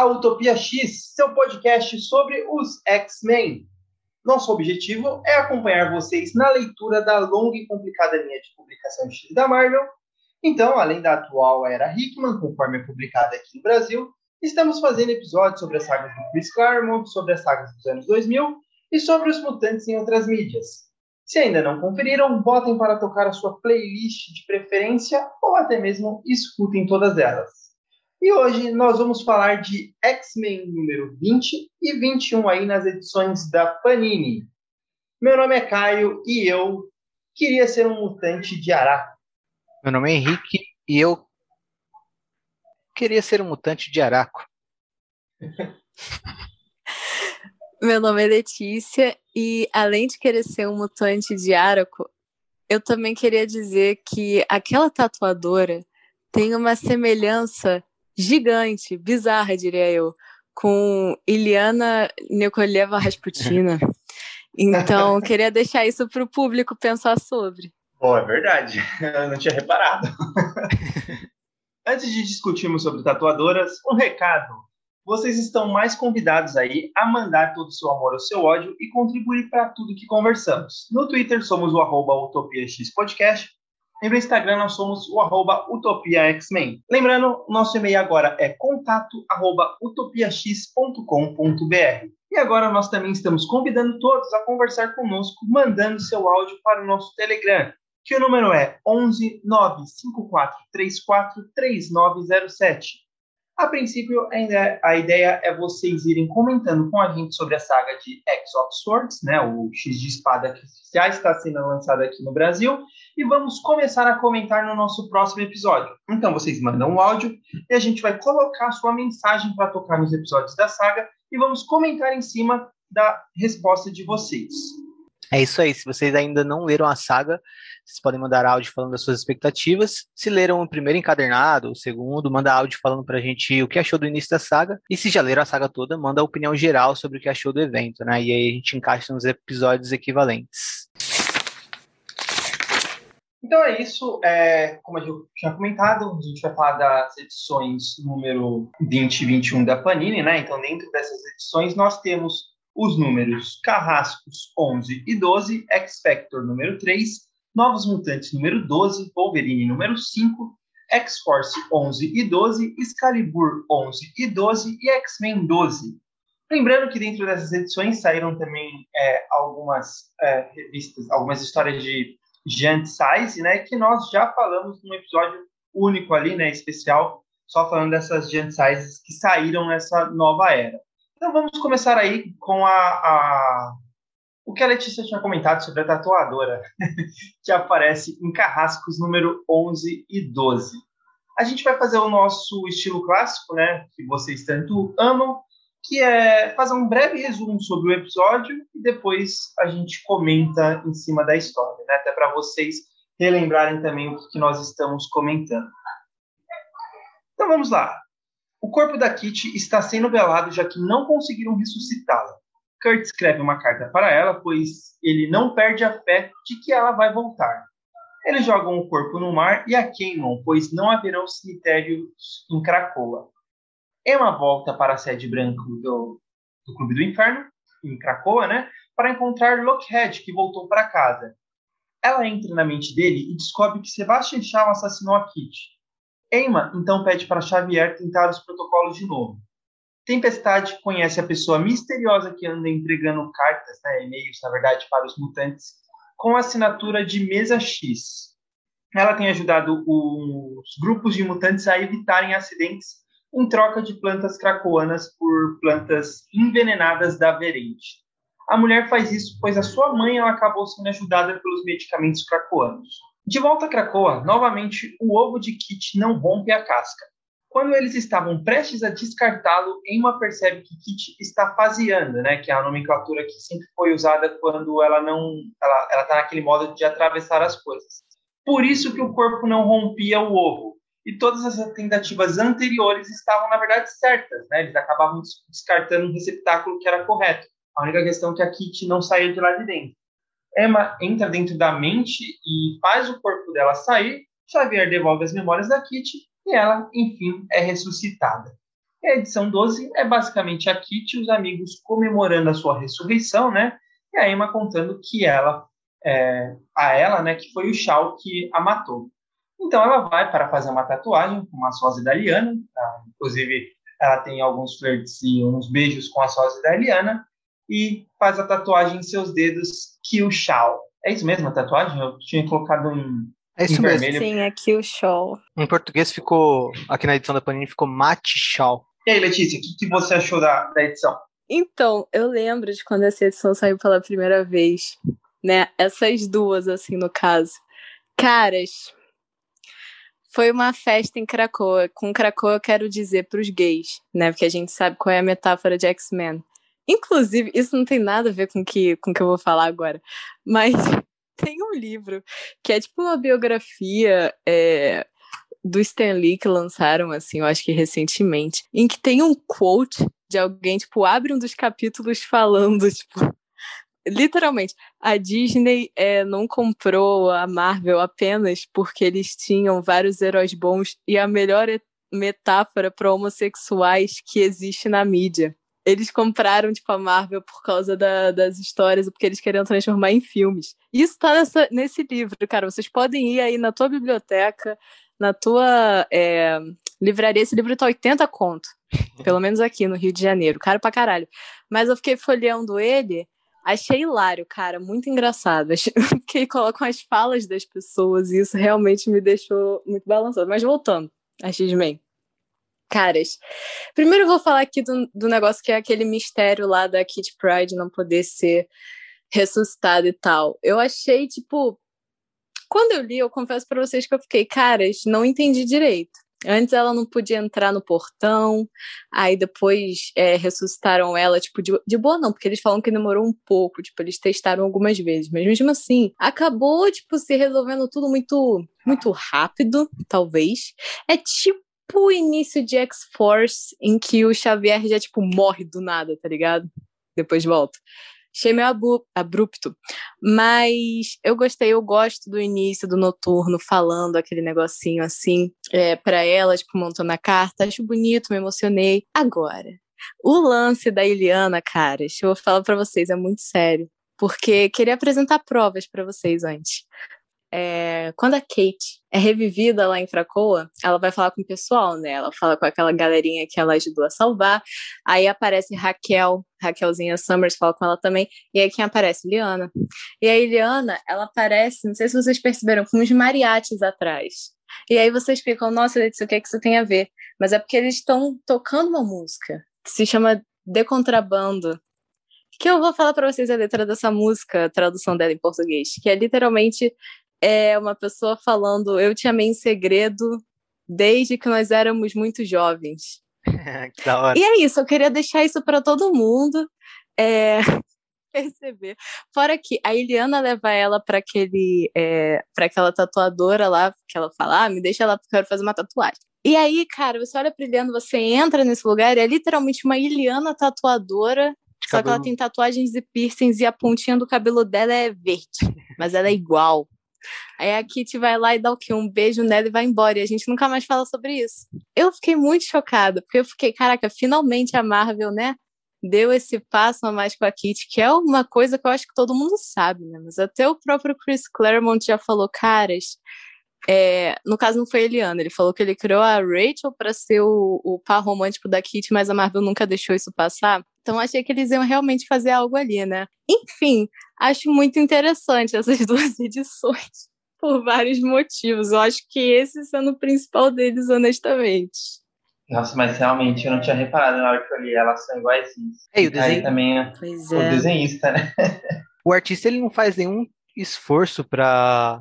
À Utopia X, seu podcast sobre os X-Men. Nosso objetivo é acompanhar vocês na leitura da longa e complicada linha de publicação X da Marvel. Então, além da atual era Hickman, conforme é publicada aqui no Brasil, estamos fazendo episódios sobre as sagas do Chris Claremont, sobre as sagas dos anos 2000 e sobre os mutantes em outras mídias. Se ainda não conferiram, botem para tocar a sua playlist de preferência ou até mesmo escutem todas elas. E hoje nós vamos falar de X-Men número 20 e 21 aí nas edições da Panini. Meu nome é Caio e eu queria ser um mutante de Araco. Meu nome é Henrique e eu queria ser um mutante de Araco. Meu nome é Letícia e além de querer ser um mutante de Araco, eu também queria dizer que aquela tatuadora tem uma semelhança gigante, bizarra, diria eu, com Iliana Nikoleva Rasputina. Então, queria deixar isso para o público pensar sobre. Oh, é verdade. Eu não tinha reparado. Antes de discutirmos sobre tatuadoras, um recado. Vocês estão mais convidados aí a mandar todo o seu amor ou seu ódio e contribuir para tudo que conversamos. No Twitter somos o arroba UtopiaX Podcast e no Instagram nós somos o arroba utopiaxmen. Lembrando, nosso e-mail agora é contato arroba utopiax.com.br. E agora nós também estamos convidando todos a conversar conosco, mandando seu áudio para o nosso Telegram, que o número é 11 95434 3907. A princípio, a ideia é vocês irem comentando com a gente sobre a saga de X of Swords, né, o X de espada que já está sendo lançado aqui no Brasil, e vamos começar a comentar no nosso próximo episódio. Então, vocês mandam um áudio e a gente vai colocar sua mensagem para tocar nos episódios da saga e vamos comentar em cima da resposta de vocês. É isso aí. Se vocês ainda não leram a saga, vocês podem mandar áudio falando das suas expectativas. Se leram o primeiro encadernado, o segundo, manda áudio falando pra gente o que achou do início da saga. E se já leram a saga toda, manda a opinião geral sobre o que achou do evento, né? E aí a gente encaixa nos episódios equivalentes. Então é isso. É, como eu tinha comentado, a gente vai falar das edições número 20 e 21 da Panini, né? Então, dentro dessas edições, nós temos os números Carrascos 11 e 12, X-Factor número 3, Novos Mutantes número 12, Wolverine número 5, X-Force 11 e 12, Excalibur 11 e 12 e X-Men 12. Lembrando que dentro dessas edições saíram também é, algumas é, revistas, algumas histórias de Giant Size, né, que nós já falamos num episódio único ali, né, especial, só falando dessas Giant Sizes que saíram nessa nova era. Então vamos começar aí com a, a o que a Letícia tinha comentado sobre a tatuadora, que aparece em Carrascos número 11 e 12. A gente vai fazer o nosso estilo clássico, né, que vocês tanto amam, que é fazer um breve resumo sobre o episódio e depois a gente comenta em cima da história, né, até para vocês relembrarem também o que nós estamos comentando. Então vamos lá. O corpo da Kitty está sendo velado já que não conseguiram ressuscitá-la. Kurt escreve uma carta para ela, pois ele não perde a fé de que ela vai voltar. Eles jogam o corpo no mar e a queimam, pois não haverão cemitérios em Cracoa. Emma volta para a sede branca do, do Clube do Inferno, em Cracoa, né, para encontrar Lockheed, que voltou para casa. Ela entra na mente dele e descobre que Sebastian Shaw assassinou a Kitty. Emma então pede para Xavier tentar os protocolos de novo. Tempestade conhece a pessoa misteriosa que anda entregando cartas, né, e-mails, na verdade, para os mutantes, com a assinatura de Mesa X. Ela tem ajudado os grupos de mutantes a evitarem acidentes em troca de plantas cracoanas por plantas envenenadas da Verente. A mulher faz isso pois a sua mãe ela acabou sendo ajudada pelos medicamentos cracoanos. De volta a Krakoa, novamente o ovo de Kit não rompe a casca. Quando eles estavam prestes a descartá-lo, Emma percebe que Kit está faseando, né, que é a nomenclatura que sempre foi usada quando ela não, ela está naquele modo de atravessar as coisas. Por isso que o corpo não rompia o ovo. E todas as tentativas anteriores estavam na verdade certas, né? Eles acabavam descartando um receptáculo que era correto. A única questão é que a Kit não saía de lá de dentro. Emma entra dentro da mente e faz o corpo dela sair. Xavier devolve as memórias da Kitty e ela, enfim, é ressuscitada. E a edição 12 é basicamente a Kitty e os amigos comemorando a sua ressurreição, né? E a Emma contando que ela, é, a ela, né, que foi o Shao que a matou. Então ela vai para fazer uma tatuagem com uma sósia da Liana, tá? inclusive ela tem alguns flirts e uns beijos com a sósia da Liana, e faz a tatuagem em seus dedos Kill Shao. É isso mesmo a tatuagem? Eu tinha colocado em, É isso em mesmo. vermelho. Sim, aqui o show. Em português ficou, aqui na edição da Panini ficou Mate Shaw. E aí, Letícia, o que, que você achou da, da edição? Então, eu lembro de quando essa edição saiu pela primeira vez, né? Essas duas, assim, no caso. Caras, foi uma festa em Cracoa. Com Cracoa eu quero dizer pros gays, né? Porque a gente sabe qual é a metáfora de X-Men. Inclusive, isso não tem nada a ver com que, com o que eu vou falar agora, mas tem um livro que é tipo uma biografia é, do Stan Lee que lançaram, assim, eu acho que recentemente, em que tem um quote de alguém, tipo, abre um dos capítulos falando, tipo, literalmente, a Disney é, não comprou a Marvel apenas porque eles tinham vários heróis bons e a melhor metáfora para homossexuais que existe na mídia. Eles compraram, tipo, a Marvel por causa da- das histórias porque eles queriam transformar em filmes. Isso tá nessa- nesse livro, cara. Vocês podem ir aí na tua biblioteca, na tua é, livraria. Esse livro tá 80 conto. Pelo menos aqui no Rio de Janeiro. Caro pra caralho. Mas eu fiquei folheando ele, achei hilário, cara. Muito engraçado. Fiquei colocam as falas das pessoas e isso realmente me deixou muito balançado. Mas voltando a X-Men. Caras, primeiro eu vou falar aqui do, do negócio que é aquele mistério lá da Kitty Pride não poder ser ressuscitada e tal. Eu achei, tipo. Quando eu li, eu confesso pra vocês que eu fiquei, caras, não entendi direito. Antes ela não podia entrar no portão, aí depois é, ressuscitaram ela, tipo, de, de boa não, porque eles falam que demorou um pouco, tipo, eles testaram algumas vezes, mas mesmo assim, acabou, tipo, se resolvendo tudo muito, muito rápido, talvez. É tipo o início de X-Force, em que o Xavier já, tipo, morre do nada, tá ligado? Depois volta. Achei meio abrupto. Mas eu gostei, eu gosto do início do noturno, falando aquele negocinho assim, é, para ela, tipo, montando a carta. Acho bonito, me emocionei. Agora, o lance da Iliana, cara, eu falar pra vocês, é muito sério. Porque queria apresentar provas pra vocês antes. É, quando a Kate é revivida lá em Fracoa, ela vai falar com o pessoal, né? Ela fala com aquela galerinha que ela ajudou a salvar. Aí aparece Raquel, Raquelzinha Summers fala com ela também. E aí quem aparece? Liana. E a Liana, ela aparece, não sei se vocês perceberam, com uns mariachis atrás. E aí vocês ficam, nossa, Letícia, o que, é que isso tem a ver? Mas é porque eles estão tocando uma música que se chama De Contrabando. Que eu vou falar para vocês a letra dessa música, a tradução dela em português, que é literalmente é uma pessoa falando: Eu te amei em segredo desde que nós éramos muito jovens. que da hora. E é isso, eu queria deixar isso para todo mundo é, perceber. Fora que a Eliana leva ela para aquele, é, para aquela tatuadora lá, que ela fala: ah, me deixa lá porque eu quero fazer uma tatuagem. E aí, cara, você olha pra Eliana, você entra nesse lugar e é literalmente uma Eliana tatuadora. Só que ela tem tatuagens e piercings e a pontinha do cabelo dela é verde, mas ela é igual. Aí a Kitty vai lá e dá o quê? Um beijo nela e vai embora. E a gente nunca mais fala sobre isso. Eu fiquei muito chocada, porque eu fiquei, caraca, finalmente a Marvel, né? Deu esse passo a mais com a Kitty, que é uma coisa que eu acho que todo mundo sabe, né? Mas até o próprio Chris Claremont já falou, caras. É, no caso, não foi a Eliana, ele falou que ele criou a Rachel para ser o, o par romântico da Kitty, mas a Marvel nunca deixou isso passar. Então achei que eles iam realmente fazer algo ali, né? Enfim, acho muito interessante essas duas edições, por vários motivos. Eu acho que esse sendo o principal deles, honestamente. Nossa, mas realmente eu não tinha reparado na hora que eu li, elas são iguaizinhas. É, e o Aí desenho, também é Pois o desenhista, né? o artista ele não faz nenhum esforço pra.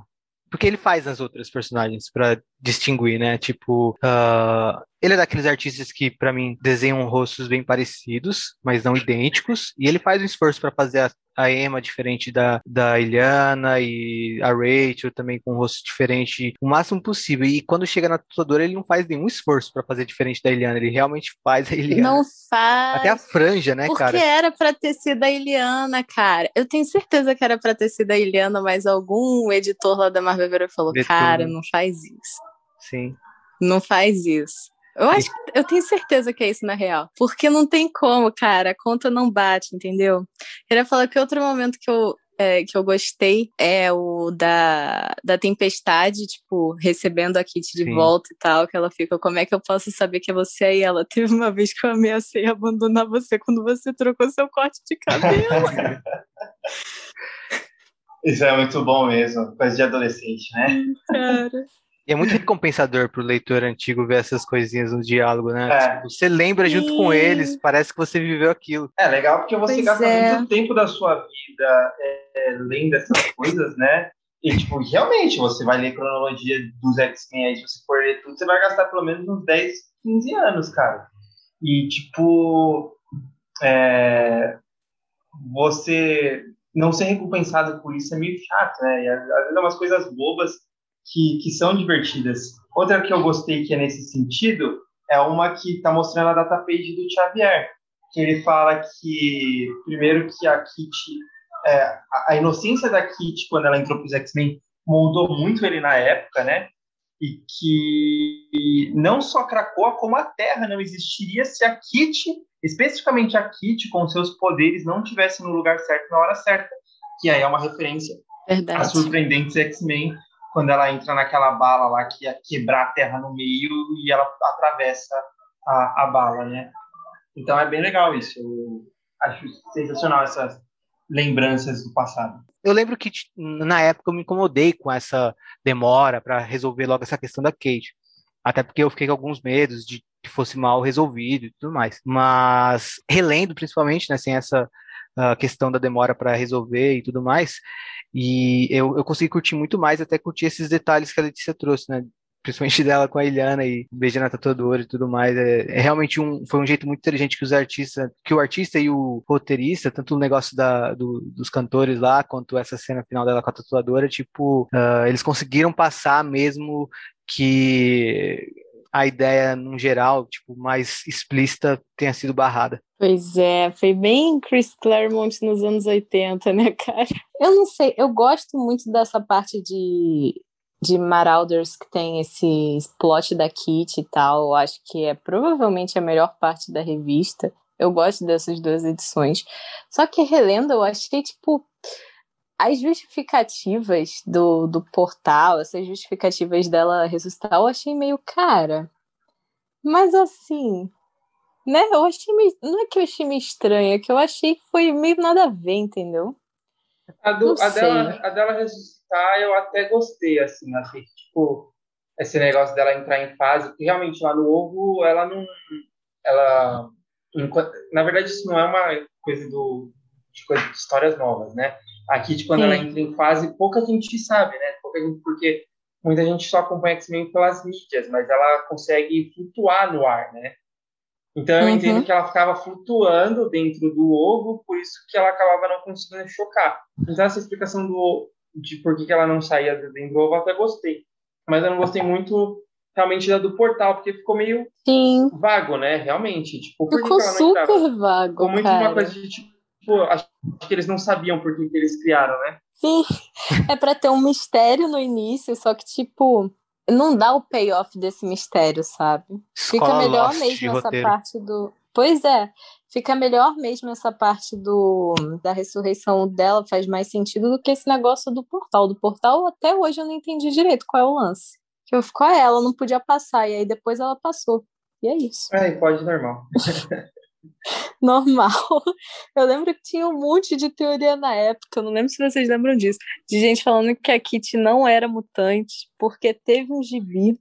Porque ele faz as outras personagens pra distinguir, né? Tipo, ah, ele é daqueles artistas que, pra mim, desenham rostos bem parecidos, mas não idênticos. E ele faz um esforço pra fazer a, a Emma diferente da, da Iliana e a Rachel também com um rosto diferente, o máximo possível. E quando chega na tatuadora, ele não faz nenhum esforço pra fazer diferente da Iliana. Ele realmente faz a Iliana. Não faz. Até a franja, né, Porque cara? era pra ter sido a Iliana, cara. Eu tenho certeza que era pra ter sido a Iliana, mas algum editor lá da Marvel falou: Cara, né? não faz isso. Sim. Não faz isso. Eu acho eu tenho certeza que é isso na real. Porque não tem como, cara. A conta não bate, entendeu? Queria falar que outro momento que eu, é, que eu gostei é o da, da tempestade, tipo, recebendo a Kit de Sim. volta e tal, que ela fica, como é que eu posso saber que é você aí? Ela teve uma vez que eu ameacei abandonar você quando você trocou seu corte de cabelo. Isso é muito bom mesmo, coisa de adolescente, né? Cara. E é muito recompensador para o leitor antigo ver essas coisinhas no diálogo, né? É. Tipo, você lembra Sim. junto com eles, parece que você viveu aquilo. É legal porque você pois gasta é. muito tempo da sua vida é, lendo essas coisas, né? E, tipo, realmente, você vai ler cronologia dos X-Men aí, se você for ler tudo, você vai gastar pelo menos uns 10, 15 anos, cara. E, tipo, é, você não ser recompensado por isso é meio chato, né? E às vezes é umas coisas bobas que, que são divertidas. Outra que eu gostei que é nesse sentido é uma que está mostrando a data page do Xavier, que ele fala que, primeiro, que a Kitty, é, a inocência da Kitty quando ela entrou para os X-Men moldou muito ele na época, né? E que não só Krakoa, como a Terra não existiria se a Kitty, especificamente a Kitty, com seus poderes, não tivesse no lugar certo na hora certa. Que aí é uma referência Verdade. a surpreendentes X-Men quando ela entra naquela bala lá que ia quebrar a terra no meio e ela atravessa a, a bala, né? Então é bem legal isso. Eu acho sensacional essas lembranças do passado. Eu lembro que na época eu me incomodei com essa demora para resolver logo essa questão da Kate. Até porque eu fiquei com alguns medos de que fosse mal resolvido e tudo mais. Mas relendo, principalmente, né, sem essa uh, questão da demora para resolver e tudo mais, e eu, eu consegui curtir muito mais, até curtir esses detalhes que a Letícia trouxe, né? Principalmente dela com a Eliana e beijando a tatuadora e tudo mais. É, é, realmente um, foi um jeito muito inteligente que os artistas, que o artista e o roteirista, tanto o negócio da, do, dos cantores lá, quanto essa cena final dela com a tatuadora, tipo, uh, eles conseguiram passar mesmo que a ideia, no geral, tipo, mais explícita tenha sido barrada. Pois é, foi bem Chris Claremont nos anos 80, né, cara? Eu não sei, eu gosto muito dessa parte de, de Marauders que tem esse plot da Kit e tal. Eu acho que é provavelmente a melhor parte da revista. Eu gosto dessas duas edições. Só que relendo, eu achei, tipo, as justificativas do, do portal, essas justificativas dela ressuscitar, eu achei meio cara. Mas assim, né? Eu achei meio. Não é que eu achei meio estranho, é que eu achei que foi meio nada a ver, entendeu? A, do, a dela, a dela ressuscitar eu até gostei, assim, achei que, tipo, esse negócio dela entrar em fase, porque realmente lá no ovo ela não. Ela. Na verdade, isso não é uma coisa do, de, coisa de histórias novas, né? Aqui, de quando Sim. ela entra em fase, pouca gente sabe, né? Pouca gente, porque muita gente só acompanha X-Men pelas mídias, mas ela consegue flutuar no ar, né? Então eu uhum. entendo que ela ficava flutuando dentro do ovo, por isso que ela acabava não conseguindo chocar. Então essa explicação do de por que, ela não saía dentro do ovo eu até gostei. Mas eu não gostei muito realmente da do portal, porque ficou meio Sim. vago, né? Realmente. Tipo, por ficou que ela super entrava? vago. Ficou muito cara. uma coisa de tipo tipo, acho que eles não sabiam por que, que eles criaram, né? Sim, é para ter um mistério no início, só que, tipo, não dá o payoff desse mistério, sabe? Fica melhor mesmo essa roteiro. parte do. Pois é, fica melhor mesmo essa parte do da ressurreição dela, faz mais sentido do que esse negócio do portal. Do portal, até hoje eu não entendi direito qual é o lance. Que eu fico, ah, ela não podia passar, e aí depois ela passou. E é isso. É, pode normal. normal. Eu lembro que tinha um monte de teoria na época, não lembro se vocês lembram disso, de gente falando que a Kitty não era mutante, porque teve um gibi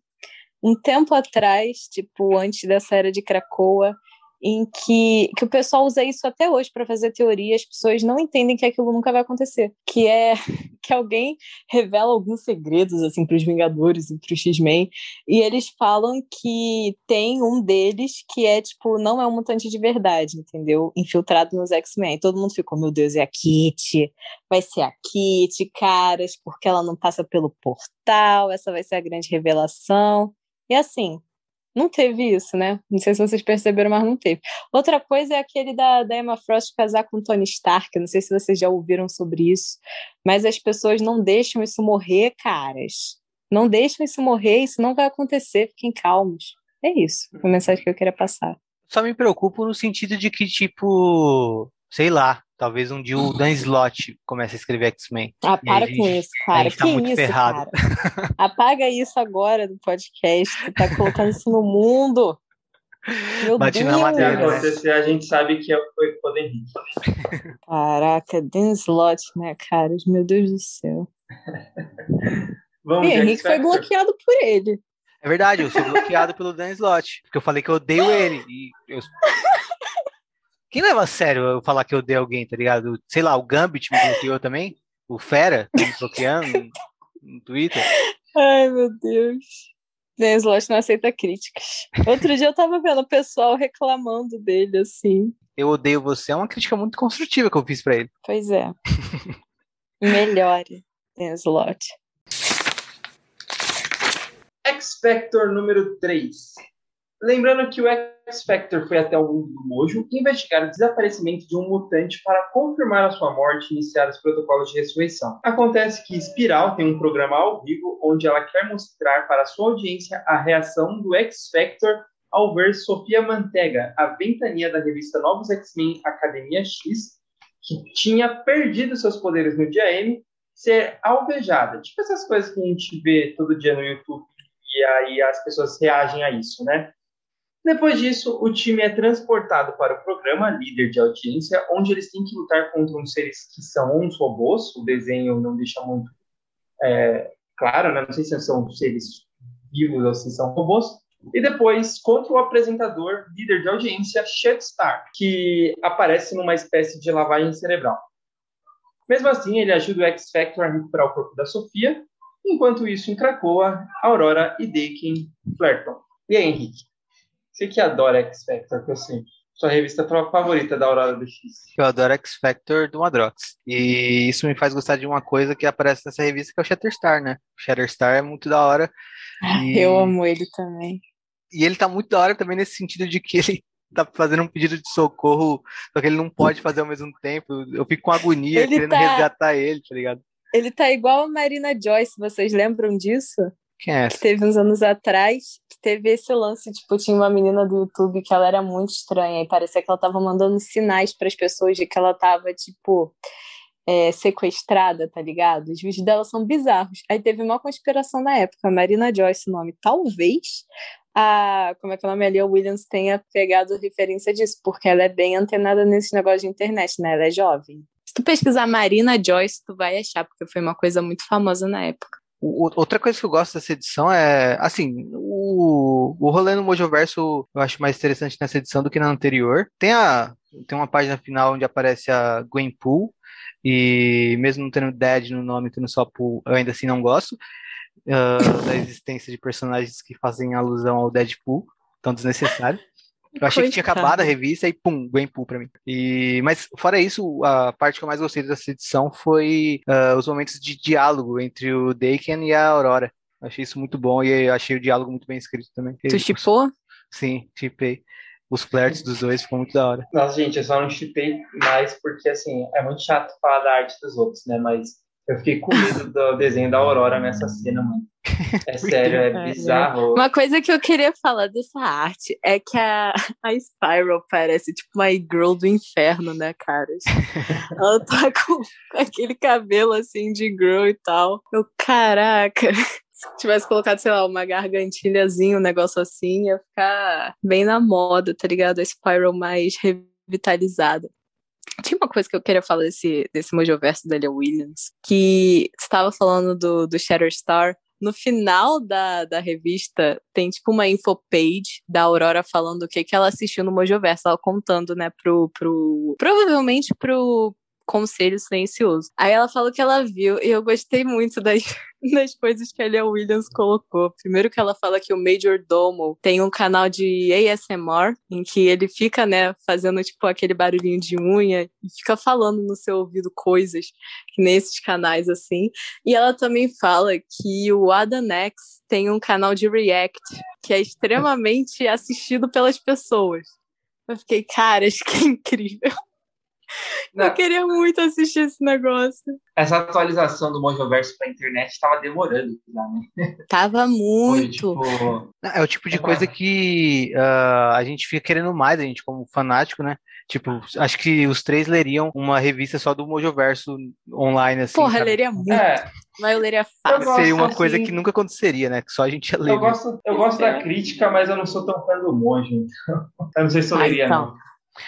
um tempo atrás, tipo, antes dessa era de Krakoa, em que, que o pessoal usa isso até hoje para fazer teoria, as pessoas não entendem que aquilo nunca vai acontecer, que é que alguém revela alguns segredos assim para os Vingadores e para os X-Men, e eles falam que tem um deles que é tipo não é um mutante de verdade, entendeu? Infiltrado nos X-Men. Todo mundo ficou, meu Deus, é a Kitty, vai ser a Kitty, caras, porque ela não passa pelo portal, essa vai ser a grande revelação. E assim, não teve isso, né? Não sei se vocês perceberam, mas não teve. Outra coisa é aquele da, da Emma Frost casar com Tony Stark. Não sei se vocês já ouviram sobre isso, mas as pessoas não deixam isso morrer, caras. Não deixam isso morrer, isso não vai acontecer, fiquem calmos. É isso, a mensagem que eu queria passar. Só me preocupo no sentido de que, tipo, sei lá, talvez um dia o Dan Slott comece a escrever X-Men. Ah, para com gente, isso, cara. Tá que isso, ferrado. cara? Apaga isso agora do podcast. Tu tá colocando isso no mundo. Meu Bate Deus. na madeira. Se a gente sabe que foi o Henrique. Caraca, Dan Slott, né, cara? Meu Deus do céu. Vamos, e Henrique foi bloqueado por ele. É verdade, eu sou bloqueado pelo Dan Slott. Porque eu falei que eu odeio ele. E eu... Quem leva a sério eu falar que eu odeio alguém, tá ligado? Sei lá, o Gambit me bloqueou também. O Fera tá me bloqueando no Twitter. Ai, meu Deus. Dan Slott não aceita críticas. Outro dia eu tava vendo o pessoal reclamando dele, assim. Eu odeio você é uma crítica muito construtiva que eu fiz para ele. Pois é. Melhore, Dan Slott. X Factor número 3. Lembrando que o X Factor foi até o mundo do Mojo investigar o desaparecimento de um mutante para confirmar a sua morte e iniciar os protocolos de ressurreição. Acontece que Spiral tem um programa ao vivo onde ela quer mostrar para sua audiência a reação do X Factor ao ver Sofia Mantega, a ventania da revista Novos X-Men Academia X, que tinha perdido seus poderes no dia M, ser alvejada. Tipo essas coisas que a gente vê todo dia no YouTube e aí as pessoas reagem a isso, né? Depois disso, o time é transportado para o programa líder de audiência, onde eles têm que lutar contra uns seres que são uns robôs. O desenho não deixa muito é, claro, né? não sei se são seres vivos ou se são robôs. E depois contra o apresentador, líder de audiência, Star, que aparece numa espécie de lavagem cerebral. Mesmo assim, ele ajuda o X-Factor a recuperar o corpo da Sofia Enquanto isso, em Cracoa, Aurora e Deakin flertam. E aí, Henrique? Você que adora X Factor, que eu sei. Sua revista favorita da Aurora do X. Eu adoro X Factor do Madrox. E isso me faz gostar de uma coisa que aparece nessa revista, que é o Shatterstar, né? O Shatterstar é muito da hora. E... Eu amo ele também. E ele tá muito da hora também nesse sentido de que ele tá fazendo um pedido de socorro, só que ele não pode fazer ao mesmo tempo. Eu fico com agonia ele querendo tá... resgatar ele, tá ligado? Ele tá igual a Marina Joyce, vocês lembram disso? Quem é Que teve uns anos atrás, que teve esse lance, tipo, tinha uma menina do YouTube que ela era muito estranha, e parecia que ela tava mandando sinais para as pessoas de que ela tava, tipo, é, sequestrada, tá ligado? Os vídeos dela são bizarros. Aí teve uma conspiração na época, Marina Joyce, o nome. Talvez a, como é que é o nome ali, a Williams tenha pegado referência disso, porque ela é bem antenada nesse negócio de internet, né? Ela é jovem. Se tu pesquisar Marina Joyce, tu vai achar, porque foi uma coisa muito famosa na época. Outra coisa que eu gosto dessa edição é, assim, o, o rolê no Mojoverso eu acho mais interessante nessa edição do que na anterior. Tem, a, tem uma página final onde aparece a Gwenpool, e mesmo não tendo Dead no nome, tendo só Pool, eu ainda assim não gosto uh, da existência de personagens que fazem alusão ao Deadpool, tão desnecessário. Eu achei Coitado. que tinha acabado a revista e pum, Gwenpool pra mim. E, mas fora isso, a parte que eu mais gostei dessa edição foi uh, os momentos de diálogo entre o Daken e a Aurora. Achei isso muito bom e achei o diálogo muito bem escrito também. Tu chipou? Sim, chipei. Os flertes dos dois ficou muito da hora. Nossa, gente, eu só não chipei mais porque, assim, é muito chato falar da arte dos outros, né? Mas eu fiquei com medo do desenho da Aurora nessa cena, mano. É sério, é bizarro. Uma coisa que eu queria falar dessa arte é que a, a Spiral parece tipo uma girl do inferno, né, cara? Ela tá com, com aquele cabelo assim de girl e tal. Eu, caraca se tivesse colocado, sei lá, uma gargantilhazinha, um negócio assim, ia ficar bem na moda, tá ligado? A Spiral mais revitalizada. Tinha uma coisa que eu queria falar desse, desse Mojoverso da Lia Williams, que estava falando do, do Shatterstar. No final da, da revista, tem tipo uma infopage da Aurora falando o que, que ela assistiu no Mojoverso, ela contando, né, pro, pro. Provavelmente pro, Conselho Silencioso. Aí ela falou que ela viu, e eu gostei muito das, das coisas que a Lia Williams colocou. Primeiro que ela fala que o Major Domo tem um canal de ASMR, em que ele fica, né, fazendo, tipo, aquele barulhinho de unha e fica falando no seu ouvido coisas, nesses canais, assim. E ela também fala que o Adanex tem um canal de React, que é extremamente assistido pelas pessoas. Eu fiquei, cara, acho que é incrível. Não. Eu queria muito assistir esse negócio. Essa atualização do Mojoverso pra internet estava demorando já, né? Tava muito. Foi, tipo... É o tipo de é coisa que uh, a gente fica querendo mais, a gente como fanático, né? Tipo, acho que os três leriam uma revista só do Mojoverso online, assim. Porra, leria muito. É. Mas eu leria fácil. Seria uma coisa assim... que nunca aconteceria, né? Que só a gente ia ler. Eu gosto, eu gosto da crítica, mas eu não sou tão fã do Mojo. Então. Eu não sei se eu leria, ah, então. não.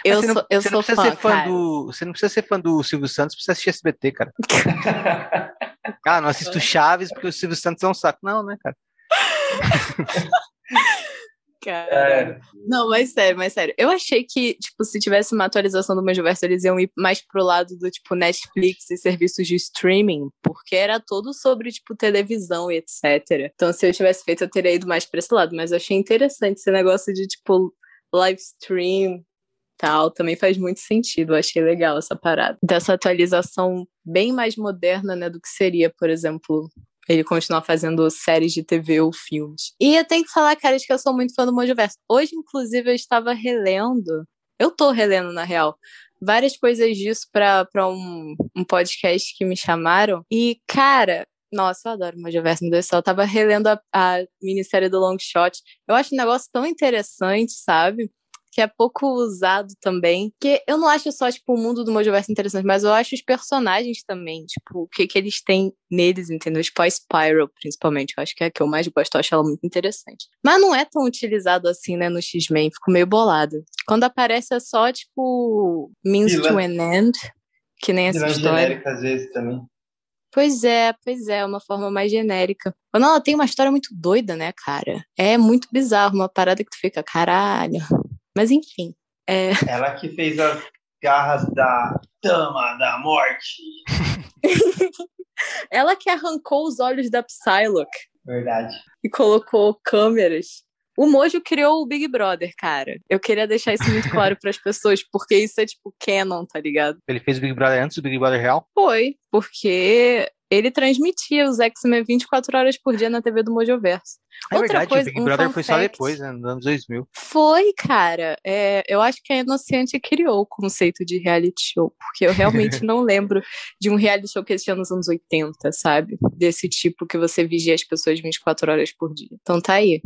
Eu não, sou, eu sou fã, ser fã do. Você não precisa ser fã do Silvio Santos, precisa assistir SBT, cara. ah, não assisto Chaves porque o Silvio Santos é um saco. Não, né, cara? Cara. É. Não, mas sério, mas sério. Eu achei que, tipo, se tivesse uma atualização do Manjoverso, eles iam ir mais pro lado do, tipo, Netflix e serviços de streaming, porque era todo sobre, tipo, televisão e etc. Então, se eu tivesse feito, eu teria ido mais pra esse lado. Mas eu achei interessante esse negócio de, tipo, live stream, tal, também faz muito sentido. Eu achei legal essa parada. Dessa atualização bem mais moderna, né, do que seria, por exemplo, ele continuar fazendo séries de TV ou filmes. E eu tenho que falar, cara, que eu sou muito fã do Mojoverso. Hoje, inclusive, eu estava relendo, eu tô relendo, na real, várias coisas disso para um, um podcast que me chamaram. E, cara, nossa, eu adoro o Mojoverso, meu Deus do céu. Eu tava relendo a, a minissérie do Long Shot. Eu acho um negócio tão interessante, sabe? Que é pouco usado também. Que eu não acho só, tipo, o mundo do Mojoverso interessante, mas eu acho os personagens também, tipo, o que, que eles têm neles, entendeu? Tipo, a Spiral, principalmente. Eu acho que é a que eu mais gosto, eu acho ela muito interessante. Mas não é tão utilizado assim, né, no X-Men, fico meio bolado. Quando aparece é só, tipo, means to an end, que nem essa história. genérica às vezes também. Pois é, pois é, uma forma mais genérica. Quando ela tem uma história muito doida, né, cara? É muito bizarro, uma parada que tu fica, caralho, mas enfim. É... Ela que fez as garras da Dama da Morte. Ela que arrancou os olhos da Psylocke. Verdade. E colocou câmeras. O Mojo criou o Big Brother, cara. Eu queria deixar isso muito claro para as pessoas, porque isso é tipo canon, tá ligado? Ele fez o Big Brother antes do Big Brother real? Foi, porque ele transmitia os X-Men 24 horas por dia na TV do Mojoverso. É Outra verdade, coisa, o Big Brother foi fact, só depois, né, nos anos 2000. Foi, cara. É, eu acho que a Inocente criou o conceito de reality show, porque eu realmente não lembro de um reality show que existia nos anos 80, sabe? Desse tipo que você vigia as pessoas 24 horas por dia. Então tá aí.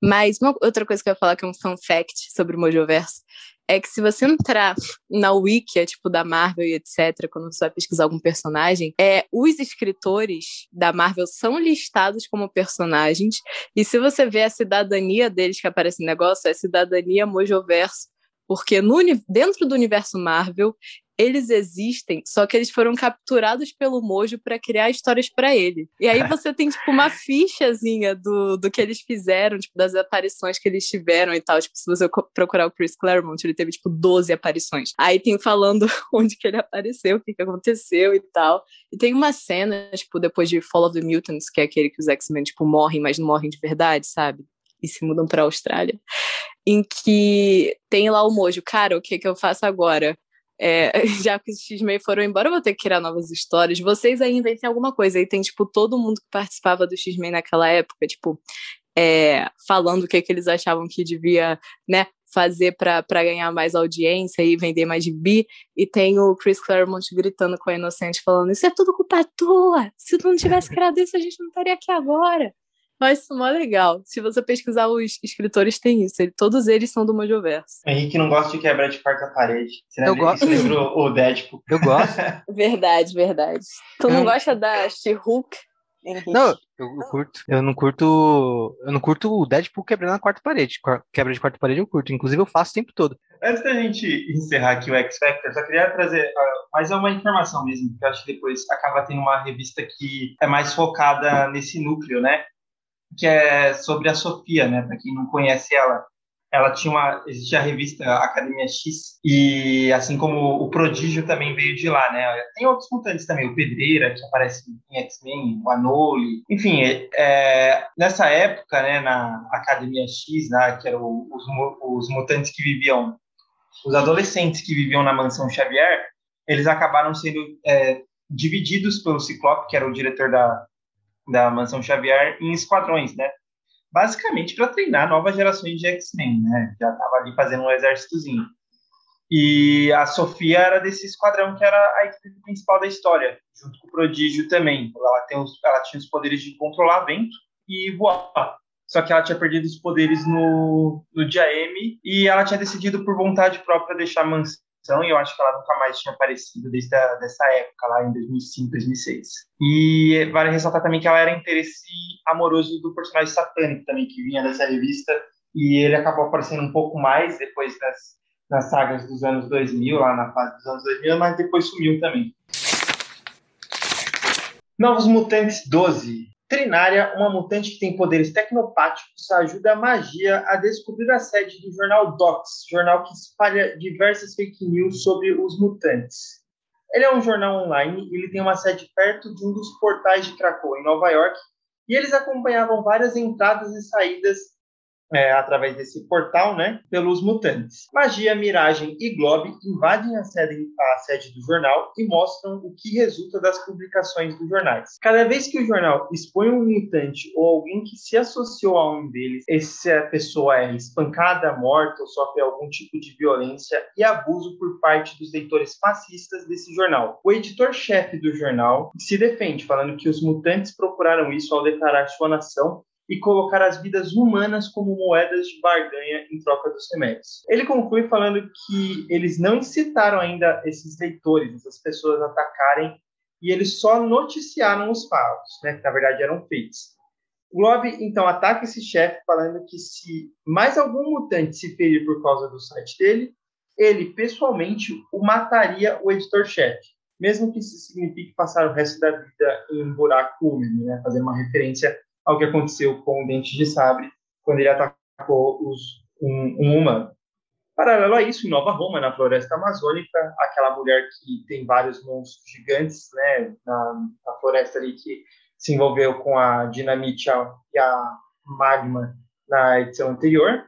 Mas uma outra coisa que eu ia falar que é um fun fact sobre o Mojoverso é que se você entrar na wiki, tipo, da Marvel e etc., quando você vai pesquisar algum personagem, é, os escritores da Marvel são listados como personagens, e se você vê a cidadania deles que aparece no negócio, é cidadania Mojoverso, porque no, dentro do universo Marvel, eles existem, só que eles foram capturados pelo Mojo para criar histórias para ele. E aí você tem, tipo, uma fichazinha do, do que eles fizeram, tipo, das aparições que eles tiveram e tal. Tipo, se você procurar o Chris Claremont, ele teve, tipo, 12 aparições. Aí tem falando onde que ele apareceu, o que, que aconteceu e tal. E tem uma cena, tipo, depois de Fall of the Mutants, que é aquele que os X-Men, tipo, morrem, mas não morrem de verdade, sabe? E se mudam pra Austrália. Em que tem lá o Mojo, cara, o que que eu faço agora? É, já que os X-Men foram embora, eu vou ter que criar novas histórias. Vocês aí inventem alguma coisa. Aí tem, tipo, todo mundo que participava do X-Men naquela época, tipo, é, falando o que, que eles achavam que devia, né, fazer para ganhar mais audiência e vender mais de bi. E tem o Chris Claremont gritando com a Inocente, falando: Isso é tudo culpa tua! Se tu não tivesse criado isso, a gente não estaria aqui agora. Mas isso é legal. Se você pesquisar os escritores, tem isso. todos eles são do Mojoverso. Henrique não gosta de quebrar de quarta parede. Você eu gosto. Você o Deadpool. Eu gosto. verdade, verdade. Tu não gosta da She-Hulk? Não, eu curto. Eu não curto. Eu não curto o Deadpool quebrando a quarta parede. Quebra de quarta parede eu curto. Inclusive eu faço o tempo todo. Antes da gente encerrar aqui o X Factor, só queria trazer uh, mais uma informação mesmo, porque eu acho que depois acaba tendo uma revista que é mais focada nesse núcleo, né? Que é sobre a Sofia, né? Para quem não conhece ela, ela tinha uma existia a revista Academia X e assim como o Prodígio também veio de lá, né? Tem outros mutantes também, o Pedreira que aparece em X-Men, o Anole, enfim, é, nessa época, né? Na Academia X, né? Que eram os, os mutantes que viviam, os adolescentes que viviam na mansão Xavier, eles acabaram sendo é, divididos pelo Ciclope, que era o diretor da da Mansão Xavier em esquadrões, né? Basicamente para treinar novas gerações de X-Men, né? Já estava ali fazendo um exércitozinho. E a Sofia era desse esquadrão que era a equipe principal da história, junto com o Prodígio também. Ela, tem os, ela tinha os poderes de controlar vento e voar. Só que ela tinha perdido os poderes no, no dia M e ela tinha decidido por vontade própria deixar a mansão e eu acho que ela nunca mais tinha aparecido desde a, dessa época, lá em 2005, 2006. E vale ressaltar também que ela era interesse amoroso do personagem satânico também, que vinha dessa revista e ele acabou aparecendo um pouco mais depois das, nas sagas dos anos 2000, lá na fase dos anos 2000, mas depois sumiu também. Novos Mutantes 12. Trinária, uma mutante que tem poderes tecnopáticos, ajuda a magia a descobrir a sede do jornal Docs, jornal que espalha diversas fake news sobre os mutantes. Ele é um jornal online ele tem uma sede perto de um dos portais de Krakow, em Nova York, e eles acompanhavam várias entradas e saídas é, através desse portal, né, pelos mutantes. Magia, Miragem e Globe invadem a sede, a sede do jornal e mostram o que resulta das publicações dos jornais. Cada vez que o jornal expõe um mutante ou alguém que se associou a um deles, essa pessoa é espancada, morta ou sofre algum tipo de violência e abuso por parte dos leitores fascistas desse jornal. O editor-chefe do jornal se defende, falando que os mutantes procuraram isso ao declarar sua nação e colocar as vidas humanas como moedas de barganha em troca dos remédios. Ele conclui falando que eles não incitaram ainda esses leitores, essas pessoas a atacarem, e eles só noticiaram os fatos, né, que na verdade eram feitos. Globe então ataca esse chefe falando que se mais algum mutante se ferir por causa do site dele, ele pessoalmente o mataria o editor-chefe, mesmo que isso signifique passar o resto da vida em um buraco úmido, né, fazer uma referência ao que aconteceu com o Dente de Sabre quando ele atacou os, um, um humano. Paralelo a isso, em Nova Roma, na floresta amazônica, aquela mulher que tem vários monstros gigantes né, na, na floresta ali que se envolveu com a dinamite e a magma na edição anterior,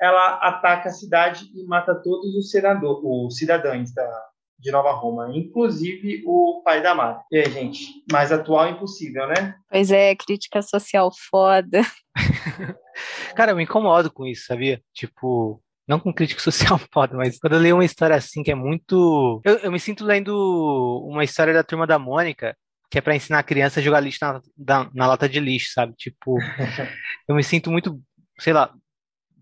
ela ataca a cidade e mata todos os, senador, os cidadãos da, de Nova Roma, inclusive o pai da Mari. E aí, gente, mais atual é impossível, né? Pois é, crítica social foda. Cara, eu me incomodo com isso, sabia? Tipo, não com crítica social foda, mas quando eu leio uma história assim que é muito. Eu, eu me sinto lendo uma história da turma da Mônica, que é para ensinar a criança a jogar lixo na, na, na lata de lixo, sabe? Tipo, eu me sinto muito, sei lá,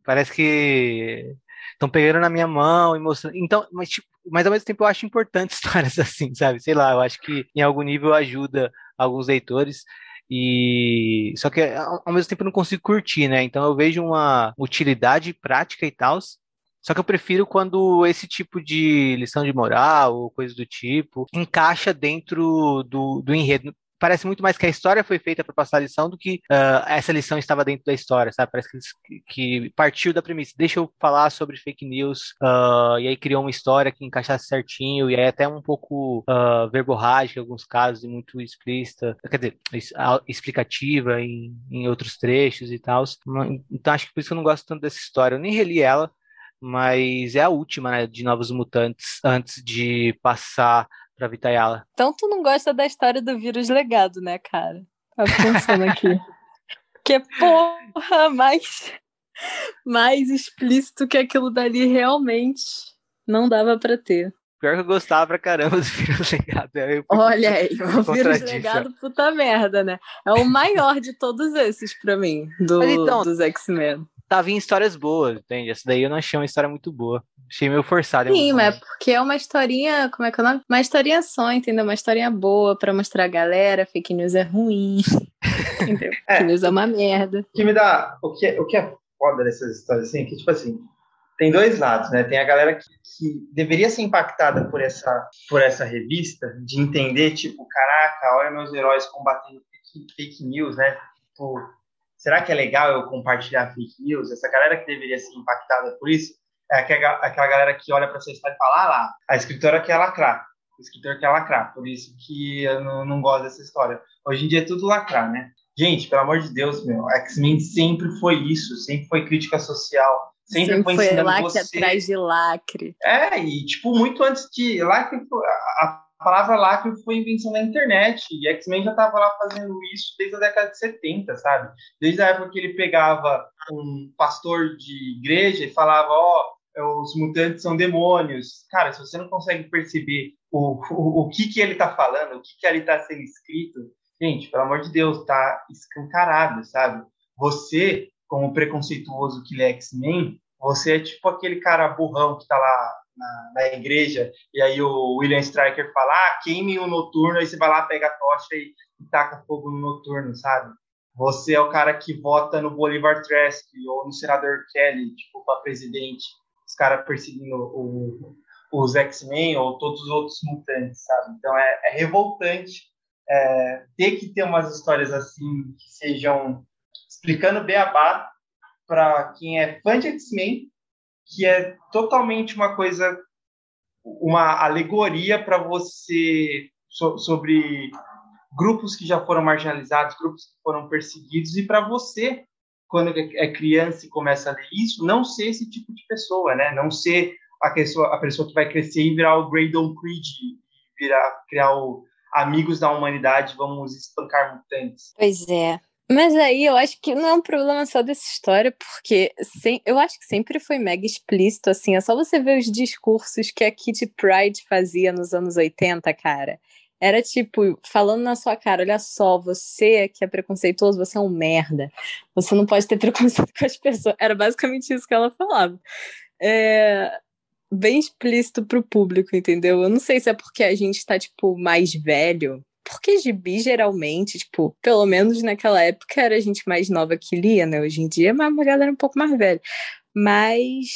parece que estão pegando na minha mão e mostrando. Então, mas, tipo, mas ao mesmo tempo eu acho importante histórias assim, sabe? Sei lá, eu acho que em algum nível ajuda alguns leitores. E só que ao mesmo tempo eu não consigo curtir, né? Então eu vejo uma utilidade prática e tal. Só que eu prefiro quando esse tipo de lição de moral ou coisa do tipo encaixa dentro do, do enredo parece muito mais que a história foi feita para passar a lição do que uh, essa lição estava dentro da história, sabe? Parece que, que partiu da premissa. Deixa eu falar sobre fake news, uh, e aí criou uma história que encaixasse certinho, e aí até um pouco uh, verborrágica em alguns casos, e muito explícita, quer dizer, explicativa em, em outros trechos e tal. Então acho que por isso que eu não gosto tanto dessa história. Eu nem reli ela, mas é a última, né, de Novos Mutantes, antes de passar pra Vitayala. Então tu não gosta da história do vírus legado, né, cara? Tá pensando aqui. que porra, mais, mais explícito que aquilo dali realmente não dava para ter. Pior que eu gostava pra caramba do vírus legado. Olha aí, o vírus legado, puta merda, né? É o maior de todos esses pra mim, do, então, dos X-Men tava em histórias boas, entende? Essa daí eu não achei uma história muito boa. Achei meio forçada. Sim, mas é porque é uma historinha, como é que é o nome? Uma historinha só, entendeu? Uma historinha boa pra mostrar a galera, fake news é ruim, entendeu? É, fake news é uma merda. O que me dá, o que, é, o que é foda dessas histórias assim, é que tipo assim, tem dois lados, né? Tem a galera que, que, deveria ser impactada por essa, por essa revista, de entender, tipo, caraca, olha meus heróis combatendo fake, fake news, né? Tipo, será que é legal eu compartilhar fake news? Essa galera que deveria ser impactada por isso é aquela, aquela galera que olha para essa história e fala, ah lá, a escritora quer lacrar, o escritor quer lacrar, por isso que eu não, não gosto dessa história. Hoje em dia é tudo lacrar, né? Gente, pelo amor de Deus, meu, X-Men sempre foi isso, sempre foi crítica social, sempre, sempre foi ensinando lacre você... atrás de lacre. É, e tipo, muito antes de lacre, a palavra lacre foi invenção da internet. E X-Men já estava lá fazendo isso desde a década de 70, sabe? Desde a época que ele pegava um pastor de igreja e falava: Ó, oh, os mutantes são demônios. Cara, se você não consegue perceber o, o, o que, que ele está falando, o que, que ali está sendo escrito, gente, pelo amor de Deus, tá escancarado, sabe? Você, como preconceituoso que é X-Men, você é tipo aquele cara burrão que está lá na, na, igreja, e aí o William Stryker fala, ah, queime o noturno, aí você vai lá, pega a tocha e, e taca fogo no noturno, sabe? Você é o cara que vota no Bolivar Trask ou no senador Kelly, tipo, para presidente, caras perseguindo o, os X-Men ou todos os outros mutantes, sabe? Então é, é revoltante é, ter que ter umas histórias assim que sejam explicando beabá para quem é fã de X-Men, que é totalmente uma coisa, uma alegoria para você so, sobre grupos que já foram marginalizados, grupos que foram perseguidos, e para você, quando é criança e começa a ler isso, não ser esse tipo de pessoa, né? Não ser a pessoa, a pessoa que vai crescer e virar o Graydon Creed, virar, criar o Amigos da Humanidade, vamos espancar mutantes. Pois é. Mas aí eu acho que não é um problema só dessa história, porque sem, eu acho que sempre foi mega explícito, assim, é só você ver os discursos que a Kitty Pride fazia nos anos 80, cara. Era tipo, falando na sua cara, olha só, você que é preconceituoso, você é um merda. Você não pode ter preconceito com as pessoas. Era basicamente isso que ela falava. É, bem explícito pro público, entendeu? Eu não sei se é porque a gente tá, tipo, mais velho. Porque gibi, geralmente, tipo, pelo menos naquela época era a gente mais nova que lia, né? Hoje em dia é uma galera um pouco mais velha. Mas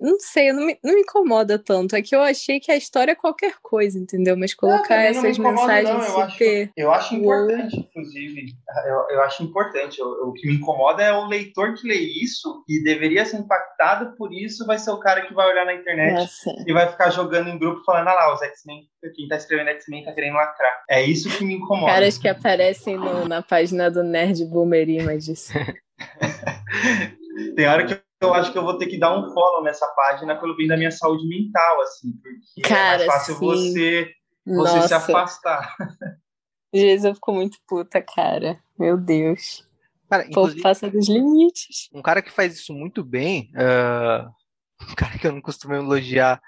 não sei, não me, não me incomoda tanto. É que eu achei que a história é qualquer coisa, entendeu? Mas colocar não, essas mensagens não. Eu, acho, eu acho importante, inclusive. Eu, eu acho importante. O, o que me incomoda é o leitor que lê isso e deveria ser impactado por isso, vai ser o cara que vai olhar na internet Nossa. e vai ficar jogando em grupo falando: ah lá, os X-Men, quem tá escrevendo X-Men tá querendo lacrar. É isso que me incomoda. Caras que aparecem no, na página do Nerd Boomer Images. Tem hora que eu acho que eu vou ter que dar um follow nessa página pelo bem da minha saúde mental, assim, porque Cara, é mais fácil sim. você, você se afastar. Jesus ficou muito puta, cara. Meu Deus. Cara, o povo passa dos limites. Um cara que faz isso muito bem, uh, um cara que eu não costumo elogiar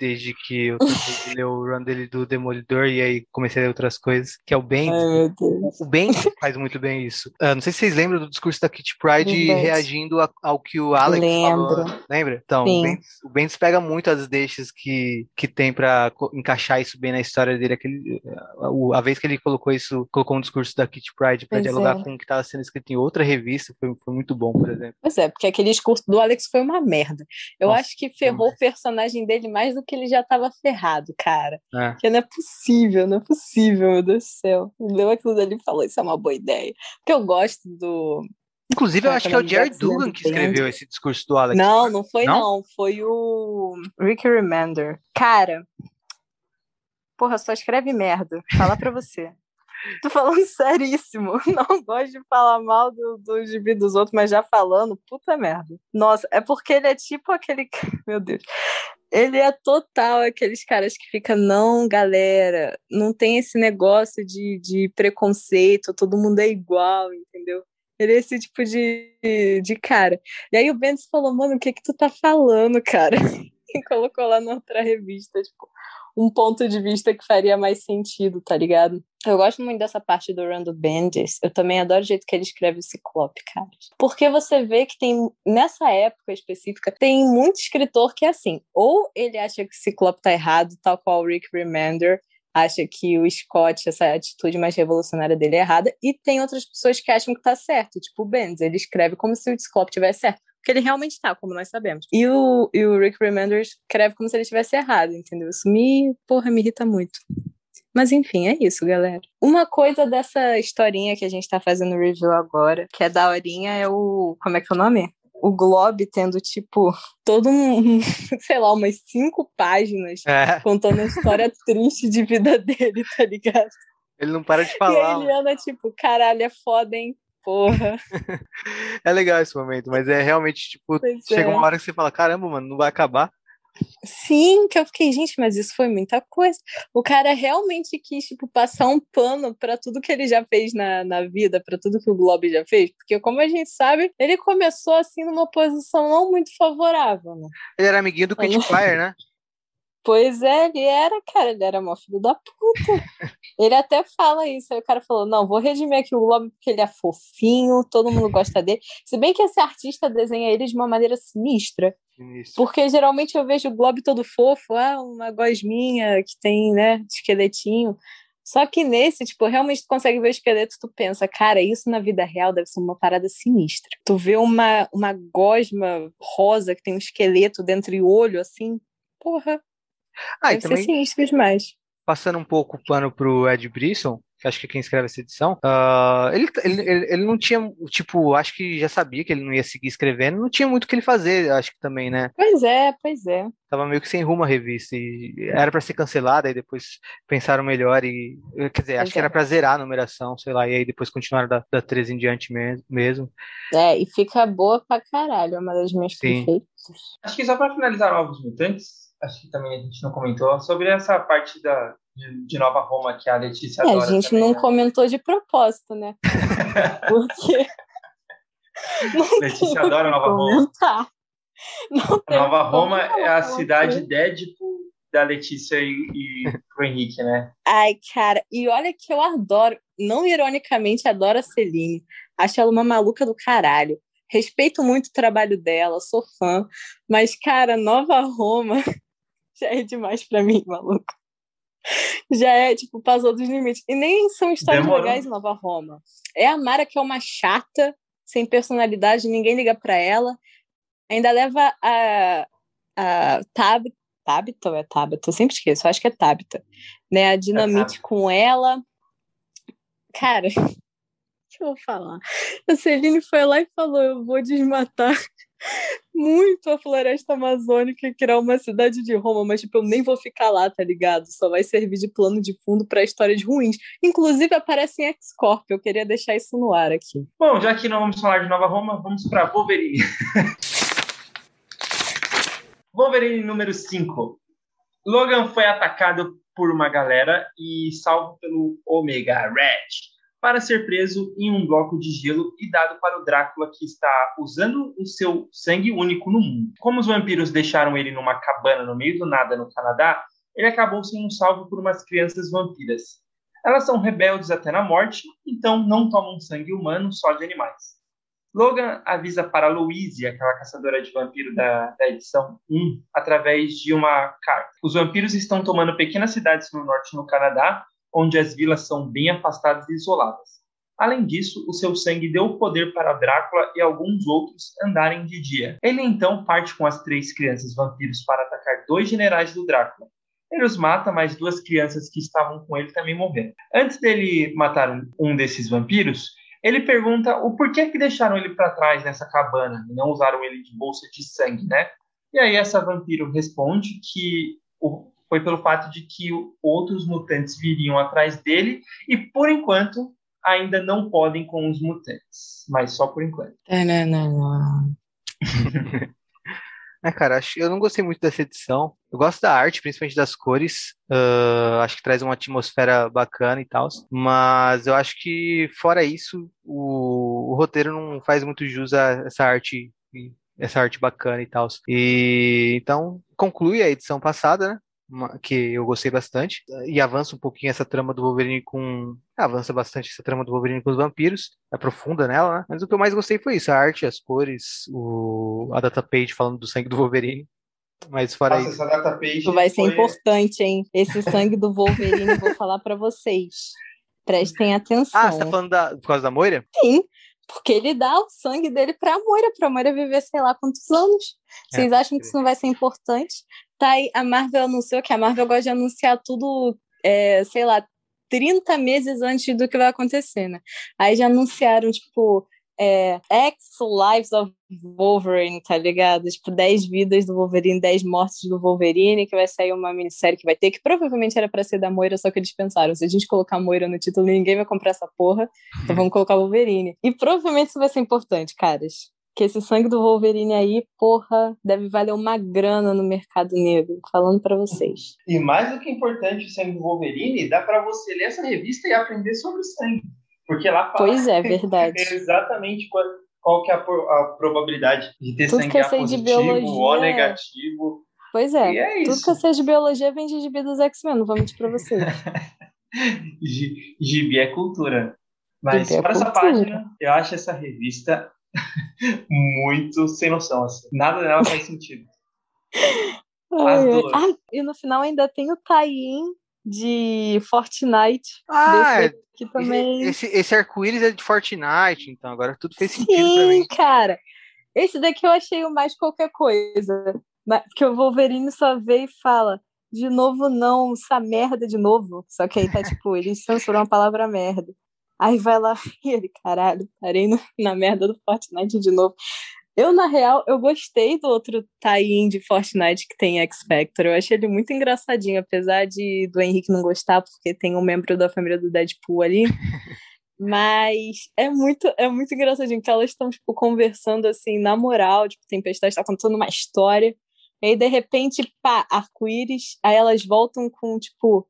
desde que eu a ler o run dele do Demolidor e aí comecei a ler outras coisas, que é o Ben. o Ben faz muito bem isso. Uh, não sei se vocês lembram do discurso da Kitty Pride reagindo a, ao que o Alex Lembro. falou. Lembra? Então, o Ben, o pega muito as deixas que, que tem para encaixar isso bem na história dele. Aquele, a, a, vez que ele colocou isso, colocou um discurso da Kitty Pride para dialogar é. com o que estava sendo escrito em outra revista, foi, foi muito bom, por exemplo. Pois é, porque aquele discurso do Alex foi uma merda. Eu Nossa, acho que ferrou o personagem dele mais do que ele já tava ferrado, cara. É. Que não é possível, não é possível, meu Deus do céu. Leu aquilo dali e falou: Isso é uma boa ideia. Porque eu gosto do. Inclusive, eu acho que é o Jerry Dugan que escreveu esse discurso do Alex. Não, não foi, não. não. Foi o Rick Remender. Cara, porra, só escreve merda. Fala pra você. Tô falando seríssimo. Não gosto de falar mal do, do gibi dos outros, mas já falando, puta merda. Nossa, é porque ele é tipo aquele. Meu Deus. Ele é total aqueles caras que fica, não, galera, não tem esse negócio de, de preconceito, todo mundo é igual, entendeu? Ele é esse tipo de, de cara. E aí o Bendis falou, mano, o que que tu tá falando, cara? E colocou lá na outra revista, tipo, um ponto de vista que faria mais sentido, tá ligado? Eu gosto muito dessa parte do Randall Bendis. Eu também adoro o jeito que ele escreve o Ciclope, cara. Porque você vê que tem, nessa época específica, tem muito escritor que é assim, ou ele acha que o Ciclope tá errado, tal qual o Rick Remender, acha que o Scott, essa atitude mais revolucionária dele é errada, e tem outras pessoas que acham que tá certo, tipo o Bendis, ele escreve como se o Ciclope tivesse certo. Porque ele realmente tá, como nós sabemos. E o, e o Rick Remender escreve como se ele tivesse errado, entendeu? Isso me, porra, me irrita muito. Mas enfim, é isso, galera. Uma coisa dessa historinha que a gente tá fazendo review agora, que é daorinha, é o. Como é que é o nome? o Globe tendo, tipo, todo um, sei lá, umas cinco páginas é. contando a história triste de vida dele, tá ligado? Ele não para de falar. E aí ele anda, tipo, caralho, é foda, hein? Porra. é legal esse momento, mas é realmente, tipo, pois chega é. uma hora que você fala, caramba, mano, não vai acabar. Sim, que eu fiquei, gente, mas isso foi muita coisa. O cara realmente quis, tipo, passar um pano para tudo que ele já fez na, na vida, para tudo que o Globo já fez, porque, como a gente sabe, ele começou assim numa posição não muito favorável, né? Ele era amiguinho do Kate Fire, né? Pois é, ele era, cara, ele era mó filho da puta. ele até fala isso. Aí o cara falou: não, vou redimir aqui o Globo porque ele é fofinho, todo mundo gosta dele. Se bem que esse artista desenha ele de uma maneira sinistra. Sinistro. Porque geralmente eu vejo o Globo todo fofo, ah, uma gosminha que tem, né, esqueletinho. Só que nesse, tipo, realmente tu consegue ver o esqueleto, tu pensa, cara, isso na vida real deve ser uma parada sinistra. Tu vê uma, uma gosma rosa que tem um esqueleto dentro do olho, assim, porra, ah, Deve e também. Passando um pouco o pano pro Ed Brisson, que acho que é quem escreve essa edição, uh, ele, ele, ele não tinha, tipo, acho que já sabia que ele não ia seguir escrevendo, não tinha muito o que ele fazer, acho que também, né? Pois é, pois é. Tava meio que sem rumo a revista, e era para ser cancelada, e depois pensaram melhor, e quer dizer, pois acho é. que era pra zerar a numeração, sei lá, e aí depois continuaram da, da 13 em diante mesmo. É, e fica boa pra caralho, é uma das minhas Sim. prefeitas. Acho que só pra finalizar Novos Mutantes, acho que também a gente não comentou, sobre essa parte da, de, de Nova Roma que a Letícia é, A gente também, não né? comentou de propósito, né? Porque. Letícia adora Nova Roma. Nova Roma é a cidade Dédipo da Letícia e, e pro Henrique, né? Ai, cara, e olha que eu adoro, não ironicamente, adoro a Celine. Acho ela uma maluca do caralho. Respeito muito o trabalho dela, sou fã. Mas, cara, Nova Roma já é demais pra mim, maluco. Já é, tipo, passou dos limites. E nem são histórias Demorou. legais em Nova Roma. É a Mara que é uma chata, sem personalidade, ninguém liga pra ela. Ainda leva a, a Tab, Tabita ou é Tabita? Eu sempre esqueço, eu acho que é Tabita. Né? A Dinamite é com ela. Cara, o que eu vou falar? A Celine foi lá e falou: Eu vou desmatar muito a floresta amazônica e criar uma cidade de Roma, mas tipo, eu nem vou ficar lá, tá ligado? Só vai servir de plano de fundo para histórias ruins. Inclusive aparece em X-Corp, eu queria deixar isso no ar aqui. Bom, já que não vamos falar de Nova Roma, vamos para Wolverine. Wolverine número 5. Logan foi atacado por uma galera e salvo pelo Omega Red para ser preso em um bloco de gelo e dado para o Drácula que está usando o seu sangue único no mundo. Como os vampiros deixaram ele numa cabana no meio do nada no Canadá, ele acabou sendo salvo por umas crianças vampiras. Elas são rebeldes até na morte, então não tomam sangue humano, só de animais. Logan avisa para Louise, aquela caçadora de vampiro da, da edição 1, através de uma carta. Os vampiros estão tomando pequenas cidades no norte no Canadá onde as vilas são bem afastadas e isoladas. Além disso, o seu sangue deu poder para Drácula e alguns outros andarem de dia. Ele então parte com as três crianças vampiros para atacar dois generais do Drácula. Ele os mata, mas duas crianças que estavam com ele também morreram. Antes dele matar um desses vampiros, ele pergunta o porquê que deixaram ele para trás nessa cabana e não usaram ele de bolsa de sangue, né? E aí essa vampiro responde que o, foi pelo fato de que outros mutantes viriam atrás dele e, por enquanto, ainda não podem com os mutantes. Mas só por enquanto. É, não, não, não. É, cara, eu não gostei muito dessa edição. Eu gosto da arte, principalmente das cores. Uh, acho que traz uma atmosfera bacana e tal. Mas eu acho que, fora isso, o, o roteiro não faz muito jus a essa arte, essa arte bacana e tal. E então conclui a edição passada, né? Que eu gostei bastante, e avança um pouquinho essa trama do Wolverine com. Avança bastante essa trama do Wolverine com os vampiros, aprofunda nela, né? Mas o que eu mais gostei foi isso: a arte, as cores, o... a data page falando do sangue do Wolverine. Mas fora Nossa, isso. Essa data page isso vai ser importante, hein? Esse sangue do Wolverine, vou falar para vocês. Prestem atenção. Ah, você tá falando da... por causa da Moira? Sim, porque ele dá o sangue dele pra Moira, pra Moira viver sei lá quantos anos. Vocês é, acham que isso não vai ser importante? Tá aí, a Marvel anunciou que a Marvel gosta de anunciar tudo, é, sei lá, 30 meses antes do que vai acontecer, né? Aí já anunciaram, tipo, é, X Lives of Wolverine, tá ligado? Tipo, 10 vidas do Wolverine, 10 mortes do Wolverine, que vai sair uma minissérie que vai ter, que provavelmente era pra ser da Moira, só que eles pensaram, se a gente colocar Moira no título, ninguém vai comprar essa porra, então vamos colocar Wolverine. E provavelmente isso vai ser importante, caras. que esse sangue do Wolverine aí, porra, deve valer uma grana no mercado negro, falando para vocês. E mais do que importante o sangue do Wolverine, dá para você ler essa revista e aprender sobre o sangue. Porque lá fala pois é, verdade. exatamente qual, qual que é a, a, probabilidade de ter Tudo sangue A positivo biologia... ou negativo. Pois é, é tudo que eu sei de biologia vem de gibi dos X-Men, não vou mentir pra vocês. gibi é cultura. Mas é para essa página, eu acho essa revista muito sem noção. Assim. Nada dela faz sentido. As duas. Ah, e no final ainda tem o tie-in de Fortnite. Ah, é. que também... esse, esse arco-íris é de Fortnite, então agora tudo fez sentido Sim, pra mim. cara. Esse daqui eu achei o mais qualquer coisa. Porque o Wolverine só vê e fala de novo não, essa merda de novo. Só que aí tá tipo, ele censurou uma palavra merda. Aí vai lá e ele, caralho, parei no, na merda do Fortnite de novo. Eu, na real, eu gostei do outro tie-in de Fortnite que tem X Factor. Eu achei ele muito engraçadinho, apesar de do Henrique não gostar, porque tem um membro da família do Deadpool ali. Mas é muito, é muito engraçadinho que elas estão, tipo, conversando assim, na moral, tipo, Tempestade está contando uma história. E aí, de repente, pá, arco-íris, aí elas voltam com, tipo,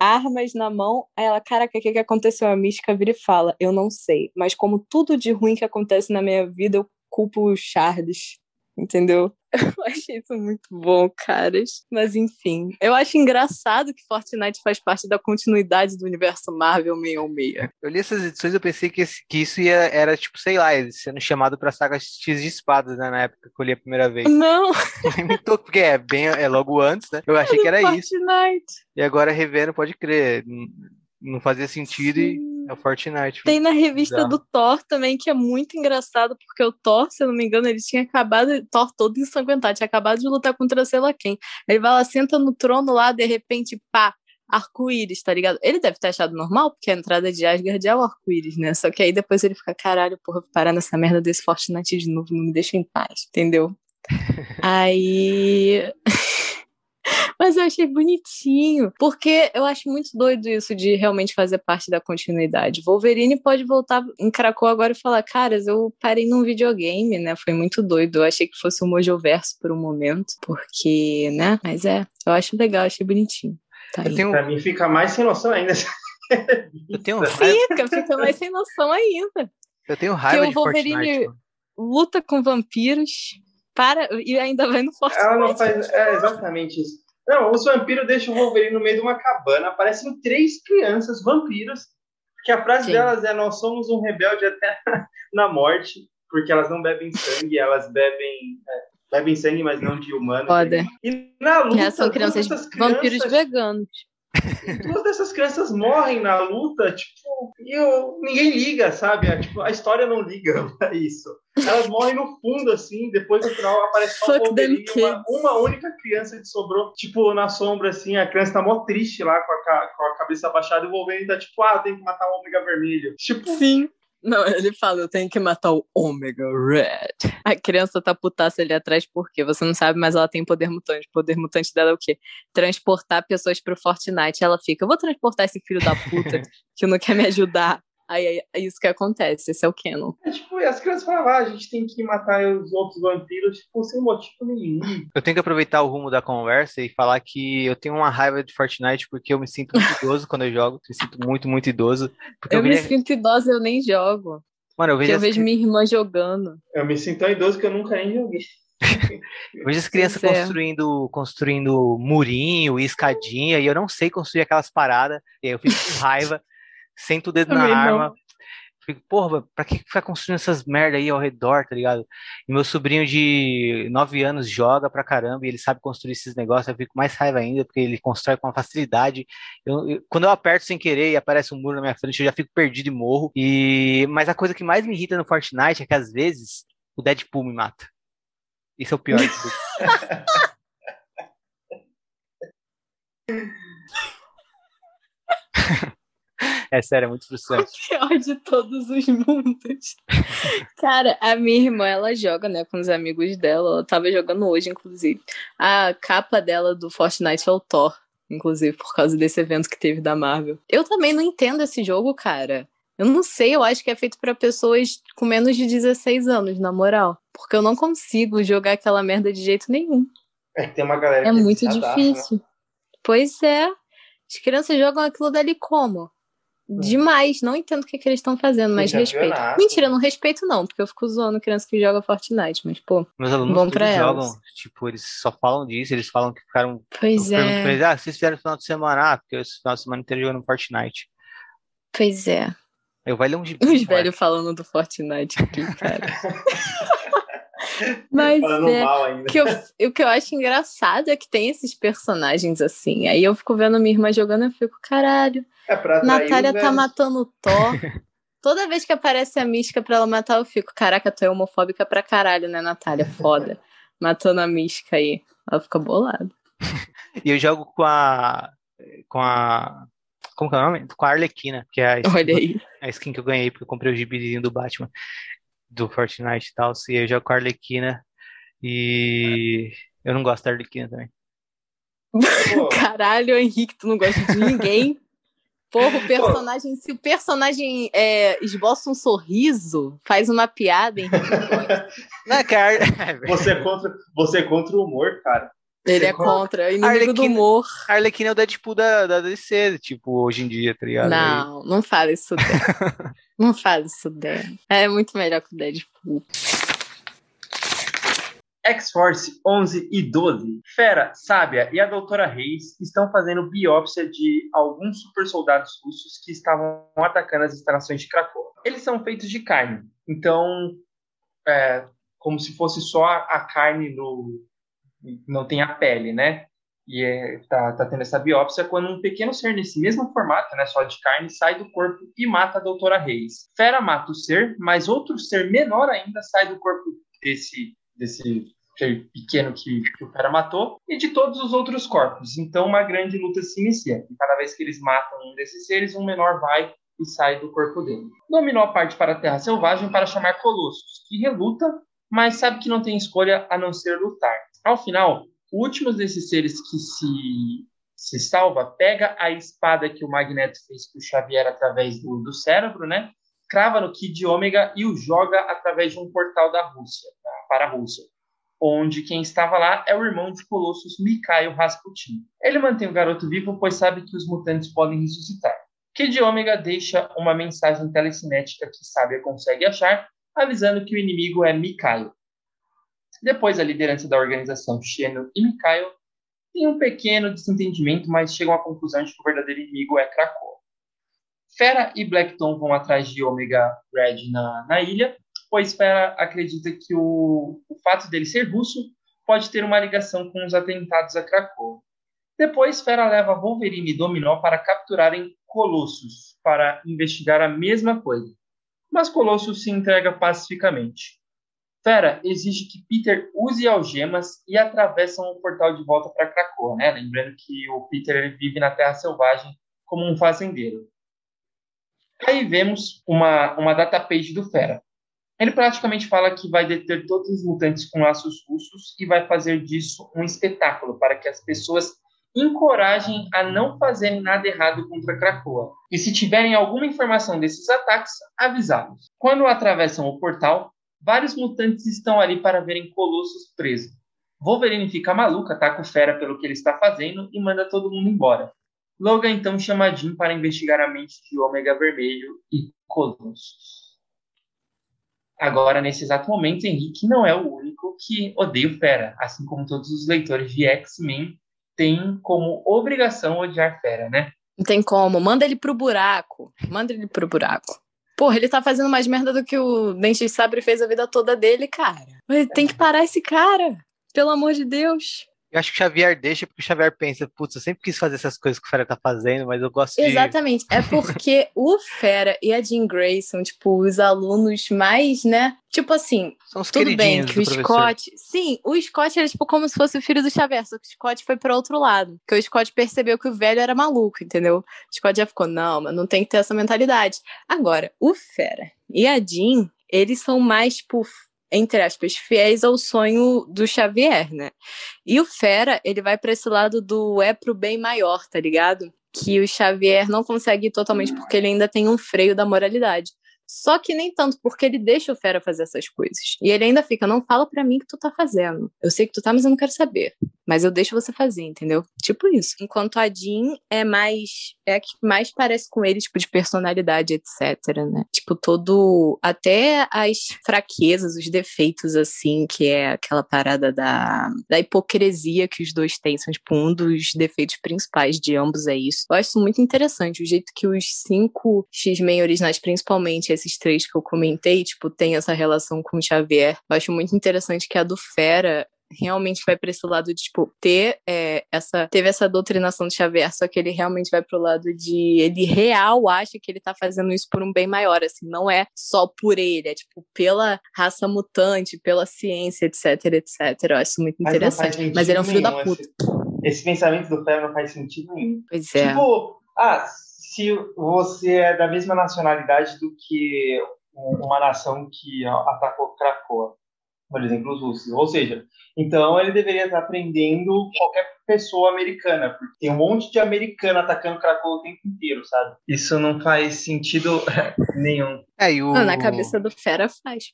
armas na mão. Aí ela, caraca, o que, que aconteceu? A mística vira e fala: Eu não sei, mas como tudo de ruim que acontece na minha vida, eu culpo o Charles. Entendeu? Eu achei isso muito bom, caras. Mas enfim, eu acho engraçado que Fortnite faz parte da continuidade do universo Marvel 616. Eu li essas edições e pensei que, esse, que isso ia, era tipo, sei lá, sendo chamado pra saga X de espadas, né, na época que eu li a primeira vez. Não! Porque é bem é logo antes, né? Eu achei que era Fortnite. isso. E agora revendo, pode crer não fazia sentido Sim. e é o Fortnite. Tem na revista do Thor também, que é muito engraçado, porque o Thor, se eu não me engano, ele tinha acabado, Thor todo ensanguentado, tinha acabado de lutar contra sei lá quem. Ele vai lá, senta no trono lá, de repente, pá, arco-íris, tá ligado? Ele deve ter achado normal, porque a entrada de Asgard é o arco-íris, né? Só que aí depois ele fica, caralho, porra, vou parar nessa merda desse Fortnite de novo, não me deixa em paz, entendeu? aí. Mas eu achei bonitinho, porque eu acho muito doido isso de realmente fazer parte da continuidade. Wolverine pode voltar em Krakow agora e falar: Caras, eu parei num videogame, né? Foi muito doido. Eu achei que fosse um Mojoverso por um momento, porque, né? Mas é, eu acho legal, achei bonitinho. Tá eu tenho... Pra mim fica mais sem noção ainda. eu tenho Fica, fica mais sem noção ainda. Eu tenho raiva que de o Wolverine Fortnite, luta com vampiros para e ainda vai no Fortnite. Ela não faz. É exatamente isso. Não, os vampiros deixam o Wolverine no meio de uma cabana. Aparecem três crianças vampiros. Que a frase Sim. delas é: Nós somos um rebelde até na morte. Porque elas não bebem sangue, elas bebem. É, bebem sangue, mas não de humanos. Foda. E na luta. São crianças, crianças vampiros veganos. Duas dessas crianças morrem na luta, tipo, e eu, ninguém liga, sabe? A, tipo, a história não liga pra isso. Elas morrem no fundo, assim, depois no final aparece só uma, uma única criança que sobrou, tipo, na sombra, assim, a criança tá mó triste lá com a, com a cabeça abaixada e o Wolverine tá tipo, ah, tem que matar o Ômega Vermelho. Tipo, Sim. Não, ele fala, eu tenho que matar o Omega Red. A criança tá putaça ali atrás porque você não sabe, mas ela tem poder mutante. O poder mutante dela é o quê? Transportar pessoas pro Fortnite. Ela fica, eu vou transportar esse filho da puta que não quer me ajudar. Aí é isso que acontece, esse é o canon. É tipo, e as crianças falam, ah, a gente tem que matar os outros vampiros, tipo, sem motivo nenhum. Eu tenho que aproveitar o rumo da conversa e falar que eu tenho uma raiva de Fortnite porque eu me sinto muito idoso quando eu jogo. Me sinto muito, muito idoso. eu, eu me sinto idosa, eu nem jogo. Mano, eu vejo, eu vejo minha irmã jogando. Eu me sinto tão idoso que eu nunca nem joguei. Vejo as crianças é. construindo, construindo murinho e escadinha, e eu não sei construir aquelas paradas, e aí eu fico com raiva senta o dedo Também na arma. Fico, porra, pra que ficar construindo essas merda aí ao redor, tá ligado? E meu sobrinho de 9 anos joga pra caramba e ele sabe construir esses negócios, eu fico mais raiva ainda, porque ele constrói com uma facilidade. Eu, eu, quando eu aperto sem querer e aparece um muro na minha frente, eu já fico perdido e morro. E, mas a coisa que mais me irrita no Fortnite é que às vezes o Deadpool me mata. Isso é o pior de tudo. É sério, é muito frustrante. O pior de todos os mundos. Cara, a minha irmã, ela joga, né, com os amigos dela. Ela tava jogando hoje, inclusive. A capa dela do Fortnite é o Thor, inclusive, por causa desse evento que teve da Marvel. Eu também não entendo esse jogo, cara. Eu não sei, eu acho que é feito para pessoas com menos de 16 anos, na moral. Porque eu não consigo jogar aquela merda de jeito nenhum. É que tem uma galera É que muito se adapta, difícil. Pois é. As crianças jogam aquilo dali como? Demais. Não entendo o que, que eles estão fazendo, mas Tem respeito. Mentira, não respeito não, porque eu fico zoando criança que joga Fortnite, mas pô, Meus alunos Bom pra elas. jogam, tipo, eles só falam disso, eles falam que ficaram. pois é. eles, ah, vocês fizeram no final de semana? Ah, porque eu esse final de semana inteiro jogando Fortnite. Pois é. Eu vai ler um gibi. Os velhos falando do Fortnite aqui, cara. mas é. O que, eu, o que eu acho engraçado é que tem esses personagens assim. Aí eu fico vendo minha irmã jogando e fico, caralho, É Natália tá matando o Thor. Toda vez que aparece a mística pra ela matar, eu fico, caraca, tu é homofóbica pra caralho, né, Natália? Foda. Matando a mística aí. Ela fica bolada. E eu jogo com a. Com a. Como que é o nome? Com a Arlequina, que é a skin, Olha aí. a skin que eu ganhei, porque eu comprei o gibizinho do Batman, do Fortnite e tal. E eu jogo com a Arlequina. E eu não gosto da Arlequina também. Pô, Caralho, Henrique, tu não gosta de ninguém. Porra, o personagem, se o personagem é, esboça um sorriso, faz uma piada, Henrique não. Não, é você, é contra, você é contra o humor, cara. Ele é contra, é inimigo do Arlequina- humor. a Arlequina é o Deadpool da, da DC, tipo, hoje em dia, tá ligado? Não, não fala isso dela. não fala isso dela. É muito melhor que o Deadpool. X-Force 11 e 12. Fera, Sábia e a Doutora Reis estão fazendo biópsia de alguns super soldados russos que estavam atacando as instalações de Krakow. Eles são feitos de carne, então é como se fosse só a, a carne no não tem a pele, né? E é, tá, tendo essa biópsia quando um pequeno ser nesse mesmo formato, né, só de carne, sai do corpo e mata a Doutora Reis. Fera mata o ser, mas outro ser menor ainda sai do corpo desse desse ser pequeno que, que o cara matou, e de todos os outros corpos. Então, uma grande luta se inicia. E cada vez que eles matam um desses seres, um menor vai e sai do corpo dele. Dominou parte para a Terra Selvagem para chamar Colossus, que reluta, mas sabe que não tem escolha a não ser lutar. Ao final, o último desses seres que se, se salva pega a espada que o Magneto fez para o Xavier através do, do cérebro, né? crava no Kid Ômega e o joga através de um portal da Rússia, tá? para a Rússia onde quem estava lá é o irmão de Colossus, Mikhail Rasputin. Ele mantém o garoto vivo, pois sabe que os mutantes podem ressuscitar. Kid Ômega deixa uma mensagem telecinética que Sábia consegue achar, avisando que o inimigo é Mikhail. Depois, a liderança da organização, Xeno e Mikhail, tem um pequeno desentendimento, mas chegam à conclusão de que o verdadeiro inimigo é Krakow. Fera e Blackton vão atrás de Omega Red na, na ilha, pois Fera acredita que o, o fato dele ser russo pode ter uma ligação com os atentados a Krakow. Depois, Fera leva Wolverine e Dominó para capturarem Colossus, para investigar a mesma coisa. Mas Colossus se entrega pacificamente. Fera exige que Peter use algemas e atravessam o portal de volta para Krakow, né? Lembrando que o Peter vive na Terra Selvagem como um fazendeiro. Aí vemos uma, uma data page do Fera. Ele praticamente fala que vai deter todos os mutantes com laços russos e vai fazer disso um espetáculo para que as pessoas encorajem a não fazerem nada errado contra Krakoa. E se tiverem alguma informação desses ataques, avisá-los. Quando atravessam o portal, vários mutantes estão ali para verem Colossus preso. Wolverine fica maluca, ataca o Fera pelo que ele está fazendo e manda todo mundo embora. Logan então chama Jean para investigar a mente de Ômega Vermelho e Colossus. Agora, nesse exato momento, Henrique não é o único que odeia o Fera, assim como todos os leitores de X-Men têm como obrigação odiar Fera, né? Não tem como. Manda ele pro buraco. Manda ele pro buraco. Porra, ele tá fazendo mais merda do que o Dente de Sabre fez a vida toda dele, cara. Tem que parar esse cara. Pelo amor de Deus. Eu acho que o Xavier deixa porque o Xavier pensa, putz, eu sempre quis fazer essas coisas que o Fera tá fazendo, mas eu gosto de. Exatamente. É porque o Fera e a Jean Grey são, tipo, os alunos mais, né? Tipo assim, São os tudo bem que o professor. Scott. Sim, o Scott era, tipo, como se fosse o filho do Xavier, só que o Scott foi para outro lado. Porque o Scott percebeu que o velho era maluco, entendeu? O Scott já ficou, não, mas não tem que ter essa mentalidade. Agora, o Fera e a Jean, eles são mais, tipo, entre aspas, fiéis ao sonho do Xavier, né? E o Fera, ele vai para esse lado do é pro bem maior, tá ligado? que o Xavier não consegue totalmente porque ele ainda tem um freio da moralidade. Só que nem tanto, porque ele deixa o Fera fazer essas coisas. E ele ainda fica, não fala para mim que tu tá fazendo. Eu sei que tu tá, mas eu não quero saber. Mas eu deixo você fazer, entendeu? Tipo isso. Enquanto a Jean é mais. É a que mais parece com ele, tipo, de personalidade, etc, né? Tipo, todo. Até as fraquezas, os defeitos, assim, que é aquela parada da, da hipocrisia que os dois têm. São, tipo, um dos defeitos principais de ambos é isso. Eu acho muito interessante. O jeito que os cinco X-Men originais, principalmente esses três que eu comentei, tipo, tem essa relação com o Xavier. Eu acho muito interessante que a do Fera realmente vai para esse lado de, tipo, ter é, essa. Teve essa doutrinação de Xavier, só que ele realmente vai pro lado de. Ele real acha que ele tá fazendo isso por um bem maior, assim, não é só por ele, é tipo pela raça mutante, pela ciência, etc, etc. Eu acho muito Mas interessante. Mas, ele é um filho da puta. Esse, esse pensamento do Fera não faz sentido nenhum. Pois é. Tipo, ah, se você é da mesma nacionalidade do que uma nação que atacou Krakoa, por exemplo, os russos. Ou seja, então ele deveria estar aprendendo qualquer pessoa americana, porque tem um monte de americano atacando Krakow o tempo inteiro, sabe? Isso não faz sentido nenhum. É, o... Não, na cabeça do Fera faz.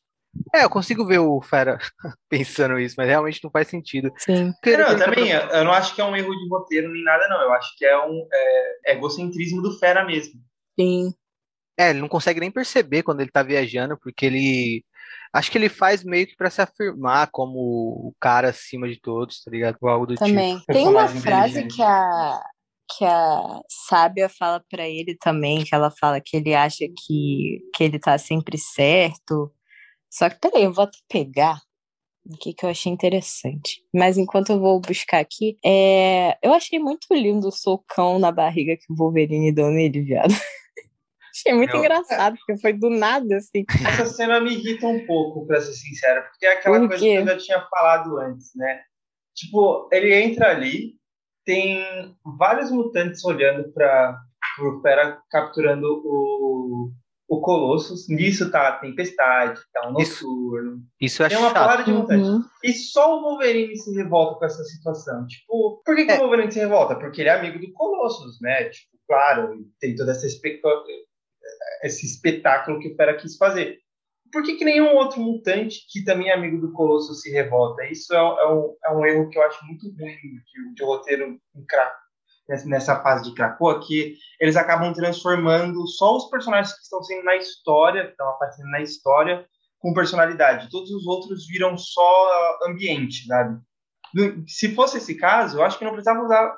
É, eu consigo ver o Fera pensando isso, mas realmente não faz sentido. Sim. Não, eu também, eu não acho que é um erro de roteiro nem nada, não. Eu acho que é um é, egocentrismo do Fera mesmo. Sim. É, ele não consegue nem perceber quando ele tá viajando, porque ele. Acho que ele faz meio que pra se afirmar como o cara acima de todos, tá ligado? Ou algo do Também. tipo. Tem uma frase inteligente. que a, que a sábia fala pra ele também, que ela fala que ele acha que, que ele tá sempre certo. Só que, peraí, eu vou até pegar o que, que eu achei interessante. Mas enquanto eu vou buscar aqui, é... eu achei muito lindo o socão na barriga que o Wolverine deu nele, viado. achei muito Eu- engraçado, porque foi do nada, assim. Essa cena me irrita um pouco, pra ser sincero, porque é aquela Por coisa que eu já tinha falado antes, né? Tipo, ele entra ali, tem vários mutantes olhando para o Fera capturando o, o Colossus. Nisso tá a Tempestade, tá o Isso. Noturno. Isso acho Tem uma chato. de mutantes. Uhum. E só o Wolverine se revolta com essa situação. Tipo, por que, que É. o Wolverine se revolta? Porque ele é amigo do Colossus, né? Tipo, claro, tem toda essa espe- esse espetáculo que o Fera quis fazer. Por que, que nenhum outro mutante que também é amigo do Colossus se revolta? Isso é, é um, é um erro que eu acho muito ruim de, de roteiro nessa- fase de Krakoa, que eles acabam transformando só os personagens que estão sendo na história, que estão aparecendo na história, com personalidade. Todos os outros viram só ambiente, sabe? Se fosse esse caso, eu acho que não precisava usar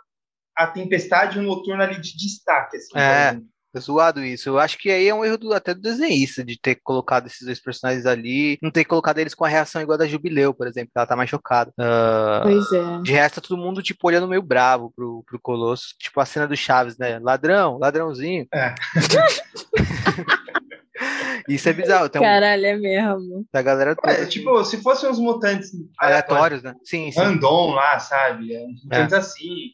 a tempestade o noturno ali de destaque. Assim, É. É zoado isso. Eu acho que aí é um erro do- até do desenhista de ter colocado esses dois personagens ali, não ter colocado eles com a reação igual a da Jubileu, por exemplo, que ela tá mais chocada. Ah, Pois é. de resto, tá todo mundo, tipo, olhando meio bravo pro, pro Colosso. Tipo a cena do Chaves, né? Ladrão, ladrãozinho. É. Isso é bizarro. Tem um, Caralho, é mesmo. da galera toda. É, tipo, se fossem uns mutantes aleatórios, né? Sim, sim. Random lá, sabe? É, Uns mutantes assim, em-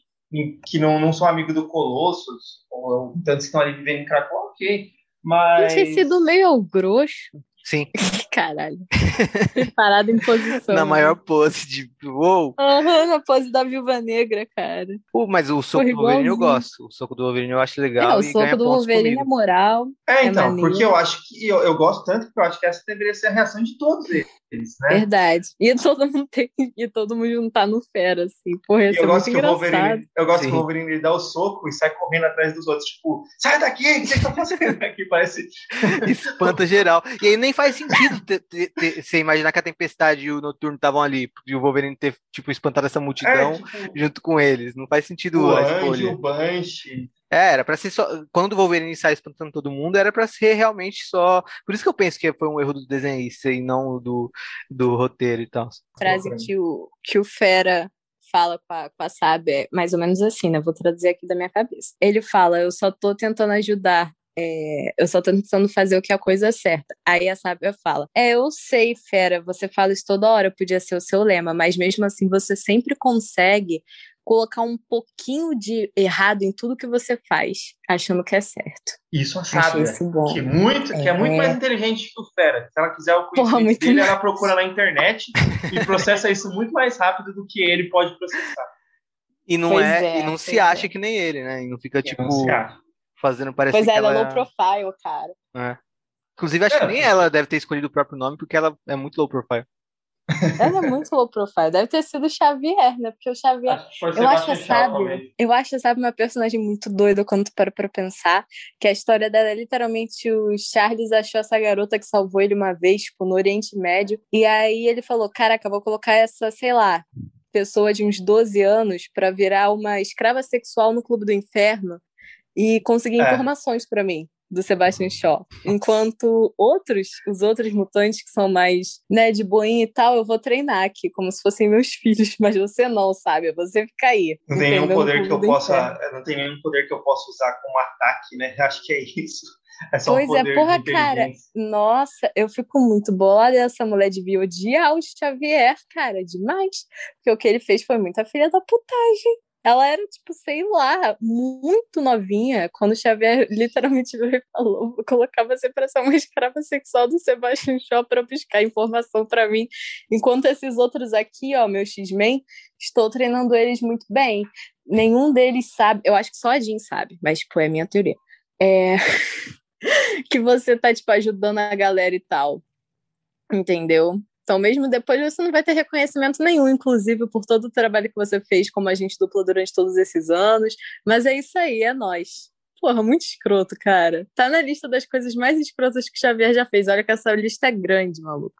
que não, não são amigos do Colossus, ou mutantes que estão ali vivendo em Krakow, ok. Mas. tinha sido meio grosso. Sim. Caralho. Parado em posição. Na maior pose de. Uou! Aham, na pose da viúva negra, cara. Pô, mas o soco do Wolverine eu gosto. O soco do Wolverine eu acho É, legal. o e ganha soco do Wolverine é comigo. moral. É, É então, maneiro. porque eu acho que eu, eu gosto tanto que eu acho que essa deveria ser a reação de todos eles, né? Verdade. E todo mundo tem e todo mundo juntar no fera, assim. Porra, é eu muito gosto que o. Wolverine, eu gosto Sim. que o Wolverine ele dá o soco e sai correndo atrás dos outros, tipo, sai daqui, o que vocês estão fazendo aqui? Parece. Espanta geral. E aí nem faz sentido ter- ter- ter- você imaginar que a Tempestade e o Noturno estavam ali, e o Wolverine ter, tipo, espantado essa multidão É, tipo, junto com eles. Não faz sentido o a Anjo, escolha. o Banshee. É, era pra ser só. Quando o Wolverine sai espantando todo mundo, era pra ser realmente só. Por isso que eu penso que foi um erro do desenhista e não do, do roteiro e tal. frase que o, que o Fera fala com a, com a Sábia é mais ou menos assim, né? Vou traduzir aqui da minha cabeça. Ele fala: Eu só tô tentando ajudar. É, eu só tô tentando fazer o que é a coisa certa. Aí a sábia fala: É, eu sei, fera, você fala isso toda hora, podia ser o seu lema, mas mesmo assim você sempre consegue colocar um pouquinho de errado em tudo que você faz, achando que é certo. Isso a sábia. isso bom. Que, muito, que é muito É. mais inteligente que o Fera. Se ela quiser o conhecimento dele, mais. ela procura na internet e processa isso muito mais rápido do que ele pode processar. E não, Pois é, é, e não pois se acha é. que nem ele, né? E não fica, tipo, Não se acha. Fazendo parecer Pois que é, ela ela é low profile, cara. é. Inclusive, acho que É. nem ela deve ter escolhido o próprio nome, porque ela é muito low profile. Ela é muito low profile. Deve ter sido o Xavier, né? Porque o Xavier. Acho que Eu acho, sabe? Eu acho, sabe, uma personagem muito doida quando tu para pra pensar. Que a história dela é literalmente o Charles achou essa garota que salvou ele uma vez, tipo, no Oriente Médio. E aí ele falou: Caraca, vou colocar essa, sei lá, pessoa de uns 12 anos pra virar uma escrava sexual no Clube do Inferno e conseguir É. informações pra mim. Do Sebastian Shaw. Enquanto outros, os outros mutantes que são mais, né, de boinha e tal, eu vou treinar aqui, como se fossem meus filhos, mas você não, sabe? Você fica aí. Não tem nenhum poder que eu possa. Inferno. Não tem nenhum poder que eu possa usar como ataque, né? Acho que é isso. É só Pois um é, poder porra, de cara. Nossa, eu fico muito bolada. Essa mulher devia odiar o Xavier, cara, demais. Porque o que ele fez foi muita filha da putagem. Ela era, tipo, sei lá, muito novinha, quando Xavier literalmente falou: vou colocar você pra ser uma escrava sexual do Sebastian Shaw pra buscar informação pra mim. Enquanto esses outros aqui, ó, meu X-Men, estou treinando eles muito bem. Nenhum deles sabe, eu acho que só a Jean sabe, mas, tipo, é a minha teoria. É. que você tá, tipo, ajudando a galera e tal. Entendeu? Então, mesmo depois, você não vai ter reconhecimento nenhum, inclusive, por todo o trabalho que você fez como agente dupla durante todos esses anos. Mas é isso aí, é nós. Porra, muito escroto, cara. Tá na lista das coisas mais escrotas que o Xavier já fez. Olha que essa lista é grande, maluco.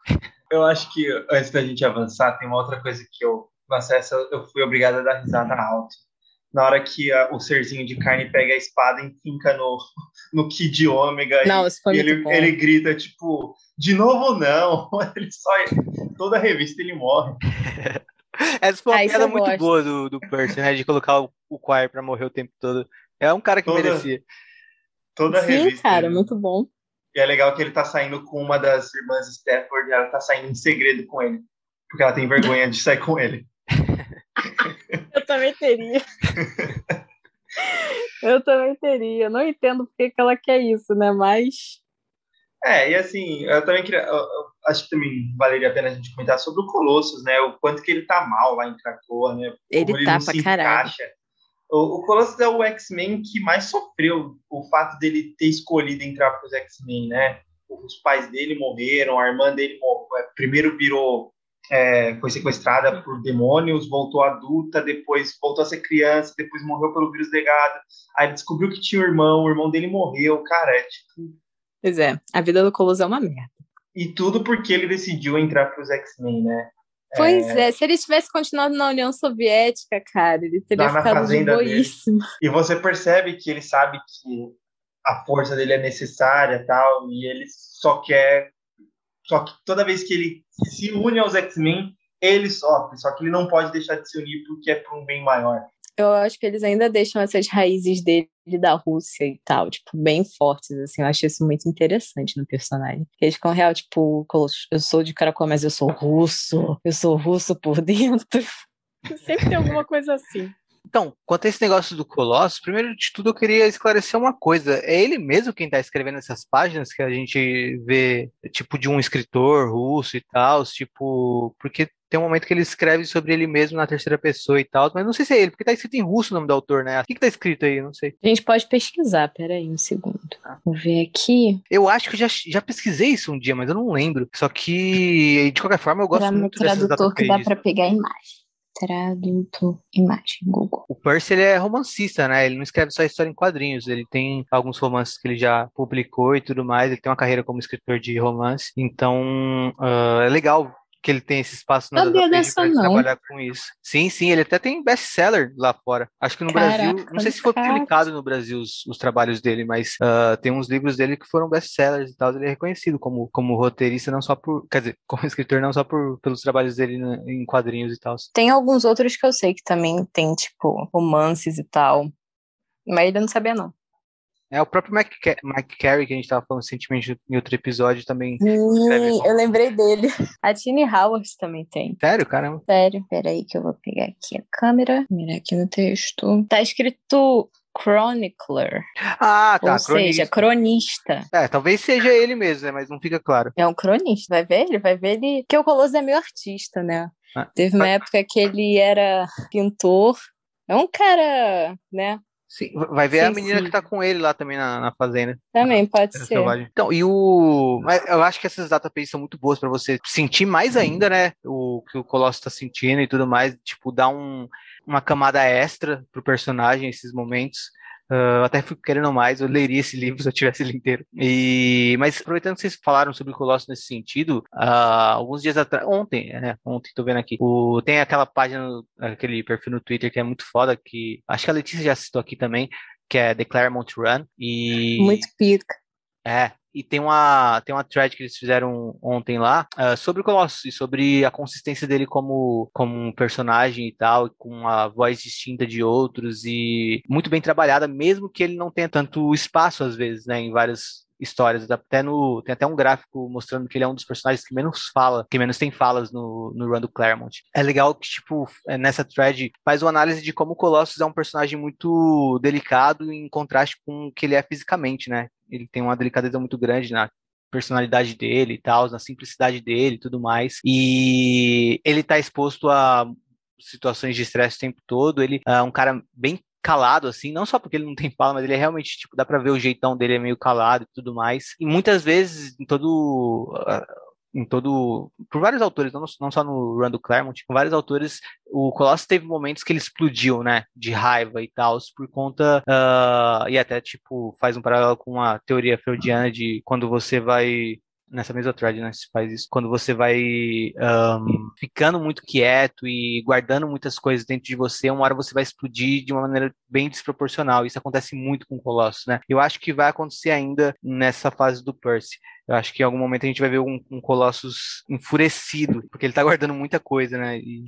Eu acho que antes da gente avançar, tem uma outra coisa que eu. Nossa, essa eu fui obrigado a dar risada alto. Na hora que a- o serzinho de carne pega a espada e finca no, no Kid Ômega e- Não, isso foi e muito ele, bom. ele grita, tipo, de novo não. Ele só. Toda revista ele morre. Essa foi uma Ah, piada muito gosto. boa do, do Percy, né? De colocar o, o Quire pra morrer o tempo todo. É um cara que Toda- merecia. Toda Sim, revista. cara, ele- muito bom. E é legal que ele tá saindo com uma das irmãs Stafford, ela tá saindo em segredo com ele. Porque ela tem vergonha de sair com ele. Eu também teria. Eu também teria. Eu não entendo porque que ela quer isso, né? Mas. É, e assim, eu também queria. eu- eu acho que também valeria a pena a gente comentar sobre o Colossus, né? O quanto que ele tá mal lá em Krakoa, né? Ele Como tá não pra caralho. O, o Colossus é o X-Men que mais sofreu o fato dele ter escolhido entrar pros X-Men, né? Os pais dele morreram, a irmã dele morreu, primeiro virou. é, foi sequestrada por demônios, voltou adulta, depois voltou a ser criança, depois morreu pelo vírus legado. Aí ele descobriu que tinha um irmão, o irmão dele morreu. Cara, é tipo, Pois é, a vida do Colosso é uma merda. E tudo porque ele decidiu entrar para os X-Men, né? Pois é. se ele tivesse continuado na União Soviética, cara, ele teria Lá ficado de fazenda dele. boíssimo. E você percebe que ele sabe que a força dele é necessária tal, e ele só quer. Só que toda vez que ele se une aos X-Men, ele sofre. Só que ele não pode deixar de se unir porque é para um bem maior. Eu acho que eles ainda deixam essas raízes dele da Rússia e tal, tipo, bem fortes, assim. Eu acho isso muito interessante no personagem. Eles ficam real, tipo, Colosso, eu sou de Caracol, mas eu sou russo. Eu sou russo por dentro. Sempre tem alguma coisa assim. Então, quanto a esse negócio do Colossus, primeiro de tudo eu queria esclarecer uma coisa. É ele mesmo quem está escrevendo essas páginas que a gente vê, tipo, de um escritor russo e tal, tipo, porque tem um momento que ele escreve sobre ele mesmo na terceira pessoa e tal, mas não sei se é ele, porque tá escrito em russo o nome do autor, né? O que, que tá escrito aí? Não sei. A gente pode pesquisar, peraí um segundo. Vou ver aqui. Eu acho que eu já, já pesquisei isso um dia, mas eu não lembro. Só que, de qualquer forma, eu gosto Tra- muito dessas tradutor que dá pra pegar a imagem. Tradutor, imagem, Google. O Percy ele é romancista, né? Ele não escreve só história em quadrinhos. Ele tem alguns romances que ele já publicou e tudo mais. Ele tem uma carreira como escritor de romance. Então, ah, é legal que ele tem esse espaço na Sabia dessa pra não. trabalhar com isso. Sim, sim. Ele até tem best-seller lá fora. Acho que no Brasil, Caraca, não sei se foi publicado no Brasil os, os trabalhos dele, mas ah, tem uns livros dele que foram best-sellers e tal. Ele é reconhecido como, como roteirista, não só por, quer dizer, como escritor, não só por, pelos trabalhos dele na- em quadrinhos e tal. Tem alguns outros que eu sei que também tem, tipo, romances e tal. Mas ele não sabia, não. É o próprio Mike, Mike Carey, que a gente tava falando recentemente em outro episódio, também. Bom. eu lembrei dele. A Tini Howard também tem. Sério, caramba. Sério, peraí que eu vou pegar aqui a câmera. Mirar aqui no texto. Tá escrito Chronicler. Ah, tá. ou seja, cronista. cronista. É, talvez seja ele mesmo, né? Mas não fica claro. É um cronista, vai ver ele? Vai ver ele. Porque o Colosso é meio artista, né? Ah, Teve uma época que ele era pintor. É um cara, né? Sim, vai ver sim, a menina sim. que tá com ele lá também na, na fazenda. Também, pode ser. Selvagem. Então, e o. Eu acho que essas datapages são muito boas para você sentir mais ainda, né? O que o Colosso tá sentindo e tudo mais. Tipo, dar um, uma camada extra pro personagem esses momentos. Uh, até fui querendo mais, eu leria esse livro se eu tivesse ele inteiro. E, mas aproveitando que vocês falaram sobre o Colosso nesse sentido, uh, alguns dias atrás, ontem, né? Ontem, tô vendo aqui, o, tem aquela página, aquele perfil no Twitter que é muito foda, que acho que a Letícia já citou aqui também, que é The Claremont Run. E, muito pica. É, e tem uma, tem uma thread que eles fizeram ontem lá uh, sobre o Colossus e sobre a consistência dele como, como um personagem e tal, com uma voz distinta de outros e muito bem trabalhada, mesmo que ele não tenha tanto espaço às vezes, né, em várias histórias. Até no, tem até um gráfico mostrando que ele é um dos personagens que menos fala, que menos tem falas no, no run do Claremont. É legal que, tipo, é, nessa thread faz uma análise de como o Colossus é um personagem muito delicado em contraste com o que ele é fisicamente, né? Ele tem uma delicadeza muito grande na personalidade dele e tal, na simplicidade dele e tudo mais. E ele está exposto a situações de estresse o tempo todo. Ele é um cara bem calado, assim, não só porque ele não tem fala, mas ele é realmente, tipo, dá pra ver o jeitão dele é meio calado e tudo mais. E muitas vezes, em todo em todo. Por vários autores, não, não só no do Claremont, com vários autores, o Colossus teve momentos que ele explodiu, né? De raiva e tal, por conta. Uh, e até, tipo, faz um paralelo com a teoria freudiana de quando você vai nessa mesma thread, né? Se faz isso. Quando você vai um, ficando muito quieto e guardando muitas coisas dentro de você, uma hora você vai explodir de uma maneira bem desproporcional. Isso acontece muito com o Colossus, né? Eu acho que vai acontecer ainda nessa fase do Percy. Eu acho que em algum momento a gente vai ver um, um Colossus enfurecido, porque ele tá guardando muita coisa, né? E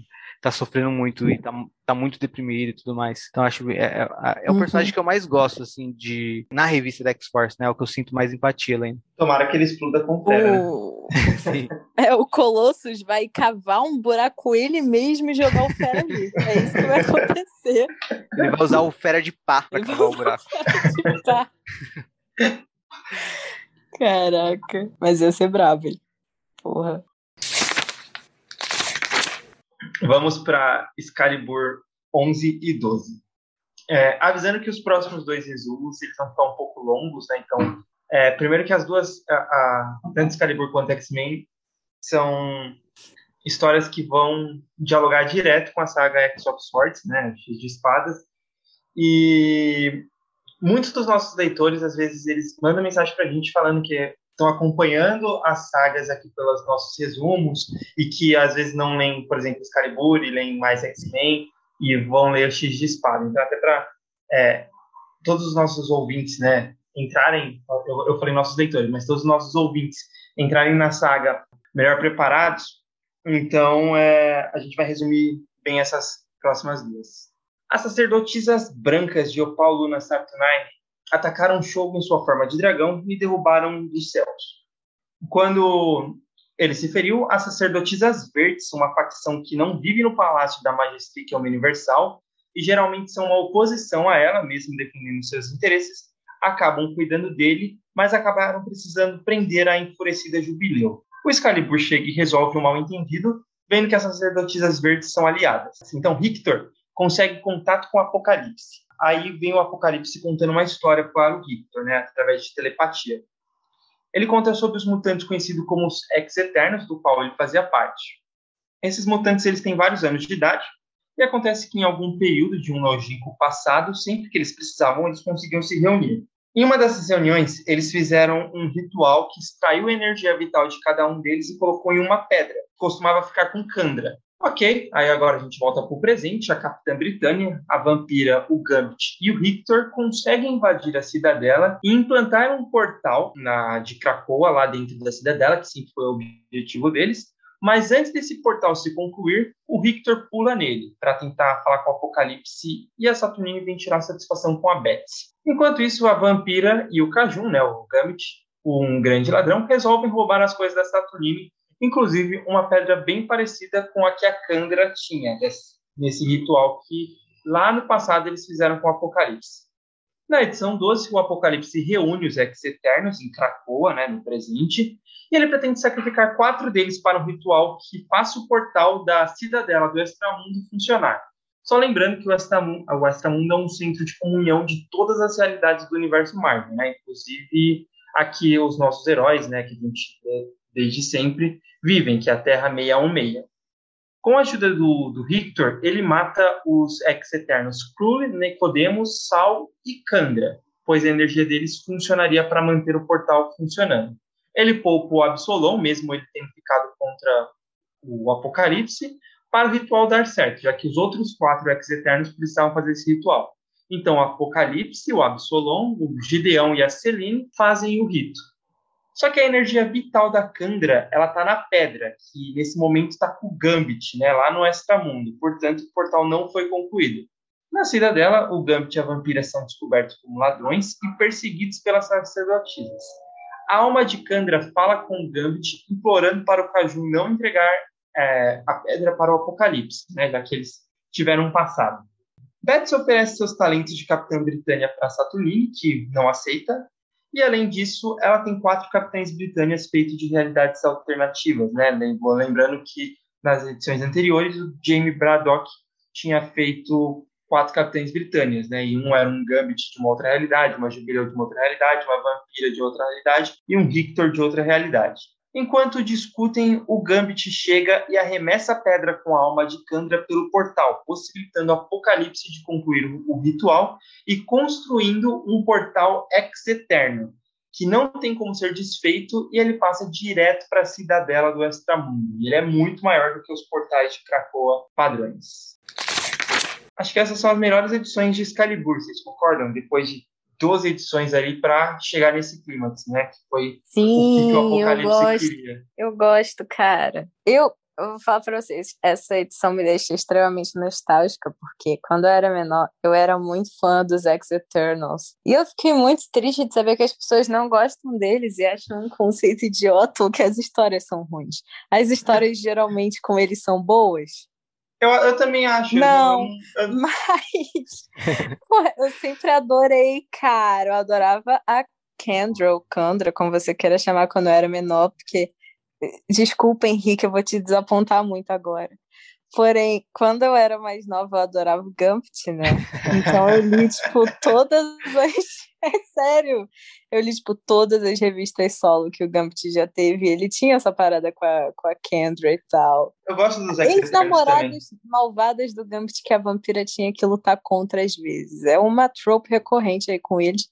tá sofrendo muito e tá, tá muito deprimido e tudo mais. Então acho é, é, é o uhum. personagem que eu mais gosto, assim, de na revista da X-Force, né? É o que eu sinto mais empatia lá. Tomara que ele exploda com fera. O... é, o Colossus vai cavar um buraco ele mesmo e jogar o fera ali. É isso que vai acontecer. Ele vai usar o fera de pá pra ele cavar o buraco. de pá. Caraca. Mas ia ser bravo, ele. Porra. Vamos para Excalibur 11 e 12. É, avisando que os próximos dois resumos eles vão ficar um pouco longos, né? Então, é, primeiro que as duas, a, a, tanto Excalibur quanto X-Men, são histórias que vão dialogar direto com a saga X of Swords, né? De espadas. E muitos dos nossos leitores, às vezes, eles mandam mensagem para a gente falando que estão acompanhando as sagas aqui pelos nossos resumos e que às vezes não leem, por exemplo, Excalibur e leem mais X-Men e vão ler X de Espada. Então, até para é, todos os nossos ouvintes, né, entrarem, eu, eu falei nossos leitores, mas todos os nossos ouvintes entrarem na saga melhor preparados, então é, a gente vai resumir bem essas próximas duas. As sacerdotisas brancas de Opal Luna Saturnine atacaram Shogo em sua forma de dragão e derrubaram dos céus. Quando ele se feriu, as sacerdotisas verdes, uma facção que não vive no palácio da Majestic é Universal e geralmente são uma oposição a ela, mesmo defendendo seus interesses, acabam cuidando dele, mas acabaram precisando prender a enfurecida Jubileu. O Excalibur chega e resolve o um mal-entendido, vendo que as sacerdotisas verdes são aliadas. Então, Victor consegue contato com Apocalipse. Aí vem o Apocalipse contando uma história para o Victor, né, através de telepatia. Ele conta sobre os mutantes conhecidos como os Ex-Eternos, do qual ele fazia parte. Esses mutantes eles têm vários anos de idade, e acontece que em algum período de um longínquo passado, sempre que eles precisavam, eles conseguiam se reunir. Em uma dessas reuniões, eles fizeram um ritual que extraiu a energia vital de cada um deles e colocou em uma pedra. Costumava ficar com candra. Ok, aí agora a gente volta para o presente. A Capitã Britânia, a vampira, o Gambit e o Victor conseguem invadir a cidadela e implantar um portal na, de Krakoa lá dentro da cidadela, que sempre foi o objetivo deles. Mas antes desse portal se concluir, o Victor pula nele para tentar falar com o Apocalipse e a Saturnine vem tirar satisfação com a Betsy. Enquanto isso, a vampira e o Cajun, né, o Gambit, um grande ladrão, resolvem roubar as coisas da Saturnine inclusive uma pedra bem parecida com a que a Candra tinha, nesse ritual que lá no passado eles fizeram com o Apocalipse. Na edição 12, o Apocalipse reúne os Ex-Eternos em Krakoa, né, no presente, e ele pretende sacrificar quatro deles para um ritual que faça o portal da Cidadela do Extramundo funcionar. Só lembrando que o Extramundo, o Extramundo é um centro de comunhão de todas as realidades do universo Marvel, né? Inclusive aqui os nossos heróis, né, que a gente desde sempre vivem, que é a Terra 616. Com a ajuda do, do Victor, ele mata os Ex-Eternos Krul, Necodemos, Sal e Kandra, pois a energia deles funcionaria para manter o portal funcionando. Ele poupa o Absolom, mesmo ele tendo ficado contra o Apocalipse, para o ritual dar certo, já que os outros quatro ex-eternos precisavam fazer esse ritual. Então, o Apocalipse, o Absolom, o Gideão e a Celine fazem o rito. Só que a energia vital da Kandra, ela tá na pedra, que nesse momento está com o Gambit, né, lá no extramundo. Portanto, o portal não foi concluído. Na cidadela, o Gambit e a vampira são descobertos como ladrões e perseguidos pelas sacerdotisas. A alma de Kandra fala com o Gambit, implorando para o Caju não entregar é, a pedra para o Apocalipse, né, já que eles tiveram um passado. Betsy oferece seus talentos de Capitã Britânia para Saturnine, que não aceita, e além disso, ela tem quatro Capitães Britânias feitos de realidades alternativas, né? Lembrando que nas edições anteriores o Jamie Braddock tinha feito quatro capitães britânias, né? E um era um Gambit de uma outra realidade, uma Jubileu de uma outra realidade, uma Vampira de outra realidade e um Victor de outra realidade. Enquanto discutem, o Gambit chega e arremessa a pedra com a alma de Kandra pelo portal, possibilitando o Apocalipse de concluir o ritual e construindo um portal ex-eterno, que não tem como ser desfeito e ele passa direto para a cidadela do Extramundo. Ele é muito maior do que os portais de Krakoa padrões. Acho que essas são as melhores edições de Excalibur, vocês concordam? Depois de 12 edições ali para chegar nesse clímax, né? Que foi Sim, o que o Apocalipse eu gosto, queria. Eu gosto, cara. Eu, eu vou falar para vocês, essa edição me deixa extremamente nostálgica, porque quando eu era menor, eu era muito fã dos Ex-Eternals. E eu fiquei muito triste de saber que as pessoas não gostam deles e acham um conceito idiota ou que as histórias são ruins. As histórias geralmente com eles são boas. Eu, eu também acho. Não, eu... mas porra, eu sempre adorei, cara. Eu adorava a Kendra, ou Candra, como você queira chamar quando eu era menor, porque desculpa, Henrique, eu vou te desapontar muito agora. Porém, quando eu era mais nova, eu adorava o Gambit, né? Então eu li, tipo, todas as. É sério! Eu li, tipo, todas as revistas solo que o Gambit já teve. Ele tinha essa parada com a, com a Kendra e tal. Eu gosto dos Ex-namoradas malvadas do Gambit que a vampira tinha que lutar contra às vezes. É uma trope recorrente aí com eles.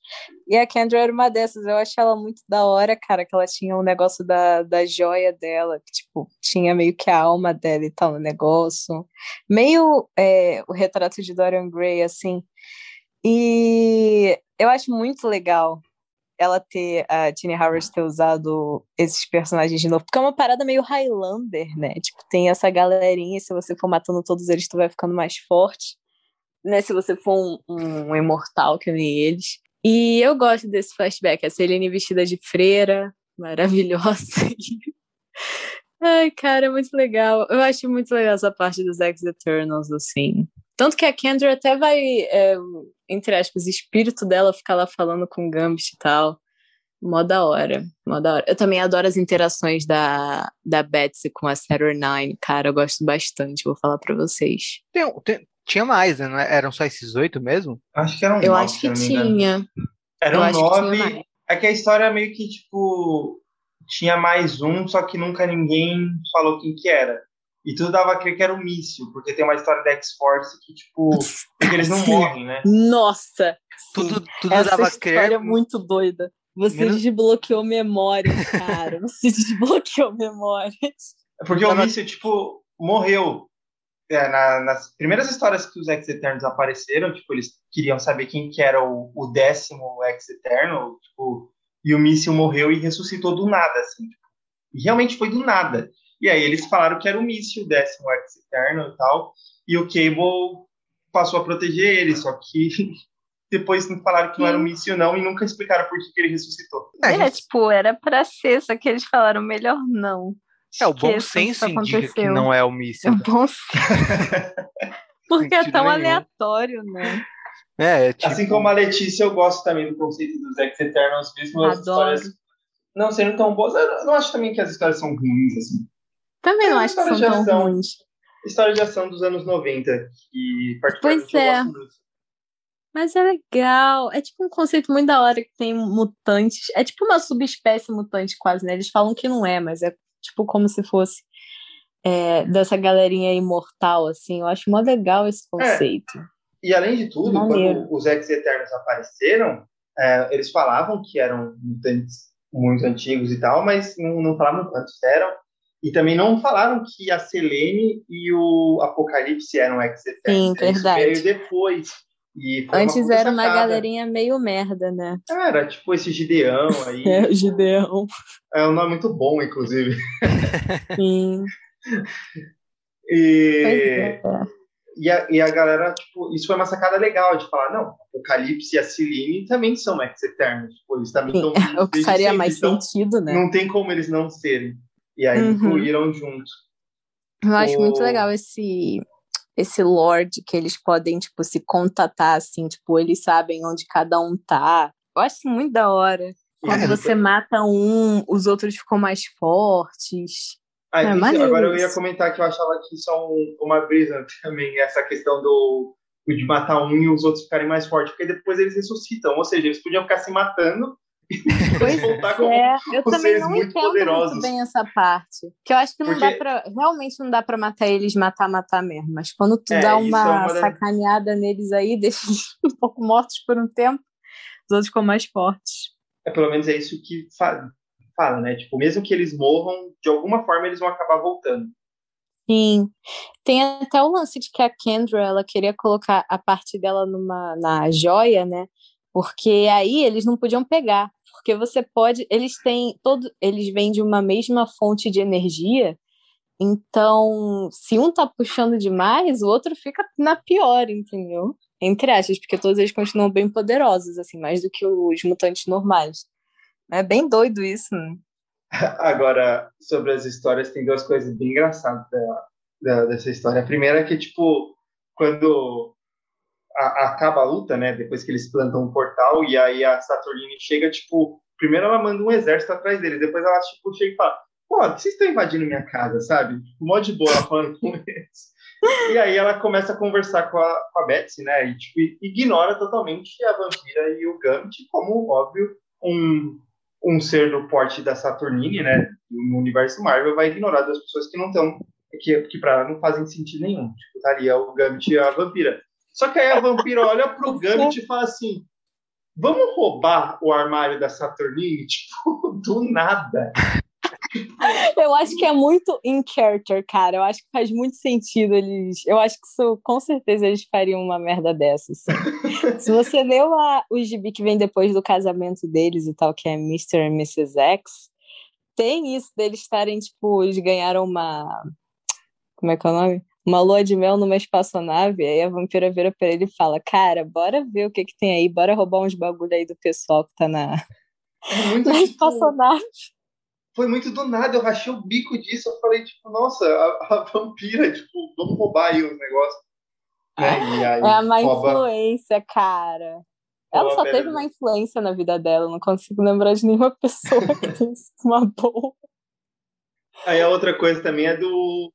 E a Kendra era uma dessas. Eu acho ela muito da hora, cara, que ela tinha um negócio da, da joia dela, que, tipo, tinha meio que a alma dela e tal no negócio. Meio é, o retrato de Dorian Gray, assim. E eu acho muito legal ela ter, a Tini Howard ter usado esses personagens de novo, porque é uma parada meio Highlander, né? Tipo, tem essa galerinha, se você for matando todos eles, tu vai ficando mais forte, né? Se você for um, um imortal que nem eles. E eu gosto desse flashback, a Celine vestida de freira, maravilhosa. Ai, cara, é muito legal. Eu acho muito legal essa parte dos Ex-Eternals, assim. Tanto que a Kendra até vai, é, entre aspas, espírito dela ficar lá falando com o Gambit e tal. Mó da hora, mó da hora. Eu também adoro as interações da, da Betsy com a Saturnine, cara, eu gosto bastante, vou falar pra vocês. Tem, tem, tinha mais, né? Eram só esses oito mesmo? Acho que eram Eu nove, acho que tinha. Eram nove. É que a história meio que, tipo, tinha mais um, só que nunca ninguém falou quem que era. E tudo dava a crer que era um míssil, porque tem uma história da X-Force que, tipo, porque eles não sim. morrem, né? Nossa! Tudo, tudo Essa dava a crer. história é muito doida. Você Menos... desbloqueou memórias, cara. Você desbloqueou memórias. É porque o míssil, tipo, morreu. É, na, nas primeiras histórias que os Ex-Eternos apareceram, tipo, eles queriam saber quem que era o, o décimo Ex-Eterno, tipo, e o míssil morreu e ressuscitou do nada, assim. Tipo, e realmente foi do nada. E aí eles falaram que era o míssil, o décimo Ex Eterno e tal, e o Cable passou a proteger ele, só que depois falaram que não era um míssil não e nunca explicaram por que, que ele ressuscitou. É, é tipo, era para ser, só que eles falaram melhor não. É, o bom senso indica que não é o míssil. É o bom senso. Porque é tão aleatório, né? É, tipo... Assim como a Letícia, eu gosto também do conceito dos Ex-Eternos, mesmo as histórias não sendo tão boas. Eu não acho também que as histórias são ruins, assim. Também não acho que são tão ruins. história de ação dos anos 90, que particularmente Pois é. Mas é legal. É tipo um conceito muito da hora que tem mutantes. É tipo uma subespécie mutante, quase, né? Eles falam que não é, mas é tipo como se fosse é, dessa galerinha imortal, assim. Eu acho mó legal esse conceito. E além de tudo, Maneiro. quando os Ex-Eternos apareceram, é, eles falavam que eram mutantes muito antigos e tal, mas não, não falavam quantos eram. E também não falaram que a Selene e o Apocalipse eram Ex-Eternos. Sim, verdade. Isso veio depois. E Antes era uma sacada. galerinha meio merda, né? Era tipo esse Gideão aí. É, o Gideão. É um nome muito bom, inclusive. Sim. E, é. e, a, e a galera, tipo, isso foi uma sacada legal de falar, não, Apocalipse e a Selene também são ex-eternos. Tipo, eles também Sim, estão é o que faria mais sentido, né? Não tem como eles não serem. E aí Uhum. incluíram junto. Eu acho muito O- legal esse esse lord que eles podem tipo se contatar assim, tipo, eles sabem onde cada um tá. Eu acho muito da hora. Quando É, você mata um, os outros ficam mais fortes. Ah, É, agora eu ia comentar que eu achava que isso é um- uma brisa também, essa questão do de matar um e os outros ficarem mais fortes, porque depois eles ressuscitam, ou seja, eles podiam ficar se matando Pois voltar como é, eu também não muito entendo poderosos. muito bem essa parte. Que eu acho que não Porque- dá pra. Realmente não dá pra matar eles, matar, matar mesmo. Mas quando tu É, dá isso é uma, uma da- sacaneada neles aí, deixa eles um pouco mortos por um tempo, os outros ficam mais fortes. É, pelo menos é isso que fa- fala, né? Tipo, mesmo que eles morram, de alguma forma eles vão acabar voltando. Sim. Tem até o lance de que a Kendra, ela queria colocar a parte dela numa na joia, né? Porque aí eles não podiam pegar, porque você pode, eles têm todo, eles vêm de uma mesma fonte de energia. Então, se um tá puxando demais, o outro fica na pior, entendeu? Entre aspas, porque todos eles continuam bem poderosos, assim, mais do que os mutantes normais. É bem doido isso, né? Agora, sobre as histórias, tem duas coisas bem engraçadas da- da- dessa história. A primeira é que, tipo, quando a- acaba a luta, né? Depois que eles plantam um portal e aí a Saturnine chega, tipo, primeiro ela manda um exército atrás deles, depois ela, tipo, chega e fala, pô, vocês estão invadindo minha casa, sabe? Mó de boa falando com eles. E aí ela começa a conversar com a, com a Betsy, né? E, tipo, ignora totalmente a vampira e o Gambit como, óbvio, um, um ser do porte da Saturnine, né? No universo Marvel, vai ignorar das pessoas que não estão, que, que pra ela não fazem sentido nenhum. Tipo, tá ali é o Gambit e a vampira. Só que aí a vampira olha pro Gambit e fala assim: vamos roubar o armário da Saturnine? Tipo, do nada. Eu acho que é muito in character, cara. Eu acho que faz muito sentido eles. Eu acho que isso, com certeza eles fariam uma merda dessa. assim. Se você leu a, o gibi que vem depois do casamento deles e tal, que é Mr. e Mrs. X, tem isso deles estarem, tipo, eles ganharam uma. Como é que é o nome? Uma lua de mel numa espaçonave. Aí a vampira vira pra ele e fala: Cara, bora ver o que que tem aí, bora roubar uns bagulho aí do pessoal que tá na, É muito, na tipo, espaçonave. foi muito do nada, eu rachei o bico disso, eu falei, tipo, nossa, a, a vampira, tipo, vamos roubar aí os negócios. Né? E aí, É a má rouba- influência, cara. Ela rouba só teve uma influência na vida dela, não consigo lembrar de nenhuma pessoa que tenha sido uma boa. Aí a outra coisa também é do.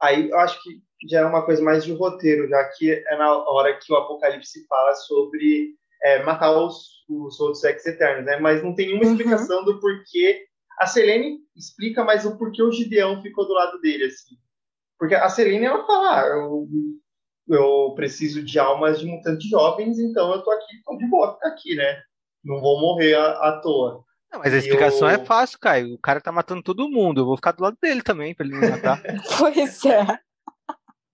Aí eu acho que já é uma coisa mais de roteiro, já que é na hora que o Apocalipse fala sobre é, matar os, os outros ex-eternos, né? Mas não tem nenhuma Uhum. explicação do porquê. A Selene explica, mas o porquê o Gideão ficou do lado dele, assim. Porque a Selene, ela fala, ah, eu, eu preciso de almas de mutantes jovens, então eu tô aqui, tô de boa ficar aqui, né? Não vou morrer à, à toa. Não, mas a explicação o- é fácil, Caio. O cara tá matando todo mundo. Eu vou ficar do lado dele também, pra ele não matar. Pois é.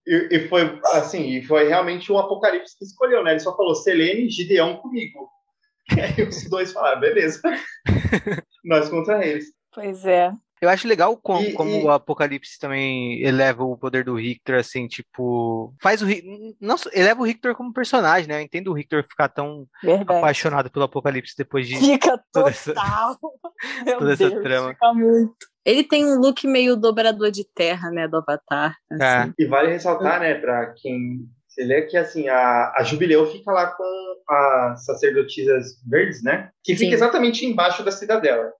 E, e foi assim, e foi realmente o Apocalipse que escolheu, né? Ele só falou Selene e Gideão comigo. E aí os dois falaram, beleza. Nós contra eles. Pois é. Eu acho legal como, E- como e- o Apocalipse também eleva o poder do Richter, assim, tipo. Faz o não só- eleva o Richter como personagem, né? Eu entendo o Richter ficar tão Verdade. apaixonado pelo Apocalipse depois de. Fica toda essa- total. Meu toda essa Deus, trama. fica muito. Ele tem um look meio dobrador de terra, né, do Avatar. assim. E vale ressaltar, né, pra quem se lê que assim, a, a Jubileu fica lá com as sacerdotisas verdes, né? Que fica Sim. exatamente embaixo da cidadela.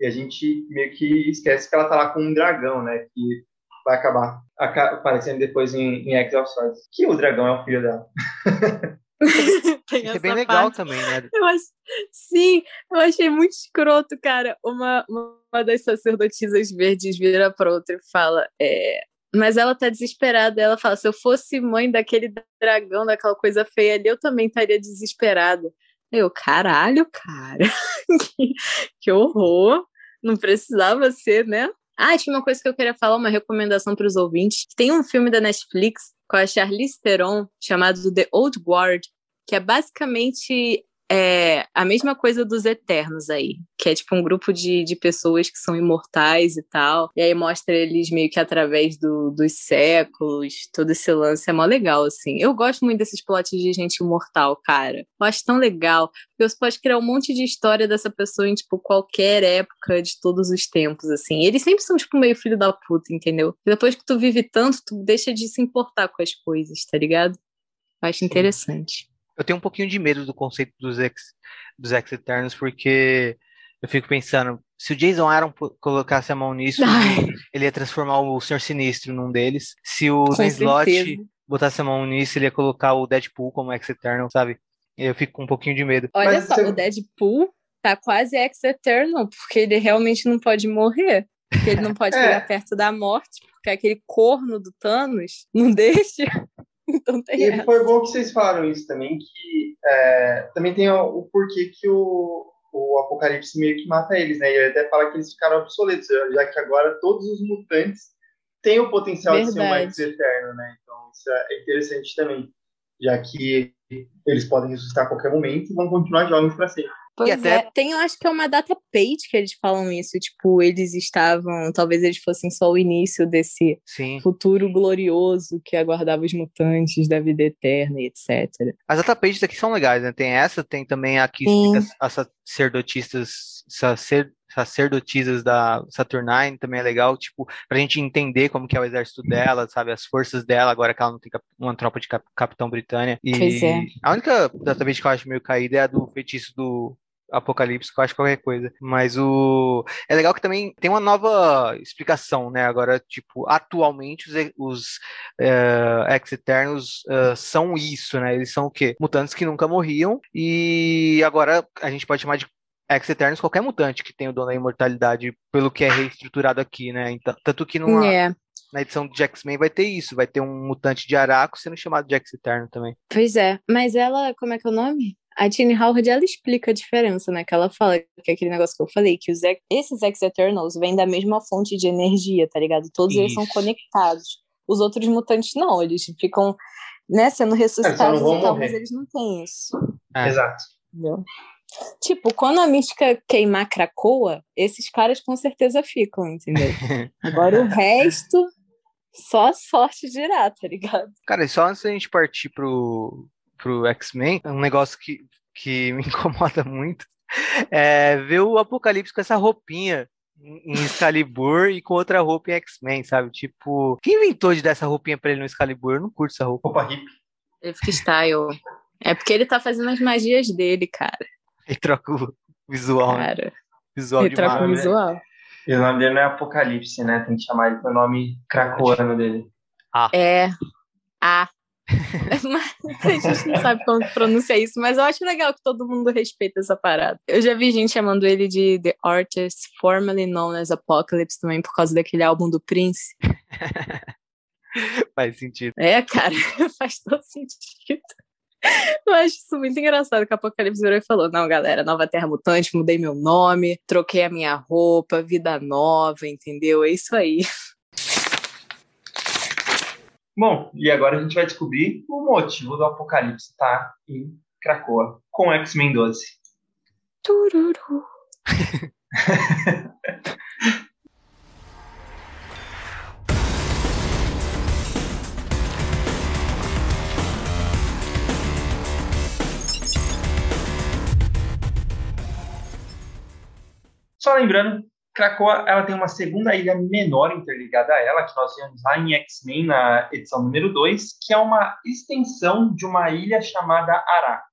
E a gente meio que esquece que ela tá lá com um dragão, né? Que vai acabar aparecendo depois em, em X of Swords. Que o dragão é o filho dela. Isso é bem legal parte. também, né? Eu acho, sim, eu achei muito escroto, cara. Uma, uma das sacerdotisas verdes vira pra outra e fala: é, mas ela tá desesperada. Ela fala: se eu fosse mãe daquele dragão, daquela coisa feia ali, eu também estaria desesperada. Eu, caralho, cara. que, horror. Não precisava ser, né? Ah, tinha uma coisa que eu queria falar, uma recomendação para os ouvintes. Tem um filme da Netflix com a Charlize Theron chamado The Old Guard, que é basicamente é a mesma coisa dos Eternos aí, que é tipo um grupo de, de pessoas que são imortais e tal, e aí mostra eles meio que através do, dos séculos, todo esse lance é mó legal, assim. Eu gosto muito desses plots de gente imortal, cara. Eu acho tão legal, porque você pode criar um monte de história dessa pessoa em, tipo, qualquer época de todos os tempos, assim. Eles sempre são, tipo, meio filho da puta, entendeu? E depois que tu vive tanto, tu deixa de se importar com as coisas, tá ligado? Eu acho interessante. Eu tenho um pouquinho de medo do conceito dos ex, dos ex Eternos, porque eu fico pensando, se o Jason Aaron colocasse a mão nisso, Ai. ele ia transformar o Senhor Sinistro num deles. Se o Dan Slott botasse a mão nisso, ele ia colocar o Deadpool como ex Eternal, sabe? Eu fico com um pouquinho de medo. Olha Mas só, você... o Deadpool tá quase ex Eternal, porque ele realmente não pode morrer. Porque ele não pode é. chegar perto da morte, porque aquele corno do Thanos não deixa. Então tem e essa. foi bom que vocês falaram isso também, que é, também tem o, o, porquê que o, o Apocalipse meio que mata eles, né? E ele até fala que eles ficaram obsoletos, já que agora todos os mutantes têm o potencial Verdade. de ser um mais eterno, né? Então isso é interessante também, já que eles podem ressuscitar a qualquer momento e vão continuar jovens para sempre. Pois até... é, tem, eu acho que é uma data page que eles falam isso, tipo, eles estavam, talvez eles fossem só o início desse Sim. futuro glorioso que aguardava os mutantes da vida eterna e etc. As data pages aqui são legais, né? Tem essa, tem também aqui as, as sacerdotistas, sacer, sacerdotisas da Saturnine, também é legal, tipo, pra gente entender como que é o exército dela, sabe, as forças dela, agora que ela não tem uma tropa de Capitão Britânia. E pois é. a única database que eu acho meio caída é a do feitiço do Apocalipse, que eu acho qualquer coisa. Mas o. É legal que também tem uma nova explicação, né? Agora, tipo, atualmente os, os uh, Ex-Eternos uh, são isso, né? Eles são o quê? Mutantes que nunca morriam. E agora a gente pode chamar de Ex-Eternos qualquer mutante que tem o dono da imortalidade, pelo que é reestruturado aqui, né? Então, tanto que numa, é. na edição de X-Men vai ter isso, vai ter um mutante de Araco sendo chamado de Ex-Eterno também. Pois é, mas ela, como é que é o nome? A Tini Howard, ela explica a diferença, né? Que ela fala que é aquele negócio que eu falei, que os, esses Ex-Eternals vêm da mesma fonte de energia, tá ligado? Todos Isso. eles são conectados. Os outros mutantes não, eles ficam, né, sendo ressuscitados e tal, mas eles não têm isso. É. Exato. Entendeu? Tipo, quando a mística queimar Cracoa, esses caras com certeza ficam, entendeu? Agora o resto, só sorte dirá, tá ligado? Cara, e só antes da gente partir pro, pro X-Men, um negócio que, que me incomoda muito é ver o Apocalipse com essa roupinha em Excalibur e com outra roupa em X-Men, sabe? Tipo, quem inventou de dar essa roupinha pra ele no Excalibur? Eu não curto essa roupa. Roupa hippie. Ele fica style. É porque ele tá fazendo as magias dele, cara. Ele troca o visual. Né? Cara. Visual ele troca o visual. E o nome dele não é Apocalipse, né? Tem que chamar ele pelo nome cracoano dele. Ah. É. Ah. a gente não sabe como pronunciar isso, mas eu acho legal que todo mundo respeita essa parada. Eu já vi gente chamando ele de The Artist, formerly known as Apocalypse, também por causa daquele álbum do Prince. faz sentido. É, cara, faz todo sentido. Eu acho isso muito engraçado que a Apocalipse virou e falou: Não, galera, Nova Terra Mutante, mudei meu nome, troquei a minha roupa, vida nova, entendeu? É isso aí. Bom, e agora a gente vai descobrir o motivo do apocalipse estar tá em Krakoa com X-Men 12. Tururu. Só lembrando Krakoa ela tem uma segunda ilha menor interligada a ela, que nós vemos lá em X-Men, na edição número 2, que é uma extensão de uma ilha chamada Araco.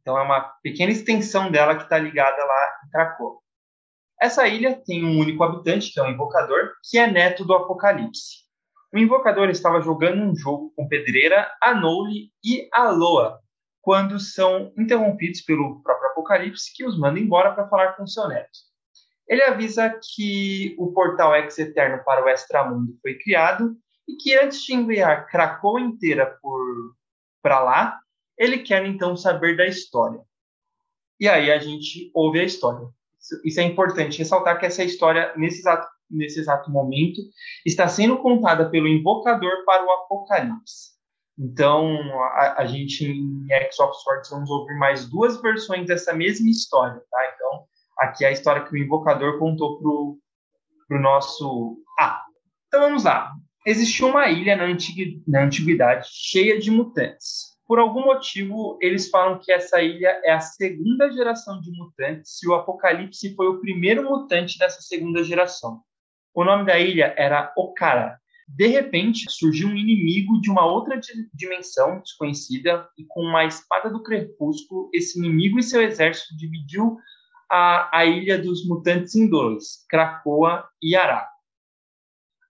Então, é uma pequena extensão dela que está ligada lá em Krakoa. Essa ilha tem um único habitante, que é o Invocador, que é neto do Apocalipse. o invocador estava jogando um jogo com Pedreira, Anole e Aloa, quando são interrompidos pelo próprio Apocalipse, que os manda embora para falar com seu neto. Ele avisa que o portal ex-eterno para o extramundo foi criado e que antes de enviar Krakow inteira para lá, ele quer então saber da história. E aí a gente ouve a história. Isso é importante ressaltar que essa história, nesse exato, nesse exato momento, está sendo contada pelo invocador para o Apocalipse. Então, a, a gente em X of Swords vamos ouvir mais duas versões dessa mesma história, tá? Então, aqui é a história que o invocador contou pro, pro nosso Ah. Então vamos lá. Existiu uma ilha na, antigu... na antiguidade cheia de mutantes. Por algum motivo, eles falam que essa ilha é a segunda geração de mutantes e o Apocalipse foi o primeiro mutante dessa segunda geração. O nome da ilha era Okara, de repente, surgiu um inimigo de uma outra dimensão desconhecida e com uma espada do crepúsculo, esse inimigo e seu exército dividiu a, a ilha dos mutantes em dois, Krakoa e Araco.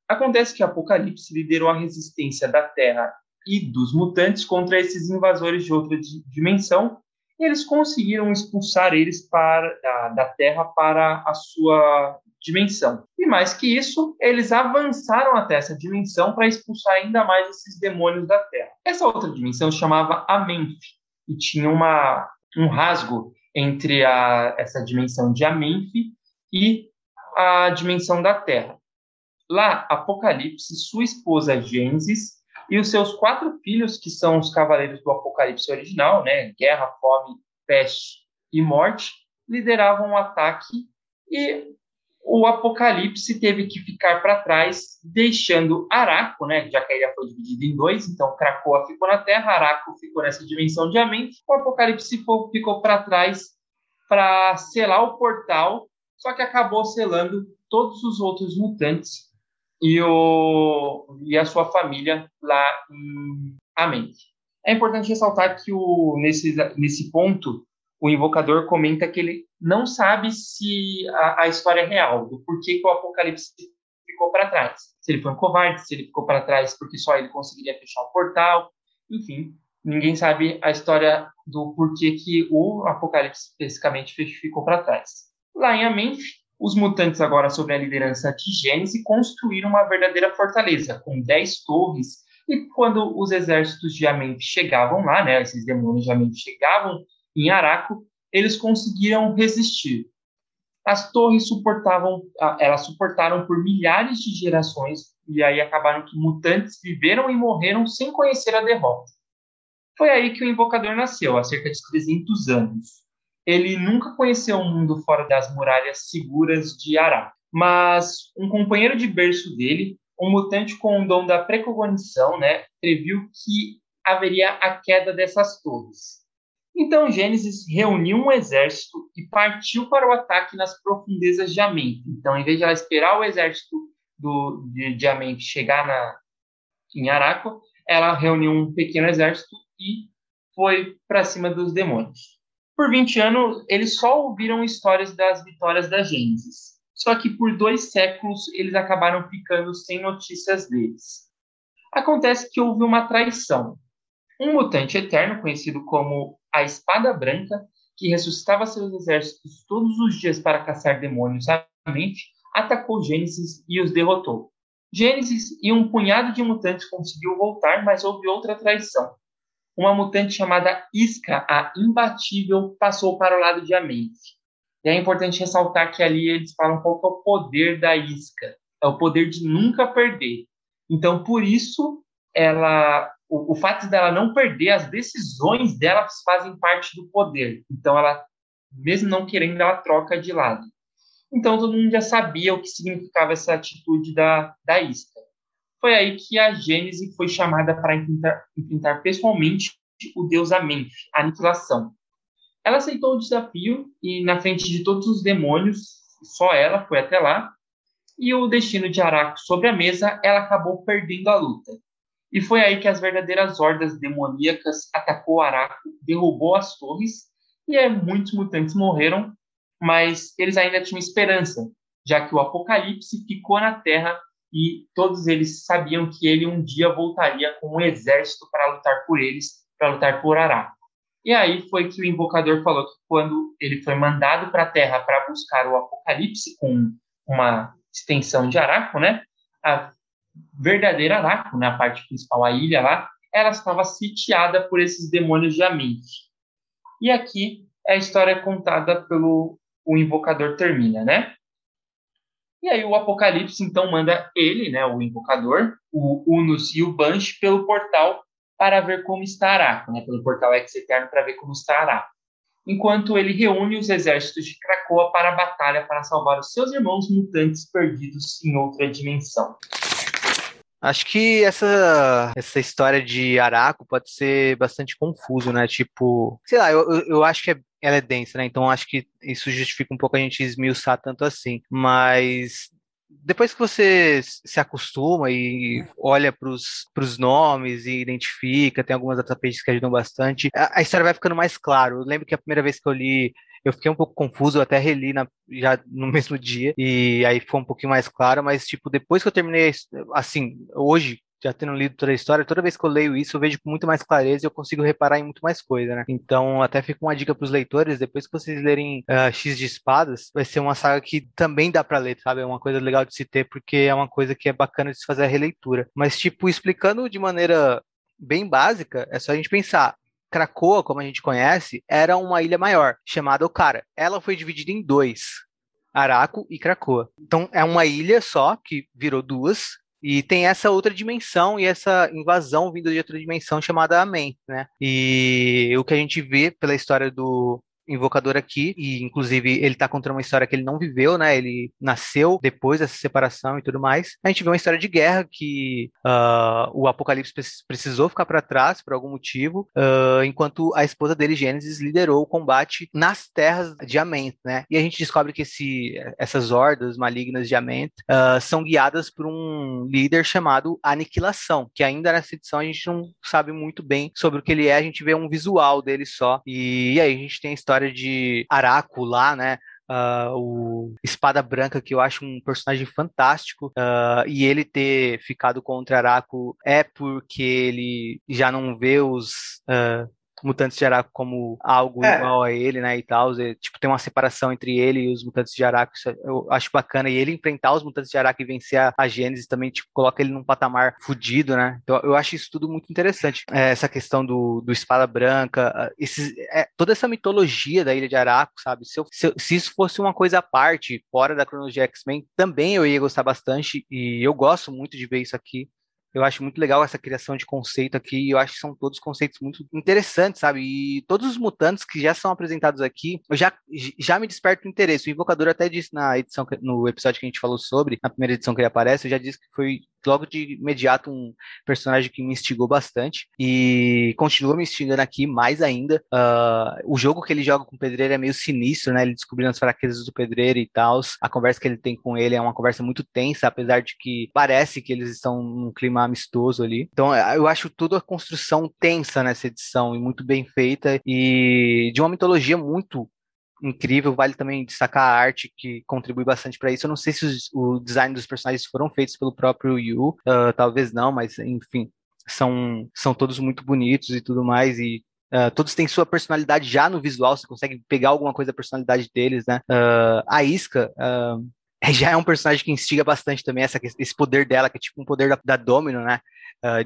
Acontece que Apocalipse liderou a resistência da Terra e dos mutantes contra esses invasores de outra dimensão e eles conseguiram expulsar eles para, da, da Terra para a sua dimensão. E mais que isso, eles avançaram até essa dimensão para expulsar ainda mais esses demônios da Terra. Essa outra dimensão se chamava Amenf e tinha uma, um rasgo entre a, essa dimensão de Amenf e a dimensão da Terra. Lá, Apocalipse, sua esposa Gênesis e os seus quatro filhos, que são os cavaleiros do Apocalipse original, né, guerra, fome, peste e morte, lideravam o ataque e o Apocalipse teve que ficar para trás, deixando Araco, né, já que ilha foi dividida em dois, então Krakoa ficou na Terra, Araco ficou nessa dimensão de Amém, o Apocalipse ficou para trás para selar o portal, só que acabou selando todos os outros mutantes e, o, e a sua família lá em Amém. É importante ressaltar que o, nesse, nesse ponto, o invocador comenta que ele não sabe se a, a história é real, do porquê que o Apocalipse ficou para trás. Se ele foi um covarde, se ele ficou para trás porque só ele conseguiria fechar o portal, enfim, ninguém sabe a história do porquê que o Apocalipse especificamente ficou para trás. Lá em Amenf, os mutantes, agora sob a liderança de Gênesis, construíram uma verdadeira fortaleza, com 10 torres, e quando os exércitos de Amenf chegavam lá, né, esses demônios de Amenf chegavam em Araco, eles conseguiram resistir. As torres suportavam, elas suportaram por milhares de gerações e aí acabaram que mutantes viveram e morreram sem conhecer a derrota. Foi aí que o invocador nasceu, há cerca de 300 anos. Ele nunca conheceu um mundo fora das muralhas seguras de Araco, mas um companheiro de berço dele, um mutante com o dom da precognição, né, previu que haveria a queda dessas torres. Então Gênesis reuniu um exército e partiu para o ataque nas profundezas de Amém. Então, em vez de ela esperar o exército do, de, de Amém chegar na, em Araco, ela reuniu um pequeno exército e foi para cima dos demônios. Por 20 anos, eles só ouviram histórias das vitórias da Gênesis. Só que por dois séculos, eles acabaram ficando sem notícias deles. Acontece que houve uma traição. Um mutante eterno, conhecido como a Espada Branca, que ressuscitava seus exércitos todos os dias para caçar demônios mente, atacou Gênesis e os derrotou. Gênesis e um punhado de mutantes conseguiu voltar, mas houve outra traição. Uma mutante chamada Isca, a Imbatível, passou para o lado de Amente. E é importante ressaltar que ali eles falam qual é o poder da Isca. É o poder de nunca perder. Então, por isso, ela o, o fato dela não perder, as decisões dela fazem parte do poder. Então, ela, mesmo não querendo, ela troca de lado. Então, todo mundo já sabia o que significava essa atitude da, da Isca. Foi aí que a Gênese foi chamada para enfrentar, enfrentar pessoalmente o deus Amenf, a aniquilação. Ela aceitou o desafio e, na frente de todos os demônios, só ela foi até lá, e o destino de Araco sobre a mesa, ela acabou perdendo a luta. E foi aí que as verdadeiras hordas demoníacas atacou Araco, derrubou as torres, e muitos mutantes morreram, mas eles ainda tinham esperança, já que o Apocalipse ficou na Terra e todos eles sabiam que ele um dia voltaria com um exército para lutar por eles, para lutar por Araco. E aí foi que o invocador falou que quando ele foi mandado para a Terra para buscar o Apocalipse com uma extensão de Araco, né? A verdadeira na né, parte principal, a ilha lá, ela estava sitiada por esses demônios de Aminte. E aqui é a história contada pelo o invocador termina, né? E aí o Apocalipse então manda ele, né, o invocador, o Unus e o Bansh pelo portal para ver como está Araco, né, pelo portal Ex Eterno para ver como está Araco. Enquanto ele reúne os exércitos de Krakoa para a batalha para salvar os seus irmãos mutantes perdidos em outra dimensão. Acho que essa, essa história de Araco pode ser bastante confuso, né? Tipo, sei lá, eu, eu acho que é, ela é densa, né? Então acho que isso justifica um pouco a gente esmiuçar tanto assim. Mas depois que você se acostuma e olha para os nomes e identifica, tem algumas datapages que ajudam bastante, a, a história vai ficando mais clara. Eu lembro que a primeira vez que eu li eu fiquei um pouco confuso, eu até reli na, já no mesmo dia, e aí foi um pouquinho mais claro, mas, tipo, depois que eu terminei, assim, hoje, já tendo lido toda a história, toda vez que eu leio isso, eu vejo com muito mais clareza e eu consigo reparar em muito mais coisa, né? Então, até fica uma dica para os leitores, depois que vocês lerem uh, X de Espadas, vai ser uma saga que também dá para ler, sabe? É uma coisa legal de se ter, porque é uma coisa que é bacana de se fazer a releitura. Mas, tipo, explicando de maneira bem básica, é só a gente pensar. Krakoa, como a gente conhece, era uma ilha maior, chamada Okara. Ela foi dividida em dois, Araco e Krakoa. Então é uma ilha só, que virou duas, e tem essa outra dimensão e essa invasão vinda de outra dimensão chamada Amen, né? E o que a gente vê pela história do, invocador aqui, e inclusive ele tá contando uma história que ele não viveu, né? Ele nasceu depois dessa separação e tudo mais. A gente vê uma história de guerra que uh, o Apocalipse precisou ficar para trás por algum motivo, uh, enquanto a esposa dele, Gênesis, liderou o combate nas terras de Ament, né? E a gente descobre que esse, essas hordas malignas de Ament uh, são guiadas por um líder chamado Aniquilação, que ainda nessa edição a gente não sabe muito bem sobre o que ele é, a gente vê um visual dele só. E aí a gente tem a história história de Araco lá, né? Uh, o Espada Branca, que eu acho um personagem fantástico, uh, e ele ter ficado contra Araco é porque ele já não vê os. Uh, mutantes de Araco como algo é. igual a ele, né, e tal, e, tipo, tem uma separação entre ele e os mutantes de Araco, isso eu acho bacana, e ele enfrentar os mutantes de Araco e vencer a, a Gênesis também, tipo, coloca ele num patamar fudido, né, então eu acho isso tudo muito interessante, é, essa questão do, do Espada Branca, esses, é, toda essa mitologia da Ilha de Araco, sabe, se, eu, se, se isso fosse uma coisa à parte, fora da cronologia X-Men, também eu ia gostar bastante, e eu gosto muito de ver isso aqui, eu acho muito legal essa criação de conceito aqui, eu acho que são todos conceitos muito interessantes, sabe? E todos os mutantes que já são apresentados aqui, eu já, já me desperta o interesse. O Invocador até disse na edição, no episódio que a gente falou sobre, na primeira edição que ele aparece, eu já disse que foi logo de imediato um personagem que me instigou bastante e continua me instigando aqui mais ainda. Uh, o jogo que ele joga com o Pedreiro é meio sinistro, né? Ele descobrindo as fraquezas do Pedreiro e tal. A conversa que ele tem com ele é uma conversa muito tensa, apesar de que parece que eles estão num clima amistoso ali. Então eu acho tudo a construção tensa nessa edição e muito bem feita e de uma mitologia muito incrível. Vale também destacar a arte que contribui bastante para isso. Eu não sei se os, o design dos personagens foram feitos pelo próprio Yu, uh, talvez não, mas enfim, são, são todos muito bonitos e tudo mais. E Uh, todos têm sua personalidade já no visual, você consegue pegar alguma coisa da personalidade deles, né? Uh, a Isca uh, já é um personagem que instiga bastante também essa, esse poder dela, que é tipo um poder da, da Domino, né?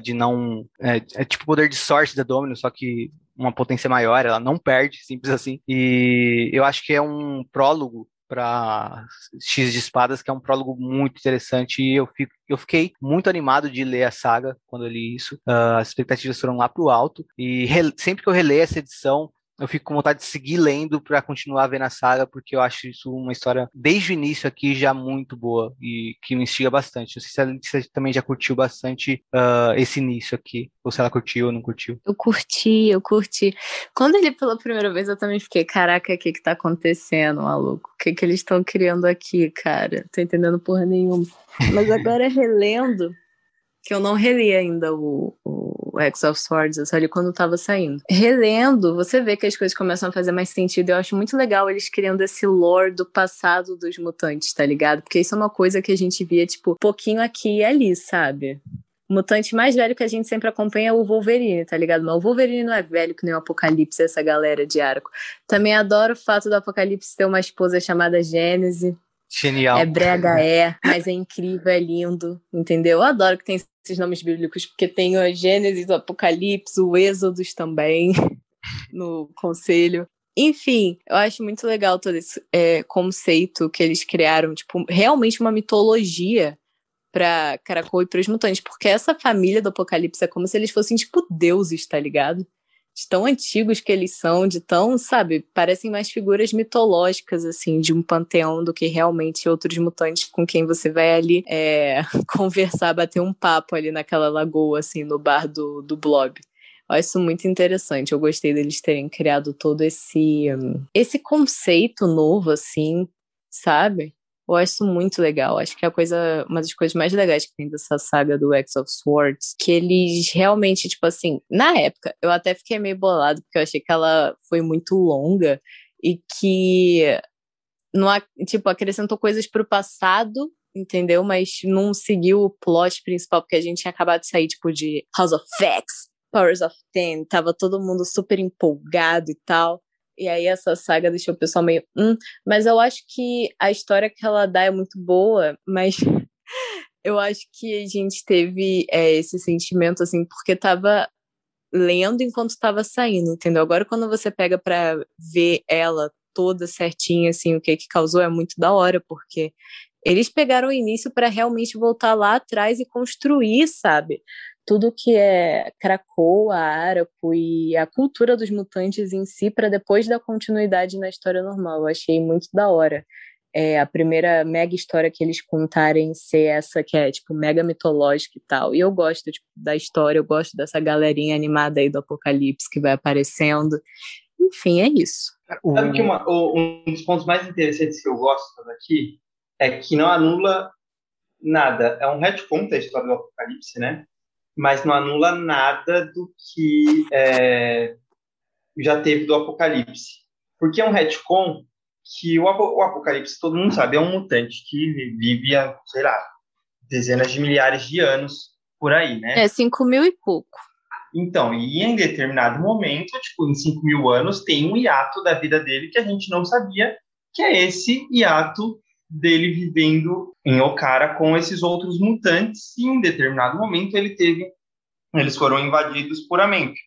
de não. É, é tipo o poder de sorte da Domino, só que uma potência maior, ela não perde, simples assim. E eu acho que é um prólogo para X de Espadas, que é um prólogo muito interessante e eu, fico, eu fiquei muito animado de ler a saga quando eu li isso. Uh, as expectativas foram lá para o alto e sempre que eu releio essa edição, eu fico com vontade de seguir lendo para continuar vendo a saga, porque eu acho isso uma história, desde o início aqui, já muito boa e que me instiga bastante. Não sei se a também já curtiu bastante uh, esse início aqui, ou se ela curtiu ou não curtiu. Eu curti, eu curti. Quando ele pela primeira vez, eu também fiquei, caraca, o que que tá acontecendo, maluco? O que que eles estão criando aqui, cara? Tô entendendo porra nenhuma. Mas agora relendo, que eu não reli ainda o, o o X of Swords, eu só li quando tava saindo. Relendo, você vê que as coisas começam a fazer mais sentido. Eu acho muito legal eles criando esse lore do passado dos mutantes, tá ligado? Porque isso é uma coisa que a gente via, tipo, pouquinho aqui e ali, sabe? O mutante mais velho que a gente sempre acompanha é o Wolverine, tá ligado? Mas o Wolverine não é velho que nem o Apocalipse, essa galera de arco. Também adoro o fato do Apocalipse ter uma esposa chamada Gênese. Genial. É brega, é, mas é incrível, é lindo, entendeu? Eu adoro que tem esses nomes bíblicos, porque tem o Gênesis, o Apocalipse, o Êxodos também, no conselho. Enfim, eu acho muito legal todo esse é, conceito que eles criaram, tipo, realmente uma mitologia para Caracol e para os mutantes, porque essa família do Apocalipse é como se eles fossem tipo deuses, tá ligado? De tão antigos que eles são, de tão, sabe, parecem mais figuras mitológicas, assim, de um panteão do que realmente outros mutantes com quem você vai ali é, conversar, bater um papo ali naquela lagoa, assim, no bar do, do Blob. Eu acho isso muito interessante. Eu gostei deles terem criado todo esse, esse conceito novo, assim, sabe? Eu acho isso muito legal. Acho que é a coisa, uma das coisas mais legais que tem dessa saga do X of Swords, que eles realmente, tipo assim, na época, eu até fiquei meio bolado, porque eu achei que ela foi muito longa e que não, tipo, acrescentou coisas pro passado, entendeu? Mas não seguiu o plot principal, porque a gente tinha acabado de sair, tipo, de House of Facts, Powers of Ten, tava todo mundo super empolgado e tal. E aí essa saga deixou o pessoal meio. Hum, mas eu acho que a história que ela dá é muito boa, mas eu acho que a gente teve é, esse sentimento, assim, porque tava lendo enquanto estava saindo, entendeu? Agora, quando você pega para ver ela toda certinha, assim, o que que causou, é muito da hora, porque eles pegaram o início para realmente voltar lá atrás e construir, sabe? Tudo que é Krakoa, Araco e a cultura dos mutantes em si para depois da continuidade na história normal. Eu achei muito da hora. É, a primeira mega história que eles contarem ser essa que é, tipo, mega mitológica e tal. E eu gosto tipo, da história, eu gosto dessa galerinha animada aí do Apocalipse que vai aparecendo. Enfim, é isso. Sabe que uma, um dos pontos mais interessantes que eu gosto daqui é que não anula nada. É um retcon da história do Apocalipse, né? Mas não anula nada do que é, já teve do Apocalipse. Porque é um retcon que o, o, Apocalipse, todo mundo sabe, é um mutante que vive há, sei lá, dezenas de milhares de anos por aí, né? É, 5 mil e pouco. Então, e em determinado momento, tipo, em 5 mil anos, tem um hiato da vida dele que a gente não sabia, que é esse hiato dele vivendo em Okara com esses outros mutantes e em determinado momento ele teve eles foram invadidos puramente.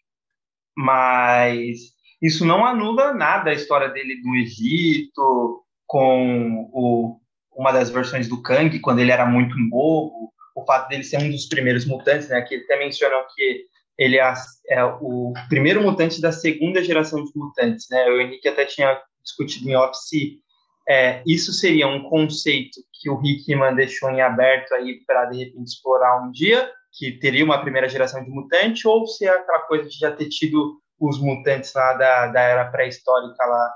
Mas isso não anula nada a história dele no Egito, com o, uma das versões do Kang, quando ele era muito novo, o fato dele ser um dos primeiros mutantes, né, que até mencionam que ele é, é, o primeiro mutante da segunda geração de mutantes, né, o Henrique até tinha discutido em Office é, isso seria um conceito que o Hickman deixou em aberto aí para de repente explorar um dia, que teria uma primeira geração de mutante, ou se é aquela coisa de já ter tido os mutantes lá da, da era pré-histórica lá.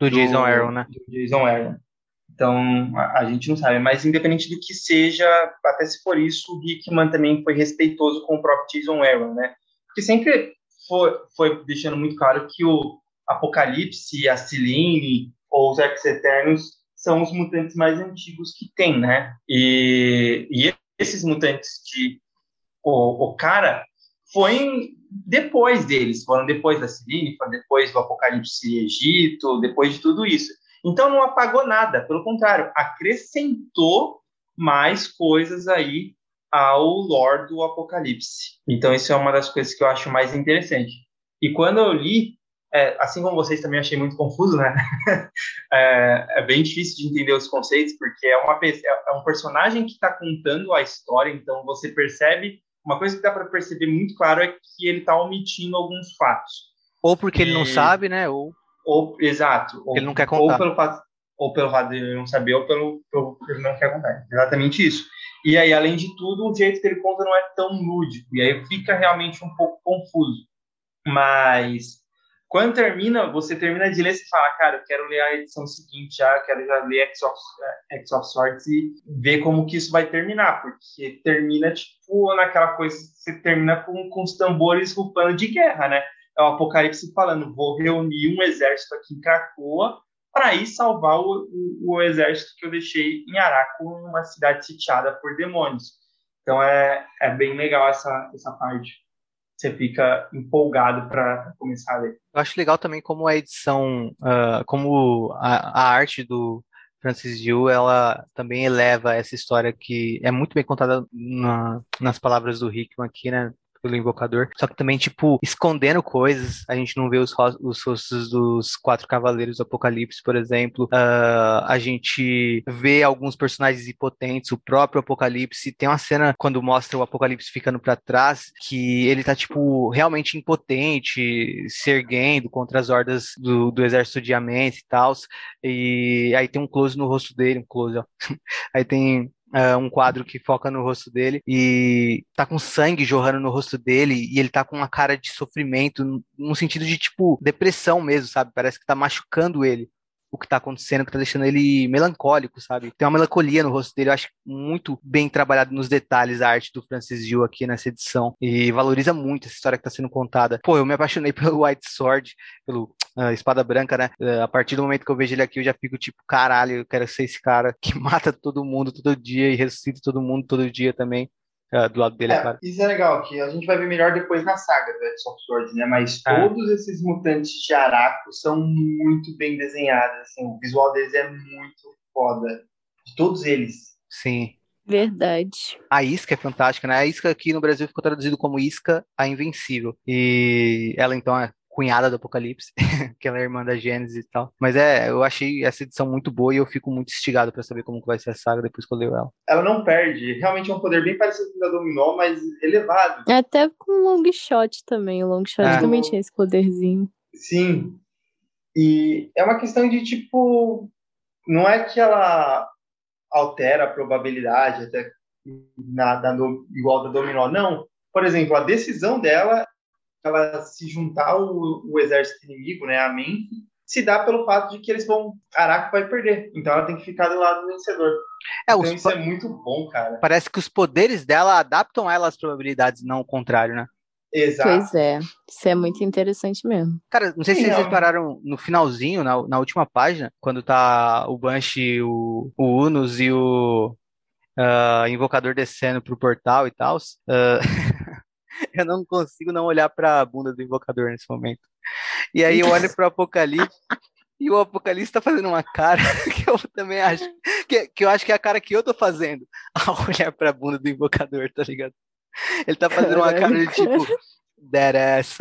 Do, do, Jason Aaron, né? Do Jason Aaron. Então, a, a, gente não sabe. Mas, independente do que seja, até se for isso, o Hickman também foi respeitoso com o próprio Jason Aaron, né? Porque sempre foi, foi deixando muito claro que o Apocalipse, a Celine ou os Ex-Eternos são os mutantes mais antigos que tem, né? E, e esses mutantes de o, o cara foi depois deles, foram depois da Cirine, foram depois do Apocalipse Egito, depois de tudo isso. Então não apagou nada, pelo contrário, acrescentou mais coisas aí ao lore do Apocalipse. Então isso é uma das coisas que eu acho mais interessante. E quando eu li, é, assim como vocês também achei muito confuso, né? é, é, bem difícil de entender os conceitos, porque é, uma, é, é um personagem que está contando a história, então você percebe. Uma coisa que dá para perceber muito claro é que ele está omitindo alguns fatos. Ou porque e, ele não sabe, né? Ou, ou exato. Ou, ele não quer contar. Ou pelo fato, ou pelo fato de ele não saber, ou pelo, pelo que ele não quer contar. Exatamente isso. E aí, além de tudo, o jeito que ele conta não é tão lúdico. E aí fica realmente um pouco confuso. Mas Quando termina, você termina de ler, você fala, cara, eu quero ler a edição seguinte já, quero já ler X of, X of Swords e ver como que isso vai terminar, porque termina, tipo, naquela coisa, você termina com, com os tambores rufando de guerra, né? É o Apocalipse falando, vou reunir um exército aqui em Krakoa para ir salvar o, o, o, exército que eu deixei em Araco, uma cidade sitiada por demônios. Então é, é bem legal essa, essa parte você fica empolgado para começar a ler. Eu acho legal também como a edição, uh, como a, a, arte do Francis Yu, ela também eleva essa história que é muito bem contada na, nas palavras do Hickman aqui, né? Pelo invocador, só que também, tipo, escondendo coisas. A gente não vê os, os rostos dos quatro cavaleiros do Apocalipse, por exemplo. Uh, a gente vê alguns personagens impotentes, o próprio Apocalipse. Tem uma cena quando mostra o Apocalipse ficando para trás, que ele tá, tipo, realmente impotente, se erguendo contra as hordas do, do exército de Amente e tal. E aí tem um close no rosto dele, um close, ó. aí tem uh, um quadro que foca no rosto dele e tá com sangue jorrando no rosto dele e ele tá com uma cara de sofrimento, no sentido de tipo depressão mesmo, sabe? Parece que tá machucando ele o que tá acontecendo, que tá deixando ele melancólico, sabe? Tem uma melancolia no rosto dele, eu acho muito bem trabalhado nos detalhes a arte do Francis Yu aqui nessa edição e valoriza muito essa história que tá sendo contada. Pô, eu me apaixonei pelo White Sword, pelo uh, Espada Branca, né? Uh, a partir do momento que eu vejo ele aqui, eu já fico tipo, caralho, eu quero ser esse cara que mata todo mundo todo dia e ressuscita todo mundo todo dia também. Uh, do lado dele, é, é Isso é legal, que a gente vai ver melhor depois na saga do Edson Sword, né? Mas é. todos esses mutantes de Araco são muito bem desenhados, assim, o visual deles é muito foda. De todos eles. Sim. Verdade. A isca é fantástica, né? A isca aqui no Brasil ficou traduzido como isca a invencível. E ela então é cunhada do Apocalipse, que ela é irmã da Gênesis e tal. Mas é, eu achei essa edição muito boa e eu fico muito instigado para saber como vai ser a saga depois que eu leio ela. Ela não perde, realmente é um poder bem parecido com o da Dominó, mas elevado. É até com o Long Shot também, o Long Shot é. também tinha esse poderzinho. Sim. E é uma questão de tipo, não é que ela altera a probabilidade até na, na, igual da Dominó, não. Por exemplo, a decisão dela ela se juntar o, o exército inimigo, né, a mente, se dá pelo fato de que eles vão. Araco vai perder. Então ela tem que ficar do lado do vencedor. É, então isso é muito bom, cara. Parece que os poderes dela adaptam ela às probabilidades, não o contrário, né? Exato. Pois é, isso é muito interessante mesmo. Cara, não sei Sim, se vocês repararam no finalzinho, na, na última página, quando tá o Banshee, o, o Unus e o uh, Invocador descendo pro portal e tal. Uh, eu não consigo não olhar para a bunda do invocador nesse momento. E aí eu olho para o Apocalipse e o Apocalipse tá fazendo uma cara que eu também acho que, que eu acho que é a cara que eu tô fazendo ao olhar para a bunda do invocador, tá ligado? Ele tá fazendo uma cara de tipo that ass.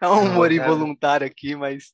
É um humor involuntário aqui, mas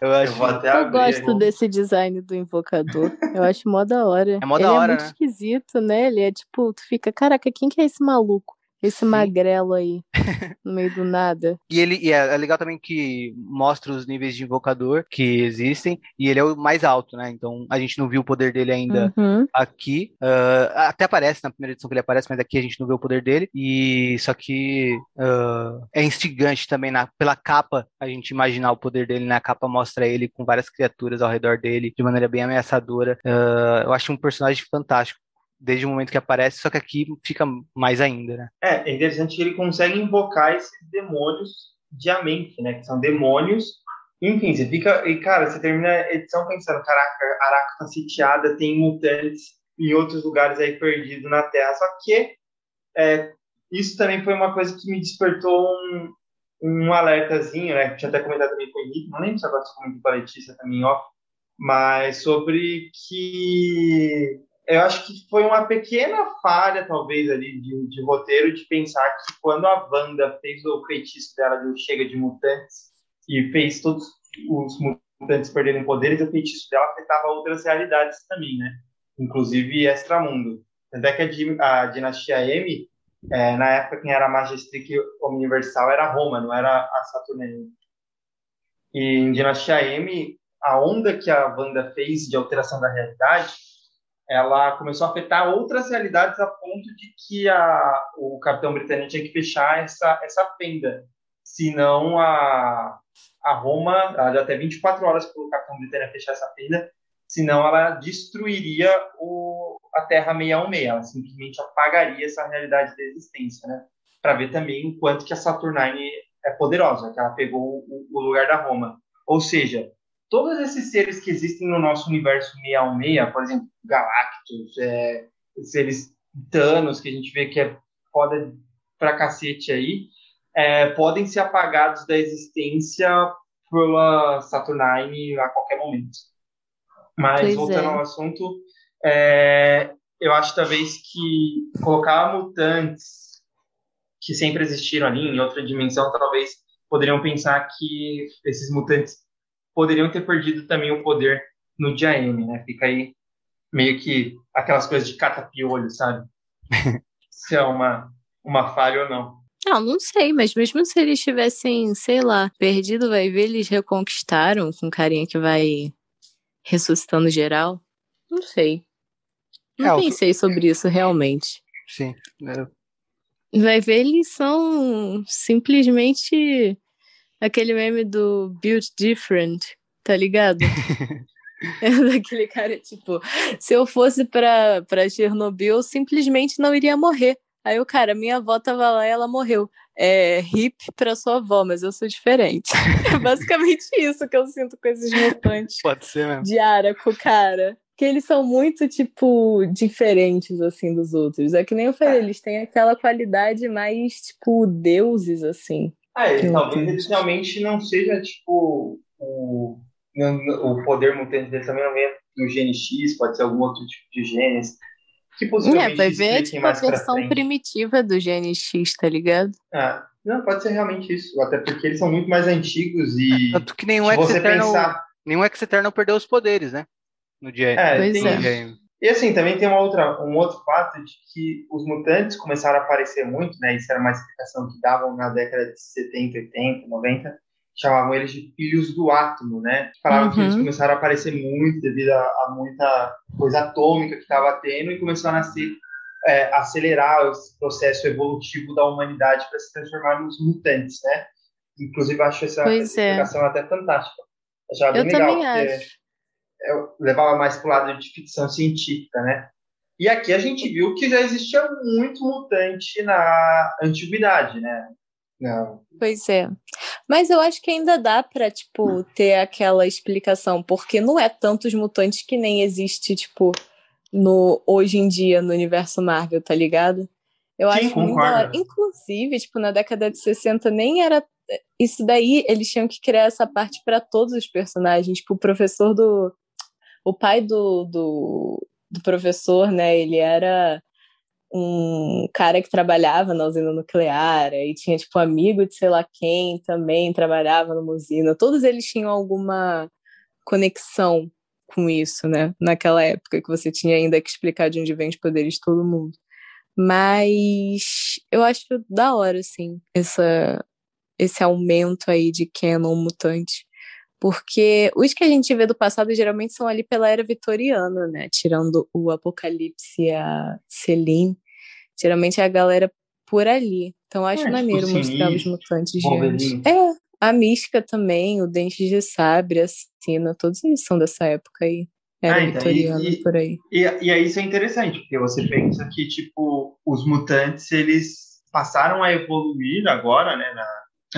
eu acho. Eu, eu gosto desse design do invocador. Eu acho mó da hora. É mó da Ele hora, é muito né? esquisito, né? Ele é tipo, tu fica, caraca, quem que é esse maluco? Esse Sim. magrelo aí, no meio do nada. E ele e é, é, legal também que mostra os níveis de invocador que existem, e ele é o mais alto, né? Então a gente não viu o poder dele ainda uhum. aqui. Uh, até aparece na primeira edição que ele aparece, mas aqui a gente não vê o poder dele. E só que uh, é instigante também na, pela capa a gente imaginar o poder dele. Na né? capa mostra ele com várias criaturas ao redor dele de maneira bem ameaçadora. Uh, eu acho um personagem fantástico desde o momento que aparece, só que aqui fica mais ainda, né? É, é interessante que ele consegue invocar esses demônios de mente, né? Que são demônios. Enfim, você fica. E, cara, você termina a edição pensando: caraca, Araco tá sitiada, tem mutantes em outros lugares aí perdidos na Terra. Só que é, isso também foi uma coisa que me despertou um, um alertazinho, né? Tinha até comentado também com o Henrique, não lembro se agora você comentou com a Letícia também, ó. Mas sobre que eu acho que foi uma pequena falha, talvez, ali de, de, roteiro, de pensar que quando a Wanda fez o feitiço dela de Chega de Mutantes e fez todos os mutantes perderem poderes, o feitiço dela afetava outras realidades também, né? Inclusive Extramundo. Tanto é que a, a Dinastia M, é, na época, quem era Magistric Universal era Roma, não era a Saturniana. E em Dinastia M, a onda que a Wanda fez de alteração da realidade ela começou a afetar outras realidades a ponto de que a, o capitão britânico tinha que fechar essa, essa fenda. Senão a, a Roma, ela deu até 24 horas para o capitão britânico fechar essa fenda, senão ela destruiria o, a Terra 616, ela simplesmente apagaria essa realidade da existência, né? Para ver também o quanto que a Saturnine é poderosa, que ela pegou o, o lugar da Roma. Ou seja, todos esses seres que existem no nosso universo 616, por exemplo, Galactus, é, seres Thanos, que a gente vê que é foda pra cacete aí, é, podem ser apagados da existência pela Saturnine a qualquer momento. Mas, pois voltando é. ao assunto, é, eu acho talvez que colocar mutantes que sempre existiram ali em outra dimensão, talvez poderiam pensar que esses mutantes poderiam ter perdido também o poder no dia M, né? Fica aí meio que aquelas coisas de catapiolho, sabe? se é uma, uma falha ou não. Não, não sei, mas mesmo se eles tivessem, sei lá, perdido, vai ver, eles reconquistaram com carinha que vai ressuscitando geral. Não sei. Não é, pensei sobre isso realmente. Sim. É. Vai ver, eles são simplesmente aquele meme do Build Different, tá ligado? é daquele cara, tipo, se eu fosse pra, pra Chernobyl, eu simplesmente não iria morrer. Aí o cara, minha avó tava lá e ela morreu. É hip pra sua avó, mas eu sou diferente. é basicamente isso que eu sinto com esses mutantes. Pode ser mesmo. De Araco, cara. Que eles são muito, tipo, diferentes, assim, dos outros. É que nem eu falei, eles têm aquela qualidade mais, tipo, deuses, assim. Ah, ele, talvez eles realmente não seja, tipo, o, o poder mutante dele também não venha do gene X, pode ser algum outro tipo de genes. Que é, vai ver tipo, a versão primitiva do gene X, tá ligado? Ah, não, pode ser realmente isso. Até porque eles são muito mais antigos e. Tanto que nenhum Ex-Eternal pensar... nenhum Ex perdeu os poderes, né? No dia. É, pois é. E assim, também tem uma outra, um outro fato de que os mutantes começaram a aparecer muito, né? Isso era uma explicação que davam na década de 70, 80, 90. Chamavam eles de filhos do átomo, né? Falavam uhum. que eles uhum. começaram a aparecer muito devido a, a muita coisa atômica que estava tendo e começou a nascer, é, acelerar o processo evolutivo da humanidade para se transformar nos mutantes, né? Inclusive, acho essa, essa é. explicação até fantástica. Eu bem legal, também acho levava mais para o lado de ficção científica, né? E aqui a gente viu que já existia muito mutante na antiguidade, né? Não. Pois é. Mas eu acho que ainda dá para tipo, ter aquela explicação, porque não é tantos mutantes que nem existe, tipo, no, hoje em dia no universo Marvel, tá ligado? Eu Sim, acho ainda, inclusive, tipo, na década de 60 nem era isso daí, eles tinham que criar essa parte para todos os personagens, tipo, o professor do o pai do, do, do professor, né, ele era um cara que trabalhava na usina nuclear e tinha tipo amigo de sei lá quem também trabalhava numa usina. Todos eles tinham alguma conexão com isso, né? Naquela época que você tinha ainda que explicar de onde vem os poderes de todo mundo. Mas eu acho da hora, assim, essa, esse aumento aí de canon mutante. Porque os que a gente vê do passado geralmente são ali pela era vitoriana, né? Tirando o Apocalipse e a Celine. Geralmente é a galera por ali. Então acho é, tipo maneiro tipo, mostrar os mutantes de antes. É, a Mística também, o Dente de Sabre, a Sina, todos eles são dessa época aí. Era ah, então, vitoriana e, por aí. E, e aí isso é interessante, porque você pensa que, tipo, os mutantes, eles passaram a evoluir agora, né, na,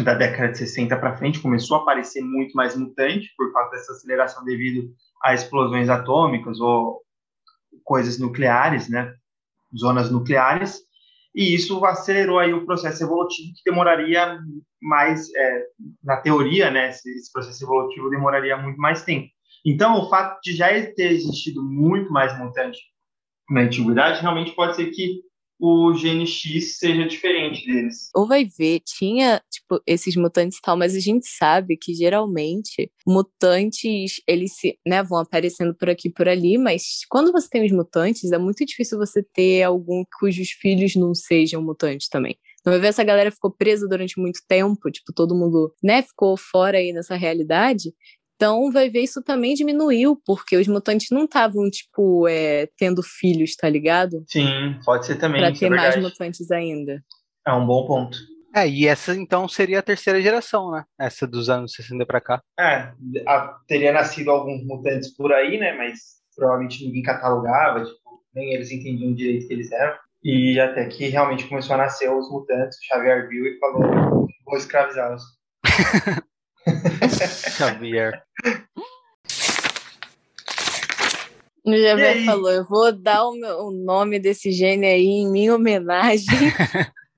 da década de 60 para frente começou a aparecer muito mais mutante por causa dessa aceleração devido a explosões atômicas ou coisas nucleares, né, zonas nucleares, e isso acelerou aí o processo evolutivo que demoraria mais, é, na teoria, né, esse, processo evolutivo demoraria muito mais tempo. Então, o fato de já ter existido muito mais mutante na antiguidade realmente pode ser que o gene X seja diferente deles. Ou vai ver, tinha, tipo, esses mutantes e tal, mas a gente sabe que geralmente mutantes, eles se, né, vão aparecendo por aqui e por ali, mas quando você tem os mutantes, é muito difícil você ter algum cujos filhos não sejam mutantes também. Então vai ver essa galera ficou presa durante muito tempo, tipo, todo mundo, né, ficou fora aí nessa realidade. Então, vai ver isso também diminuiu, porque os mutantes não estavam, tipo, é, tendo filhos, tá ligado? Sim, pode ser também. Pra ter é mais mutantes ainda. É um bom ponto. É, e essa então seria a terceira geração, né? Essa dos anos 60 pra cá. É, a, teria nascido alguns mutantes por aí, né? Mas provavelmente ninguém catalogava, tipo, nem eles entendiam direito que eles eram. E até que realmente começou a nascer os mutantes, o Xavier viu e falou: vou escravizá-los. Xavier. O Javier falou: eu vou dar o, meu, o nome desse gene aí em minha homenagem.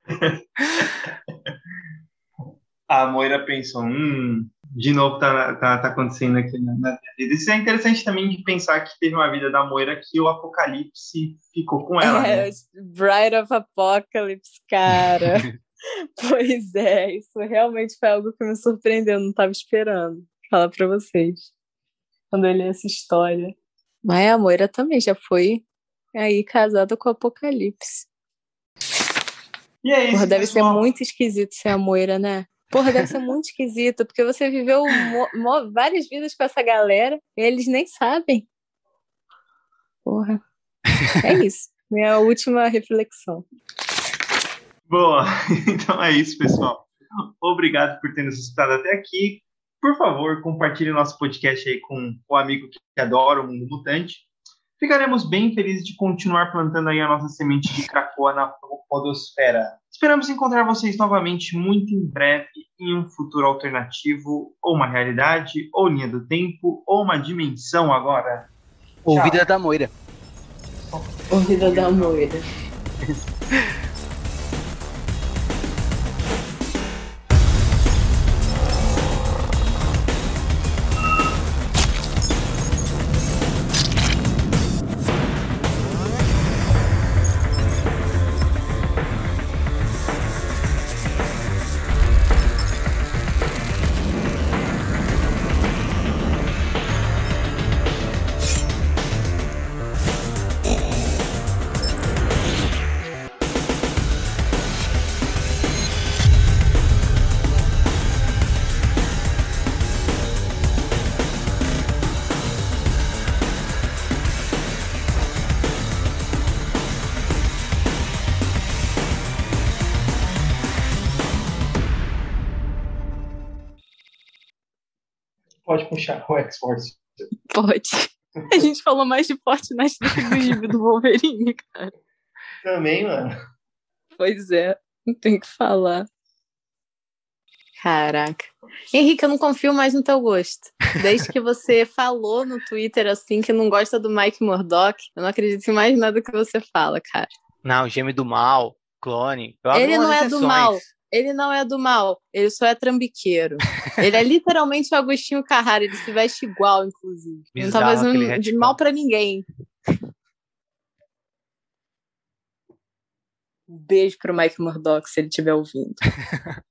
a Moira pensou: hum, de novo tá, tá, tá acontecendo aqui na, na vida. Isso é interessante também de pensar que teve uma vida da Moira que o Apocalipse ficou com ela. É, né? Bride of Apocalypse, cara. pois é, isso realmente foi algo que me surpreendeu, não estava esperando. Falar para vocês. Quando eu li essa história. Mas a Moira também já foi aí casada com o Apocalipse. E é isso, Porra, deve pessoal. ser muito esquisito ser a Moira, né? Porra, deve ser muito esquisito, porque você viveu várias vidas com essa galera e eles nem sabem. Porra. É isso. Minha última reflexão. Boa. Então é isso, pessoal. Obrigado por ter nos escutado até aqui. Por favor, compartilhe nosso podcast aí com o amigo que adora o mundo mutante. Ficaremos bem felizes de continuar plantando aí a nossa semente de Krakoa na podosfera. Esperamos encontrar vocês novamente muito em breve em um futuro alternativo, ou uma realidade, ou linha do tempo, ou uma dimensão agora. Ou vida da Moira. Ou vida da Moira. X-Force. Pode. A gente falou mais de Fortnite do que do gibi do Wolverine, cara. Também, mano. Pois é, não tem que falar. Caraca. Henrique, eu não confio mais no teu gosto. Desde que você falou no Twitter assim que não gosta do Mike Murdock, eu não acredito em mais nada que você fala, cara. Não, gêmeo do mal, clone. Ele não é do mal ele não é do mal, ele só é trambiqueiro. ele é literalmente o Agostinho Carrara, ele se veste igual, inclusive. Bizarro, não tá fazendo de mal para ninguém. Um beijo pro Mike Murdock, se ele estiver ouvindo.